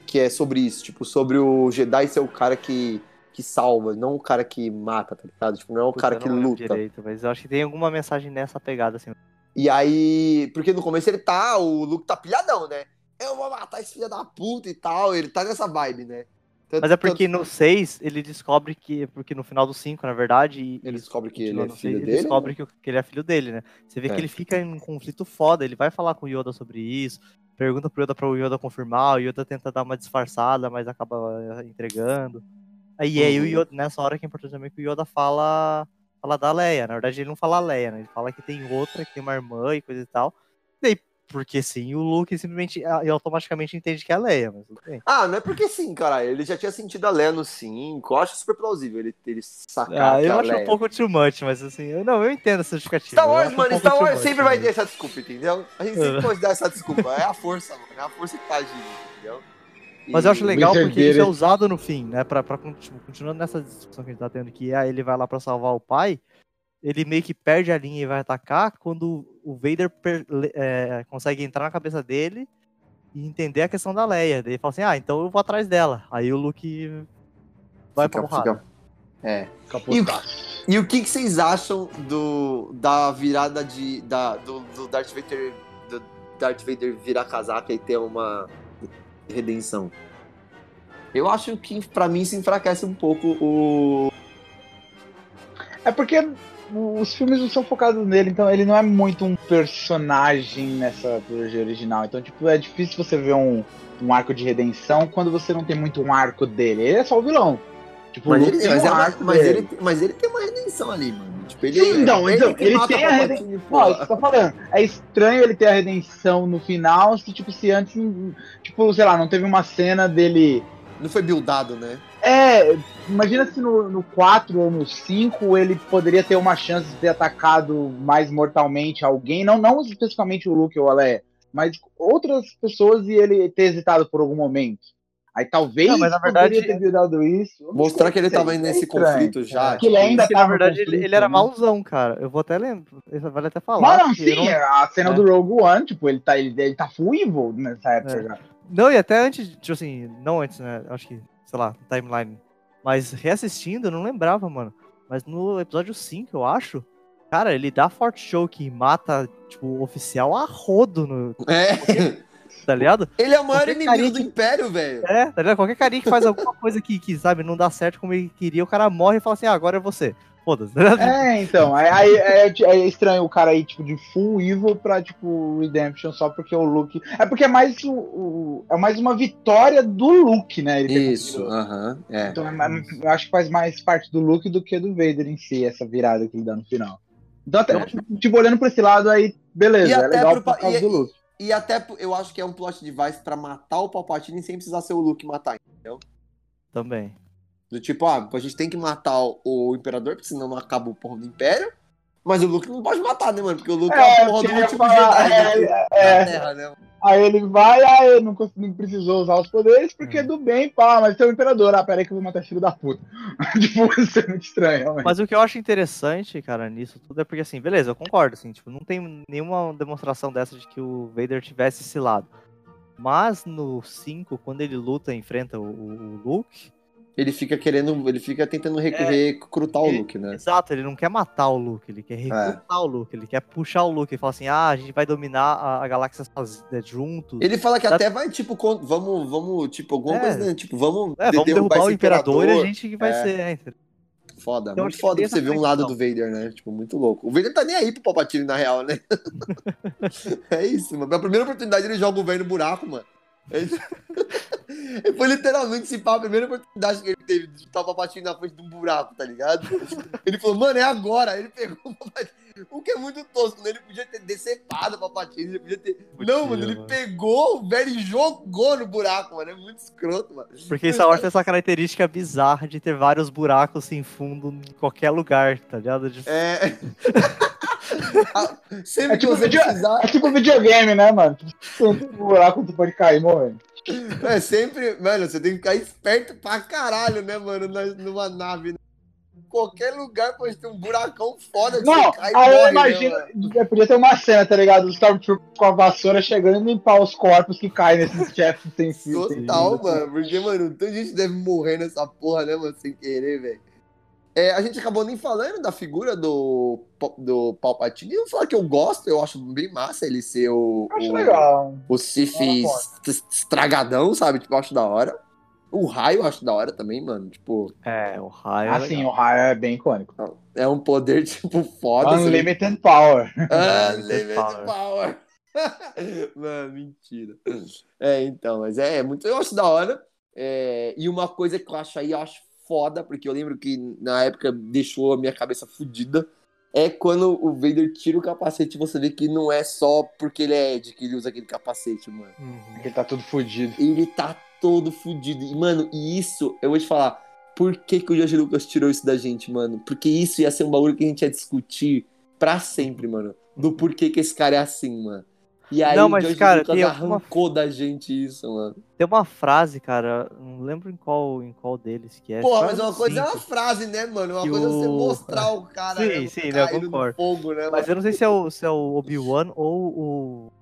Que é sobre isso, tipo, sobre o Jedi ser o cara que que salva, não o cara que mata, tá ligado? Tipo, não é o
Puta,
cara que luta.
Direito, mas eu acho que tem alguma mensagem nessa pegada, assim.
E aí, porque no começo ele tá, o Luke tá pilhadão, né? Eu vou matar esse filho da puta e tal, ele tá nessa vibe, né? Tanto-
Mas é porque
tanto-
no 6 ele descobre que. Porque no final do 5, na verdade.
Ele descobre que ele é filho
seis,
dele.
Ele descobre que, o- que ele é filho dele, né? Você vê
É.
que ele fica em um conflito foda. Ele vai falar com o Yoda sobre isso. Pergunta pro Yoda pra o Yoda confirmar. O Yoda tenta dar uma disfarçada, mas acaba eh, entregando. Aí, aí o
Uhum.
Yoda, nessa hora que é importante também que o Yoda fala, fala da Leia. Na verdade, ele não fala Leia, né? Ele fala que tem outra, que tem uma irmã e coisa e tal. E aí, porque sim, o Luke simplesmente e automaticamente entende que é a Leia, mas tudo bem.
Ah, não é porque sim, cara. Ele já tinha sentido a Leia no 5. Eu acho super plausível ele, ele sacar
Ah, eu
a
acho
Leia...
um pouco too much, mas assim, eu, não, eu entendo essa justificativa.
Star Wars,
um
mano,
pouco
Star Wars
much,
sempre vai
mas-
ter essa desculpa, entendeu? A gente sempre pode dar essa desculpa. É a força, mano. É a força que tá agindo, entendeu?
Mas eu acho
E-
legal porque isso é usado no fim, né? Pra, pra continu- continuando nessa discussão que a gente tá tendo, que é ele vai lá pra salvar o pai, ele meio que perde a linha e vai atacar quando o Vader per- é, consegue entrar na cabeça dele e entender a questão da Leia. Daí ele fala assim, ah, então eu vou atrás dela. Aí o Luke vai pra
Fica-
porrada.
fica- É.
Caputaço.
E o que, que vocês acham do, da virada de, da, do, do Darth Vader do Darth Vader virar casaca e ter uma redenção? Eu acho que pra mim se enfraquece um pouco o.
É porque os filmes não são focados nele, então ele não é muito um personagem nessa trilogia original. Então, tipo, é difícil você ver um, um arco de redenção quando você não tem muito um arco dele. Ele é só o vilão. Tipo,
Mas ele, mas,
um
é uma- mas, ele, mas ele tem uma redenção ali, mano. Tipo, ele,
Sim, então, então,
que
ele
mata
tem a
pô.
Não, isso que eu tô falando. É estranho ele ter a redenção no final, se, tipo, se antes, tipo, sei lá, não teve uma cena dele.
Não foi buildado, né?
É, imagina se no, no 4 ou no 5 ele poderia ter uma chance de ter atacado mais mortalmente alguém, não, não especificamente o Luke ou a Leia, mas outras pessoas e ele ter hesitado por algum momento. Aí talvez
Não, mas na verdade-
isso.
Mostrar que ele
sei,
tava
é
nesse
estranho.
conflito já.
Que ele ainda tá
na verdade, ele,
conflito,
ele era
né?
mauzão, cara. Eu vou até lembrar. Isso vale até falar.
Não, não,
que
sim,
não-
a cena
é.
do Rogue One, tipo, ele tá, ele, ele tá full evil nessa época
É.
já.
Não, e até antes, tipo assim, não antes, né? Acho que, sei lá, timeline. Mas reassistindo, eu não lembrava, mano. Mas no episódio 5, eu acho, cara, ele dá forte show que mata, tipo, o oficial a rodo, no,
É.
tá ligado?
Ele é o maior
Qualquer
inimigo do
que-
Império, velho.
É, tá ligado? Qualquer carinha que faz alguma coisa que, que, sabe, não dá certo como ele queria, o cara morre e fala assim, ah, agora é você. Foda-se, tá?
É, então, aí aí é, é estranho o cara aí, tipo, de full evil pra, tipo, Redemption só porque o Luke. É porque é mais o, o- é mais uma vitória do Luke, né?
Isso, aham, é.
Então, é eu acho que faz mais parte do Luke do que do Vader em si, essa virada que ele dá no final. Então, até,
É.
tipo, olhando pra esse lado aí, beleza,
E
é
até
legal
pro
por causa
e-
do Luke.
E até eu acho que é um plot device pra matar o Palpatine sem precisar ser o Luke matar.
Também.
Do tipo, ah, a gente tem que matar o, o Imperador, porque senão não acaba o porra do Império. Mas o Luke não pode matar, né, mano? Porque o Luke é,
É,
a porra do
porque eu ia
último
falar,
Jedi
é,
daqui
é,
Terra, né?
Aí ele vai, ah, eu não, não precisou usar os poderes porque
Hum.
é do bem, pá, mas tem o imperador, ah, peraí que eu vou matar filho da puta. tipo, isso é muito estranho, realmente.
Mas o que eu acho interessante, cara, nisso tudo é porque, assim, beleza, eu concordo, assim, tipo, não tem nenhuma demonstração dessa de que o Vader tivesse esse lado. Mas no 5, quando ele luta e enfrenta o, o Luke,
Ele fica querendo, ele fica tentando rec-
É.
recrutar o
Ele-
Luke, né?
exato, ele não quer matar o Luke, ele quer recrutar o Luke, ele quer puxar o Luke e falar assim, ah, a gente vai dominar a, a galáxia né, juntos.
Ele fala que
Dá-
até vai, tipo, vamos, vamos, tipo, alguma
É.
coisa, né? Tipo, vamos,
É, vamos
de-
derrubar o Imperador, e a gente que vai
É.
ser. É?
Foda,
Então,
muito foda você ver um lado do Vader, né? Tipo, muito louco. O Vader tá nem aí pro Palpatine, na real, né? é isso, mano. Na primeira oportunidade ele joga o velho no buraco, mano. Ele... Foi literalmente se pá, a primeira oportunidade que ele teve de estar o Palpatine na frente de um buraco, tá ligado? Ele falou, mano, é agora. Ele pegou o Palpatine. O que é muito tosco, né? Ele podia ter decepado o Palpatine, ele podia ter.
Podia,
não, mano, ele
mano.
pegou o velho e jogou no buraco, mano. É muito escroto, mano.
Porque Star Wars tem essa característica bizarra de ter vários buracos sem fundo em qualquer lugar, tá ligado? De-
É. Ah, Sempre
É tipo
que você
vídeo-
precisar.
É tipo videogame, né, mano? Tem um buraco que tu pode cair morrendo.
É sempre. Mano, você tem que ficar esperto pra caralho, né, mano? Numa nave. né? Qualquer lugar pode ter um buracão foda
Não, aí eu
morre,
imagino.
né, mano?
é, podia ter uma cena, tá ligado? Os Stormtroopers com a vassoura chegando e limpar os corpos que caem nesses chefes sem fio. sem
Total, mano. Porque, mano, tanta gente deve morrer nessa porra, né, mano? Sem querer, velho. É, a gente acabou nem falando da figura do, do Palpatine. Eu vou falar que eu gosto, eu acho bem massa ele ser o.
Eu Acho
o,
legal.
O Sif estragadão, sabe? Tipo, eu acho da hora. O raio eu acho da hora também, mano. Tipo,
É, o raio. é
Assim,
legal.
o raio é bem icônico.
é um poder, tipo, foda. assim.
Unlimited Power.
Unlimited
Power.
Power. Mano, mentira. É, então, mas é, é muito. Eu acho da hora. É, e uma coisa que eu acho aí, eu acho foda, porque eu lembro que na época deixou a minha cabeça fodida. É quando o Vader tira o capacete e você vê que não é só porque ele é Ed que ele usa aquele capacete, mano.
Uhum.
Ele tá tudo fudido.
Ele tá todo fudido. E, mano, e isso, eu vou te falar, por que, que o Jorge Lucas tirou isso da gente, mano? Porque isso ia ser um bagulho que a gente ia discutir pra sempre, mano. Do porquê que esse cara é assim, mano. E aí
Não,
o
mas,
George
cara,
Lucas arrancou da gente isso, mano.
Tem uma frase, cara, não lembro em qual, em qual deles que é. Que
mas
é
uma coisa é
cinco.
uma frase, né, mano? Uma
Que
coisa é você mostrar o cara
Sim,
né,
sim, né, eu concordo.
fogo, né,
Mas
mano?
eu não sei se é o, se é o Obi-Wan ou o.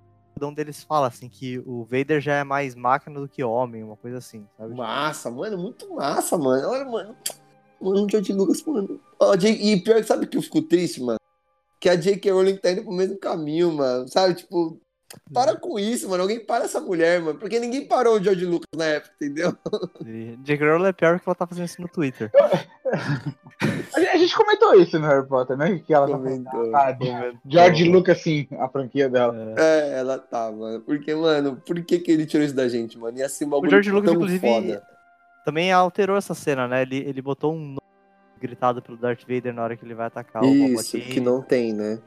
Um deles fala assim, que o Vader já é mais máquina do que homem, uma coisa assim, sabe?
Massa, mano, muito massa, mano. Olha, mano. Mano, George Lucas, mano. E pior que sabe que eu fico triste, mano? Que a J.K. Rowling tá indo pro mesmo caminho, mano. Sabe, tipo, para com isso, mano. Alguém para essa mulher, mano. Porque ninguém parou o George Lucas na época, entendeu?
E J.K. Rowling é pior que ela tá fazendo isso no Twitter.
A gente- a gente comentou isso no Harry Potter, né? Que ela tá
Comentou.
falando. Ah, George Lucas, sim, a franquia dela.
É.
É, ela tá, mano. Porque, mano, por que, que ele tirou isso da gente, mano? Ser um bagulho
George Lucas,
tão
inclusive,
foda.
Também alterou essa cena, né? Ele, ele botou um nome gritado pelo Darth Vader na hora que ele vai atacar o
Isso,
Palpatine,
que não tem, né?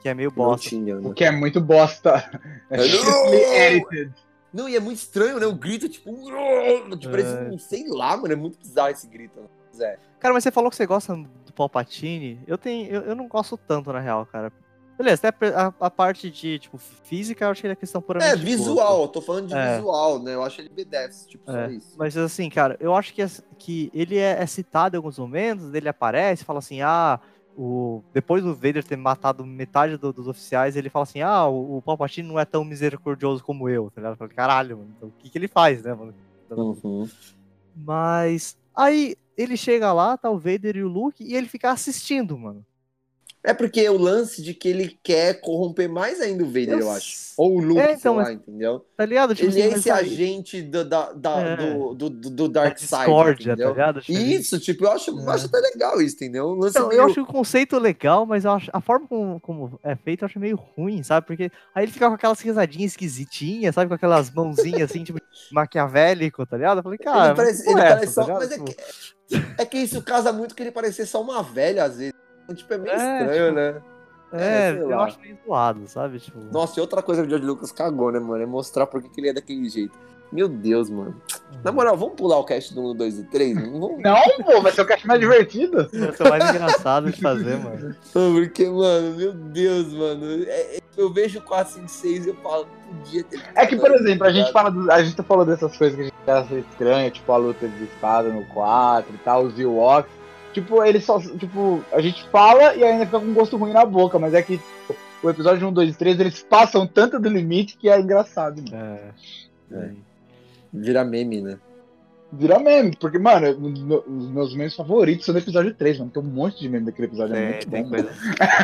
Que é meio bosta.
tinha, né?
O que é muito bosta. É
Não!
strictly edited.
Não, e é muito estranho, né? O grito, tipo, tipo parece,
É.
sei lá, mano, é muito bizarro esse grito. né? Zé.
Cara, mas você falou que você gosta do Palpatine. Eu tenho, eu, eu não gosto tanto, na real, cara. Beleza, até a, a parte de, tipo, física, eu acho que é questão puramente
É, visual,
gosto.
eu tô falando de
É.
visual, né? Eu acho ele B10, tipo, só
É,
isso.
Mas assim, cara, eu acho que, que ele é, é citado em alguns momentos, ele aparece, fala assim, ah, o, depois do Vader ter matado metade do- dos oficiais, ele fala assim, ah, o, o Palpatine não é tão misericordioso como eu, tá ligado? Eu falei, caralho, mano, então o que, que ele faz, né, mano?
Uhum.
Mas aí ele chega lá, tá o Vader e o Luke, e ele fica assistindo, mano.
É porque o lance de que ele quer corromper mais ainda o Vader, eu,
Eu
acho. Ou o Luke,
É, então,
sei lá, entendeu?
Tá ligado? Tipo
ele é
assim,
esse
mas aí-
agente do, da, da-
É.
do, do, do, do
da
Dark Side,
discórdia, tá
entendeu?
ligado? Tipo,
Isso, tipo, eu acho, eu
É.
acho até legal isso, entendeu? Um
Então,
meio-
eu acho o conceito legal, mas acho, a forma como, como é feito eu acho meio ruim, sabe? Porque aí ele fica com aquelas risadinhas esquisitinhas, sabe? Com aquelas mãozinhas assim, tipo, maquiavélico, tá ligado? Eu falei, cara,
ele parece,
que porra
ele
é
parece só.
tá
Mas é
ligado?
que, é que isso casa muito que ele parecer só uma velha, às vezes. Tipo, é meio
É,
estranho,
tipo,
né?
É,
é,
eu
lá.
acho meio zoado, sabe? Tipo,
Nossa, e outra coisa que o George Lucas cagou, né, mano? É mostrar por que ele é daquele jeito. Meu Deus, mano. Na moral, vamos pular o cast do 1, 2 e 3? Não vamos.
Não, pô, vai ser o cast mais divertido.
vai ser o mais engraçado de fazer, mano.
Porque, mano, meu Deus, mano. É- é- eu vejo 4, 5, 6 e eu falo, podia ter.
É que, por exemplo, a gente
Tá
fala do- a gente falou dessas coisas que a gente acha estranha, tipo a luta de espada no 4 e tal, os Ewoks. Tipo, eles só. Tipo, a gente fala e ainda fica com gosto ruim na boca, mas é que o episódio 1, 2 e 3, eles passam tanto do limite que é engraçado. Mano.
É.
É. Vira meme, né?
Vira meme, porque, mano, no- os meus memes favoritos são do episódio 3, mano. Tem um monte de meme daquele episódio. é
Tem,
muito
tem
bom.
coisa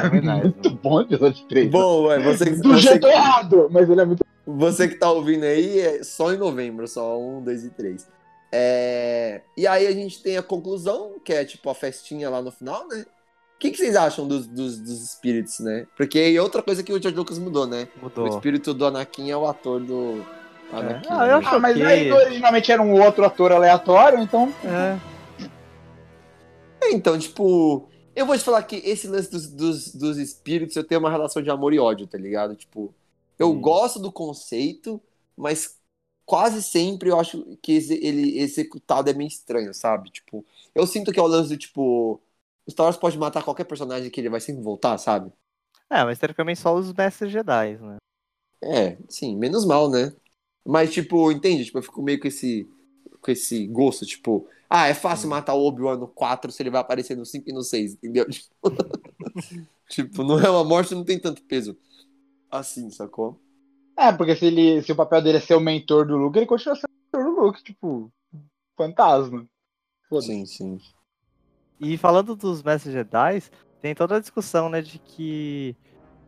fenomenais,
muito
mano.
bom o episódio 3.
Bom, ué, você, que-
Do
você,
jeito errado, mas ele é muito.
você que tá ouvindo aí, é só em novembro, só 1, 2 e 3. É... E aí a gente tem a conclusão, que é tipo a festinha lá no final, né? O que, que vocês acham dos, dos, dos espíritos, né? Porque e outra coisa que o George Lucas mudou, né? O
Mudou.
espírito do Anakin é o ator do. Anakin.
Ah, eu acho
Ah, mas
ok.
aí originalmente era um outro ator aleatório, então.
É.
É, Então, tipo, eu vou te falar que esse lance dos, dos, dos espíritos eu tenho uma relação de amor e ódio, tá ligado? Tipo, eu
Sim.
gosto do conceito, mas quase sempre eu acho que ele executado é meio estranho, sabe? Tipo, eu sinto que é o lance do tipo. O Star Wars pode matar qualquer personagem que ele vai sempre voltar, sabe?
É, mas teoricamente só os mestres Jedi, né?
É, sim, menos mal, né? Mas, tipo, entende? Tipo, eu fico meio com esse, com esse gosto, tipo, ah, é fácil matar o Obi-Wan no 4 se ele vai aparecer no 5 e no 6, entendeu? tipo, não é uma morte, não tem tanto peso. Assim, sacou?
É, porque se, ele, se o papel dele é ser o mentor do Luke, ele continua sendo o mentor do Luke, tipo, fantasma. Foda-se.
Sim, sim.
E falando dos mestres Jedi, tem toda a discussão, né, de que.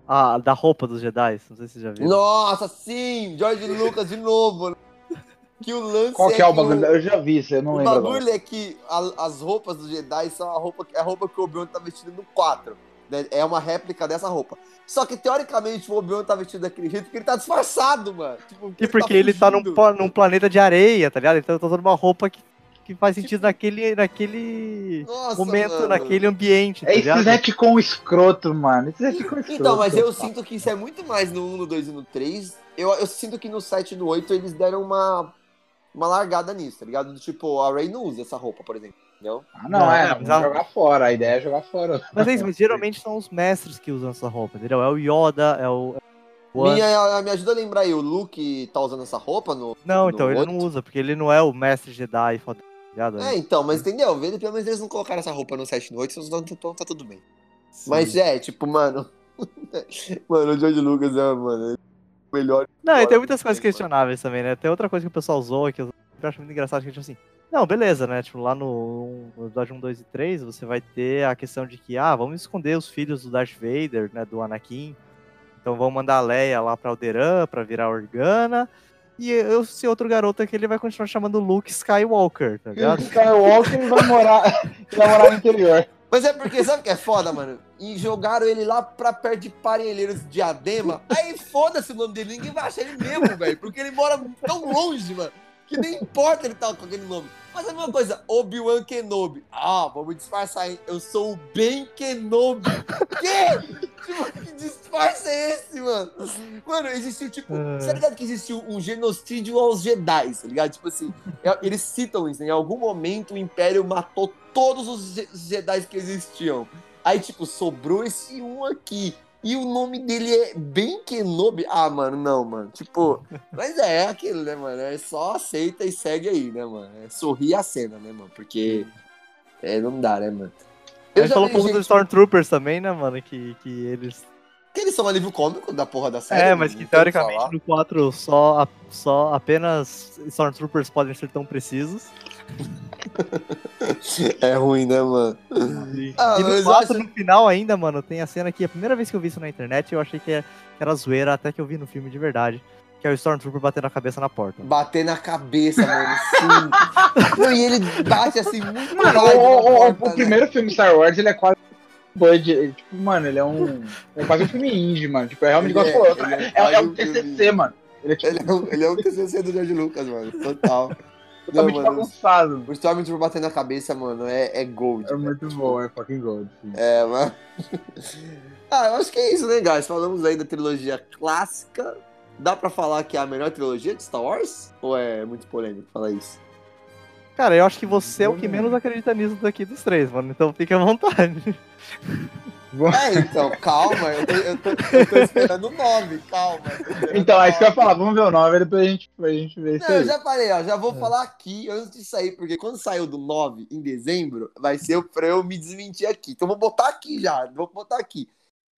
Ah, da roupa dos Jedi, não sei se vocês já viram.
Nossa, sim! George Lucas de novo. né? Que o lance
Qual que é o
que
bagulho? Eu já vi eu não
O
lembro agora.
bagulho é que a- as roupas dos Jedi são a roupa, é a roupa que o Obi-Wan tá vestido no 4. Né? É uma réplica dessa roupa. Só que, teoricamente, o Obi-Wan tá vestido daquele jeito porque ele tá disfarçado, mano. Tipo,
E porque ele tá num,
fugindo.
pla- num planeta de areia, tá ligado? Então tá usando uma roupa que, que faz sentido
Tipo
naquele, naquele
Nossa,
momento,
mano.
naquele ambiente, tá
É esse retcon escroto, mano. Esse retcon escroto.
Então, mas eu sinto que isso é muito mais no 1, no 2 e no 3. Eu, eu sinto que no 7 e no 8 eles deram uma, uma largada nisso, tá ligado? Do Tipo, a Rey não usa essa roupa, por exemplo. Entendeu?
Ah, não,
Não,
é,
é, a-
jogar fora. A ideia é jogar fora.
Mas é isso, mas geralmente são os mestres que usam essa roupa, entendeu? É o Yoda, é o. é o.
Minha, me ajuda a lembrar aí, o Luke tá usando essa roupa no.
Não,
no
então, ele não
outro?
usa, porque ele não é o mestre Jedi, foda, tá ligado?
É, então, mas entendeu? Pelo menos eles não colocaram essa roupa no 7 e no 8, então tá, tá tudo bem.
Sim.
Mas é, tipo, mano. mano, o George Lucas é, mano, o melhor.
Não, e tem muitas coisas questionáveis também, né? Tem outra coisa que o pessoal zoa que eu acho muito engraçado, que é tipo assim, não, beleza, né? Tipo, lá no, no episódio 1, 2 e 3, você vai ter a questão de que, ah, vamos esconder os filhos do Darth Vader, né? Do Anakin. Então vamos mandar a Leia lá pra Alderan pra virar Organa. E eu, esse outro garoto aqui, ele vai continuar chamando Luke Skywalker, tá ligado?
Skywalker vai morar, vai morar no interior.
Mas é porque, sabe o que é foda, mano? E jogaram ele lá pra perto de Parelheiros de Diadema. Aí foda-se o nome dele, ninguém vai achar ele mesmo, velho. Porque ele mora tão longe, mano. Que nem importa ele tá com aquele nome. Mas é a mesma coisa, Obi-Wan Kenobi. Ah, vamos disfarçar, hein? Eu sou o Ben Kenobi. Que? Tipo, que disfarce é esse, mano? Mano, existiu, tipo,
É.
você tá ligado que existiu um genocídio aos Jedi, tá ligado? Tipo assim, é- eles citam isso, né? Em algum momento o Império matou todos os Je- Jedi que existiam. Aí, tipo, sobrou esse um aqui. E o nome dele é Ben Kenobi. Ah, mano, não, mano. Tipo, mas é, é aquilo, né, mano? É só aceita e segue aí, né, mano? É sorrir a cena, né, mano? Porque é, não dá, né, mano?
A gente falou um pouco
gente
dos Stormtroopers também, né, mano? Que, que eles.
Que eles são um alívio cômico da porra da série.
É, mas que teoricamente no 4 só, só apenas Stormtroopers podem ser tão precisos.
É ruim, né, mano?
E,
Ah,
e no
mas eu
4,
acho-
no final ainda, mano, tem a cena que a primeira vez que eu vi isso na internet, eu achei que é- era zoeira, até que eu vi no filme de verdade. Que é o Stormtrooper batendo a cabeça na porta.
Bater na cabeça, mano. Sim. E ele bate assim muito
Mano, o, o- o-
porta,
o
né?
primeiro filme Star Wars, ele é quase Bud. ele, Tipo, mano, ele é um. É quase um filme indie, mano. Tipo, é realmente igual
é- é
É, é,
quase
um TCC, mano. Ele é tipo,
Ele é, um, ele é um TCC do George Lucas, mano. Total. Não,
totalmente
mano,
bagunçado.
o Stormtrooper batendo na cabeça, mano, é, é gold.
É
velho.
muito bom, é fucking gold. sim.
É, mano. Ah, eu acho que é isso, né, guys? Falamos aí da trilogia clássica. Dá pra falar que é a melhor trilogia de Star Wars? Ou é muito polêmico falar isso?
Cara, eu acho que você é o que menos acredita nisso daqui dos três, mano. Então fica à vontade.
É, então, calma. Eu tô, eu tô, eu tô esperando o 9, calma.
Então, é isso que eu ia falar. Vamos ver o 9 depois a gente, a gente vê isso
Não, eu já falei, ó, já vou
É.
falar aqui antes de sair, porque quando saiu do 9 em dezembro, vai ser pra eu me desmentir aqui. Então vou botar aqui já, vou botar aqui.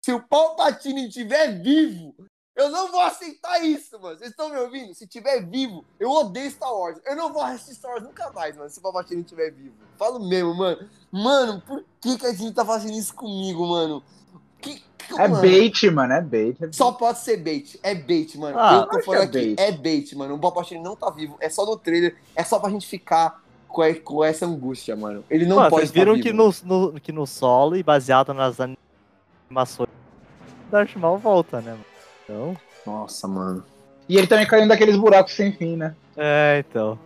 Se o Palpatine estiver vivo, eu não vou aceitar isso, mano. Vocês estão me ouvindo? Se estiver vivo, eu odeio Star Wars. Eu não vou assistir Star Wars nunca mais, mano, se o Palpatine estiver vivo. Falo mesmo, mano. Mano, por que, que a gente tá fazendo isso comigo, mano? Que, que-
É
mano?
bait, mano, é bait. é
Só pode ser bait. É bait, mano.
Ah,
eu tô falando
é
aqui.
bait.
É bait, mano. O Palpatine não tá vivo. É só no trailer. É só pra gente ficar com, com essa angústia, mano. Ele não
Mano,
pode
vocês
estar
viram
vivo.
que no, no- que no solo e baseado nas animações, Darth Maul volta, né, mano? Então,
Nossa, mano.
E ele também caiu daqueles buracos sem fim, né?
É, então.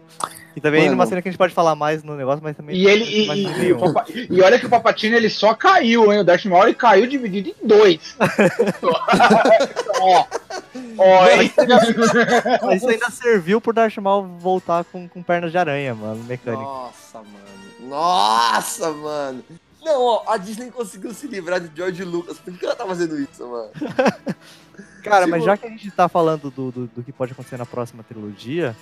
E também
Mano.
numa cena que a gente pode falar mais no negócio, mas também.
E ele e, e- e Papa- e olha que o Papatino ele só caiu, hein? O Darth Maul ele caiu dividido em dois. ó, ó?
Mas isso ainda serviu pro Darth Maul voltar com, com pernas de aranha, mano, mecânico.
Nossa, mano. Nossa, mano. Não, ó, a Disney conseguiu se livrar de George Lucas. Por que ela tá fazendo isso, mano?
Cara,
Tipo-
mas já que a gente tá falando do, do, do que pode acontecer na próxima trilogia,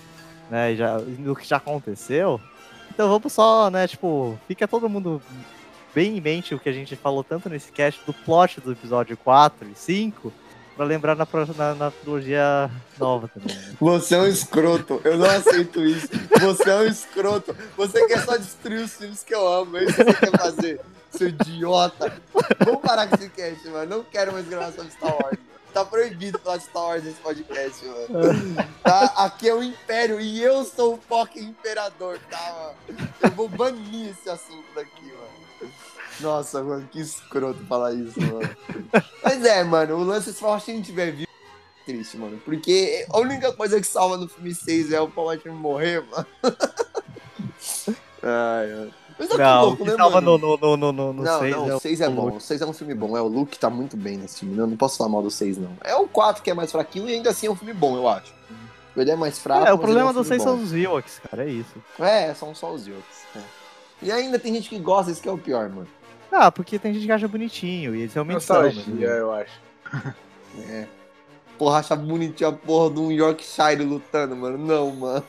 né, já, do que já aconteceu, então vamos só, né, tipo, fica todo mundo bem em mente o que a gente falou tanto nesse cast do plot do episódio 4 e 5, pra lembrar na, na, na trilogia nova também. né?
Você é um escroto. Eu não aceito isso. Você é um escroto. Você quer só destruir os filmes que eu amo. É isso que você quer fazer, seu idiota. Vamos parar com esse cast, mano. Não quero mais gravar sobre Star Wars. Mano. Tá proibido falar de Star Wars nesse podcast, mano. Tá? Aqui é o Império e eu sou o fucking imperador, tá, mano? Eu vou banir esse assunto daqui, mano. Nossa, mano, que escroto falar isso, mano. Mas é, mano, o lance se a gente tiver vivo é triste, mano. Porque a única coisa que salva no filme 6 é o Walker morrer, mano. Ai, ai. Mas é
Não, o
louco,
que
né,
tava no, no, no, no, no
não,
6
não,
é
o
o
6 é bom.
Luke.
O 6 é um filme bom. É, o Luke tá muito bem nesse filme. Eu não posso falar mal do 6, não. É o 4 que é mais fraquinho e ainda assim é um filme bom, eu acho. Ele é mais fraco.
É, o
mas
problema
é um
do
filme
6
bom.
são os Ewoks, cara, é isso.
É, são só os Yokes. é. E ainda tem gente que gosta, isso que é o pior, mano.
Ah, porque tem gente que acha bonitinho, e eles realmente são.
Nostalgia,
né?
eu acho.
É. Porra, acha bonitinho a porra de um Yorkshire lutando, mano. Não, mano.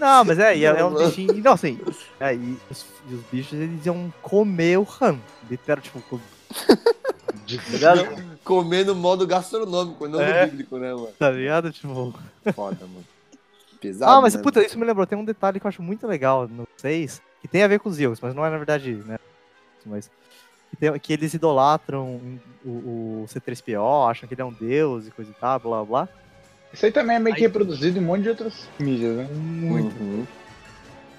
Não, mas é, e é, um bichinho. e Não, assim, é, e, os, e os bichos eles iam comer o Han. Literal, tipo, com- ligado?
Comendo modo gastronômico, não
É.
no bíblico, né, mano?
Tá ligado? Tipo.
Foda, mano. Pesado.
Ah, mas
né,
puta, isso me lembrou. Tem um detalhe que eu acho muito legal no 6, que tem a ver com os Ewoks, mas não é na verdade, né? Mas. Que, tem- que eles idolatram o, o C3PO, acham que ele é um deus e coisa e tal, blá blá blá.
Isso aí também é meio que
Aí-
reproduzido em um monte de outras mídias, né?
Muito.
Uhum.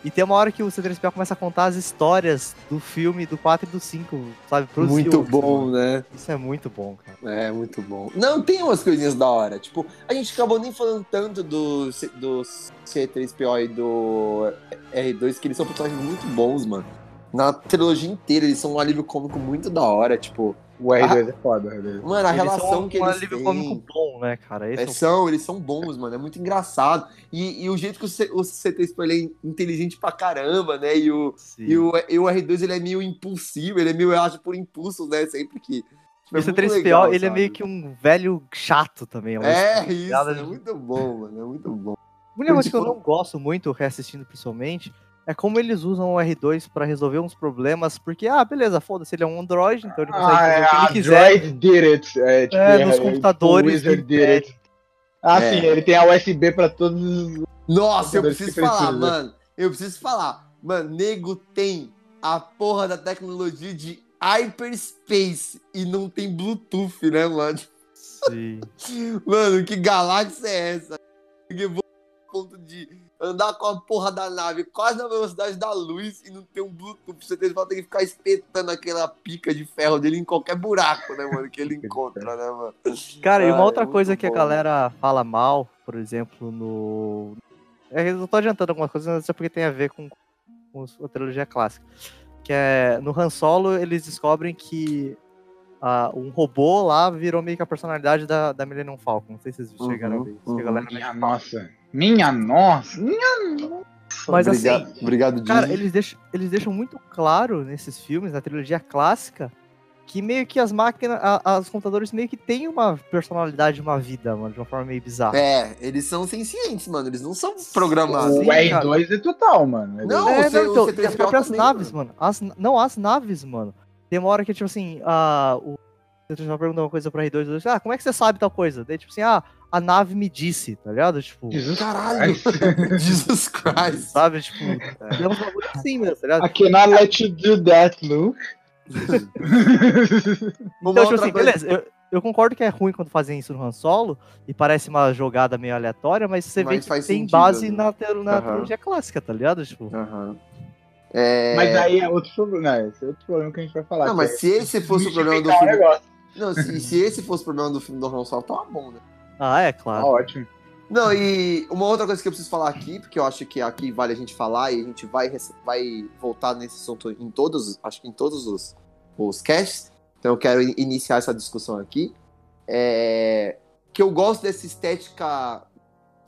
E tem uma hora que o C3PO começa a contar as histórias do filme do 4 e do 5, sabe? Pros
Muito bom,
mano.
né?
Isso é muito bom, cara.
É, muito bom. Não, tem umas coisinhas da hora. Tipo, a gente acabou nem falando tanto do, C- do C3PO e do R2, que eles são personagens muito bons, mano. Na trilogia inteira, eles são um alívio cômico muito da hora, tipo.
O R2 é foda, o R2.
Mano, a
Eles
relação
são
que eles têm...
cômico bom, né, cara? Esse
É,
é
são, eles são bons, mano. É muito engraçado. E, e o jeito que o, C, o C3PO ele é inteligente pra caramba, né? E o,
Sim.
e o, e o R2 ele é meio impulsivo, ele é meio age por impulso, né? Sempre que. tipo,
E o
é muito
C3PO,
legal,
ele é
sabe?
meio que um velho chato também.
É,
espécie,
isso, é muito bom, mano. É muito bom.
A única coisa que eu
tipo-
não gosto muito, reassistindo principalmente, é como eles usam o R2 pra resolver uns problemas, porque, ah, beleza, foda-se, ele é um Android, então ele consegue
Ah,
fazer
é,
o que ele quiser.
Droid did it. É, tipo,
É, nos
tipo,
computadores
o Wizard
do
did it. Ah,
É.
sim, ele tem a USB pra todos os...
Nossa, eu
Computadores
preciso falar,
precisa.
mano. Eu preciso falar. Mano, nego tem a porra da tecnologia de hyperspace e não tem Bluetooth, né, mano?
Sim.
Mano, que galáxia é essa? Que vou ao ponto de andar com a porra da nave quase na velocidade da luz e não ter um Bluetooth. Você tem tem que ficar espetando aquela pica de ferro dele em qualquer buraco, né, mano? Que ele encontra, né, mano?
Cara, e uma
Ah,
outra
é
coisa que a
bom.
galera fala mal, por exemplo, no. É, eu tô adiantando algumas coisas, mas é porque tem a ver com, com a trilogia clássica. Que é. No Han Solo, eles descobrem que ah, um robô lá virou meio que a personalidade da, da Millennium Falcon. Não sei se vocês
Uhum,
chegaram a ver isso. que a
uhum.
galera
Minha nossa. Minha nossa.
Mas
obrigado,
assim,
obrigado,
Cara,
Disney.
eles deixam, eles deixam muito claro nesses filmes, na trilogia clássica, que meio que as máquinas, os computadores meio que têm uma personalidade, uma vida, mano, de uma forma meio bizarra.
É, eles são sencientes, mano. Eles não são programados.
O R2 é total, mano.
Não,
É,
o C-
não, então,
C3PO
e as próprias
também,
naves, mano. As, não, as naves, mano. Tem uma hora que, tipo assim, a, o você já perguntou uma coisa pra R2, R2, ah, como é que você sabe tal coisa? Daí, tipo assim, ah, a nave me disse, tá ligado? Tipo,
Jesus
Caralho! Jesus Christ!
sabe? Tipo, é uns bagulho assim mesmo, tá ligado?
I cannot let you do that, Luke.
Então, tipo assim,
coisa-
beleza, eu, eu concordo que é ruim quando fazem isso no Han Solo, e parece uma jogada meio aleatória, mas você vê
Mas
que
faz
tem
sentido,
base
né?
na, na
Aham.
trilogia clássica, tá ligado? Tipo,
Aham. É...
Mas aí é outro problema. Não, esse é outro problema que a gente vai falar.
Não,
que
mas
é
se esse fosse o problema do filme. Não, se, se esse fosse o problema do filme do Han Solo, tava bom, né?
Ah, é,
Tá
claro.
ótimo.
Não, e uma outra coisa que eu preciso falar aqui, porque eu acho que aqui vale a gente falar e a gente vai, vai voltar nesse assunto em todos, acho que em todos os, os casts. Então eu quero in- iniciar essa discussão aqui. É, que eu gosto dessa estética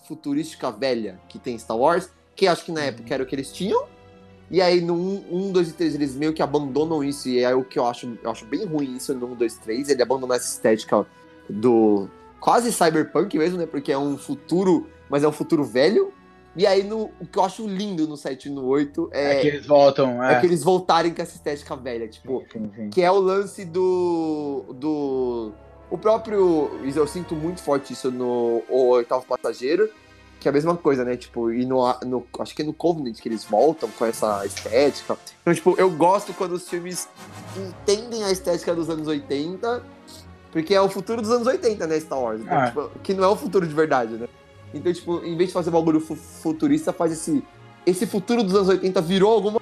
futurística velha que tem Star Wars, que acho que na época era o que eles tinham. E aí no 1, 2 e 3 eles meio que abandonam isso, e é o que eu acho, eu acho bem ruim isso no 1, 2, 3, ele abandona essa estética do quase cyberpunk mesmo, né? Porque é um futuro, mas é um futuro velho. E aí no, o que eu acho lindo no 7 e no 8
É,
é,
que eles voltam,
é
é.
que eles voltarem com essa estética velha, tipo,
Sim, sim.
que é o lance do. do. O próprio. Eu sinto muito forte isso no O Oitavo Passageiro. Que é a mesma coisa, né? Tipo, e no, no. Acho que é no Covenant que eles voltam com essa estética. Então, tipo, eu gosto quando os filmes entendem a estética dos anos 80. Porque é o futuro dos anos 80, né? Star Wars. Então,
Ah.
tipo, que não é o futuro de verdade, né? Então, tipo, em vez de fazer um bagulho fu- futurista, faz esse. Esse futuro dos anos 80 virou alguma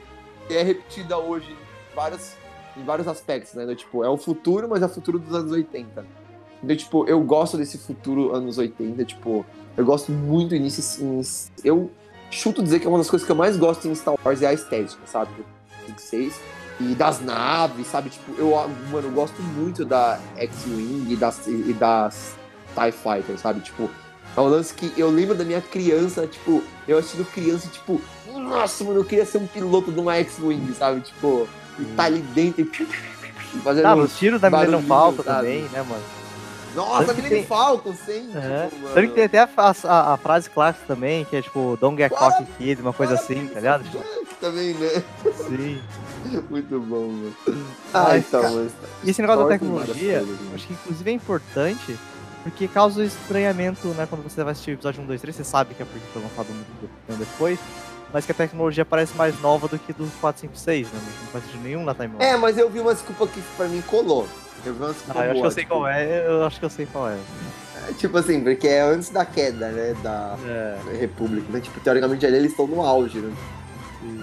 que é repetida hoje em vários, em vários aspectos, né? Então, tipo, é o futuro, mas é o futuro dos anos 80. Então, tipo, eu gosto desse futuro anos 80, tipo, eu gosto muito nisso. em- Eu chuto dizer que é uma das coisas que eu mais gosto em Star Wars é a estética, sabe? Do 6 e das naves, sabe? Tipo, eu, mano, eu gosto muito da X-Wing e das, e das TIE Fighter, sabe? Tipo, é um lance que eu lembro da minha criança, tipo, eu assistindo criança, tipo, nossa, mano, eu queria ser um piloto de uma X-Wing, sabe? Tipo, e tá ali dentro e fazendo.
Ah, os tiros da Millennium Falcon
sabe?
também, né, mano?
Nossa,
que
Millennium
tem-
Falcon.
É.
tipo.
Tanto que tem até a, a- a frase clássica também, que é tipo, don't get cocky kid, uma coisa assim, tá ligado?
Também, né?
Sim.
Muito bom, mano. Ah,
Mas,
então,
cara,
mas.
E esse negócio da tecnologia,
coisas, né?
acho que inclusive é importante, porque causa estranhamento, né? Quando você vai assistir o episódio 1, 2, 3, você sabe que é porque foi lançado muito depois, mas que a tecnologia parece mais nova do que do 4, 5, 6, né? Não faz sentido nenhum na timeline.
É, mas eu vi uma desculpa que pra mim colou. Eu vi uma desculpa
ah, eu acho que
boa,
eu sei
tipo,
qual é, eu acho que eu sei qual é.
é, Tipo assim, porque é antes da queda, né? Da
É.
República. Então, tipo, teoricamente ali eles estão no auge, né?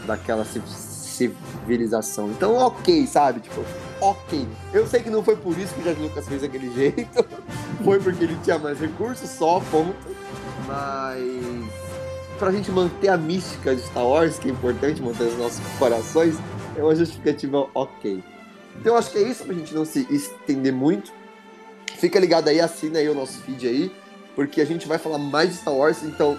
Daquela ci- civilização. Então, ok, sabe? Tipo, ok. Eu sei que não foi por isso que o George Lucas fez daquele jeito. foi porque ele tinha mais recursos, só, ponto. Mas. Pra gente manter a mística de Star Wars, que é importante manter os nossos corações, é uma justificativa ok. Então acho que é isso pra gente não se estender muito. Fica ligado aí, assina aí o nosso feed aí, porque a gente vai falar mais de Star Wars, então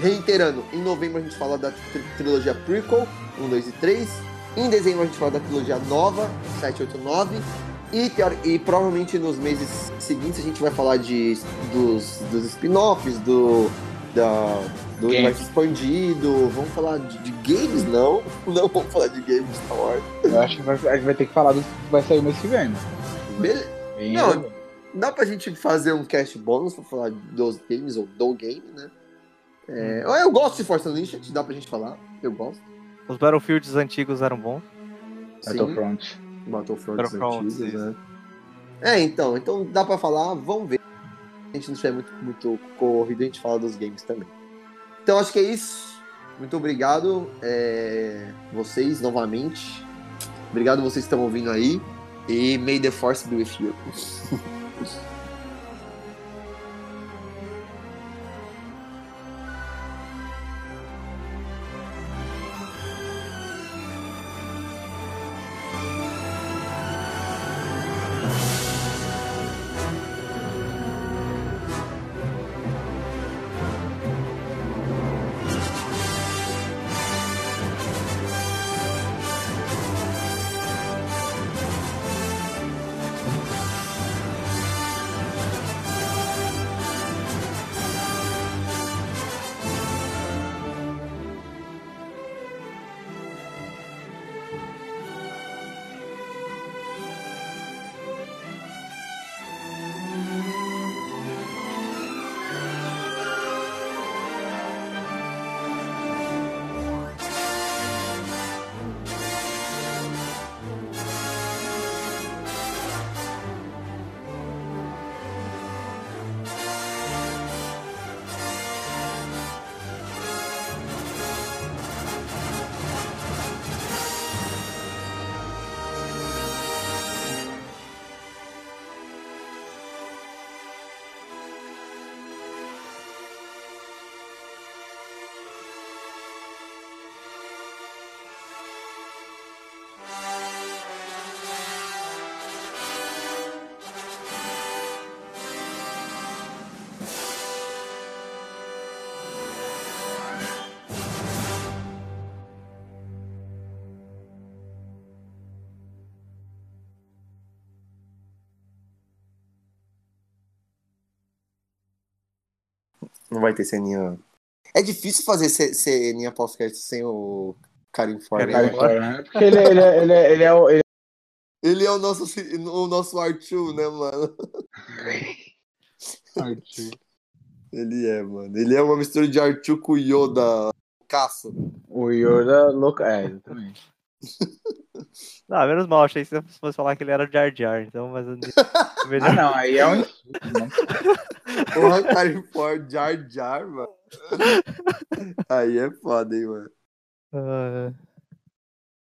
reiterando, em novembro a gente fala da tri- trilogia prequel, 1, 2 e 3. Em dezembro a gente fala da trilogia nova, 7, 8, 9. E, e provavelmente nos meses seguintes a gente vai falar de, dos, dos spin-offs, do, da, do universo expandido. Vamos falar de, de games? Não. Não vamos falar de games de Star Wars.
Eu acho que vai- a gente vai ter que falar do que vai sair o mês que vem. né?
Bele-
Bem
Não. Dá pra gente fazer um cast bônus pra falar dos games ou do game, né? É, eu gosto de Force Unleashed, dá pra gente falar. Eu gosto.
Os Battlefields antigos eram bons.
Battlefront.
Battlefront antigos, né? É, então, então dá pra falar, vamos ver. A gente não estiver muito, muito corrido, a gente fala dos games também. Então acho que é isso. Muito obrigado, é, vocês novamente. Obrigado vocês que estão ouvindo aí. E may the force be with you. Não vai ter ceninha. É difícil fazer ce- ceninha pós-crédito sem o Karim Ford.
É,
né?
né? Porque ele, ele, é- ele, é- ele é o. Ele
Ele é o nosso, o nosso Arthur, né, mano?
é...
Ele é, mano. Ele é uma mistura de Arthur com Yoda. Caça.
O Yoda louco. É, exatamente.
Não, menos mal, achei que você fosse falar que ele era Jar Jar, então, mas eu-
Ah,
melhor.
não, aí é um né?
Porra, Karim Ford, Jar Jar, mano. Aí é foda, hein, mano.
Ah,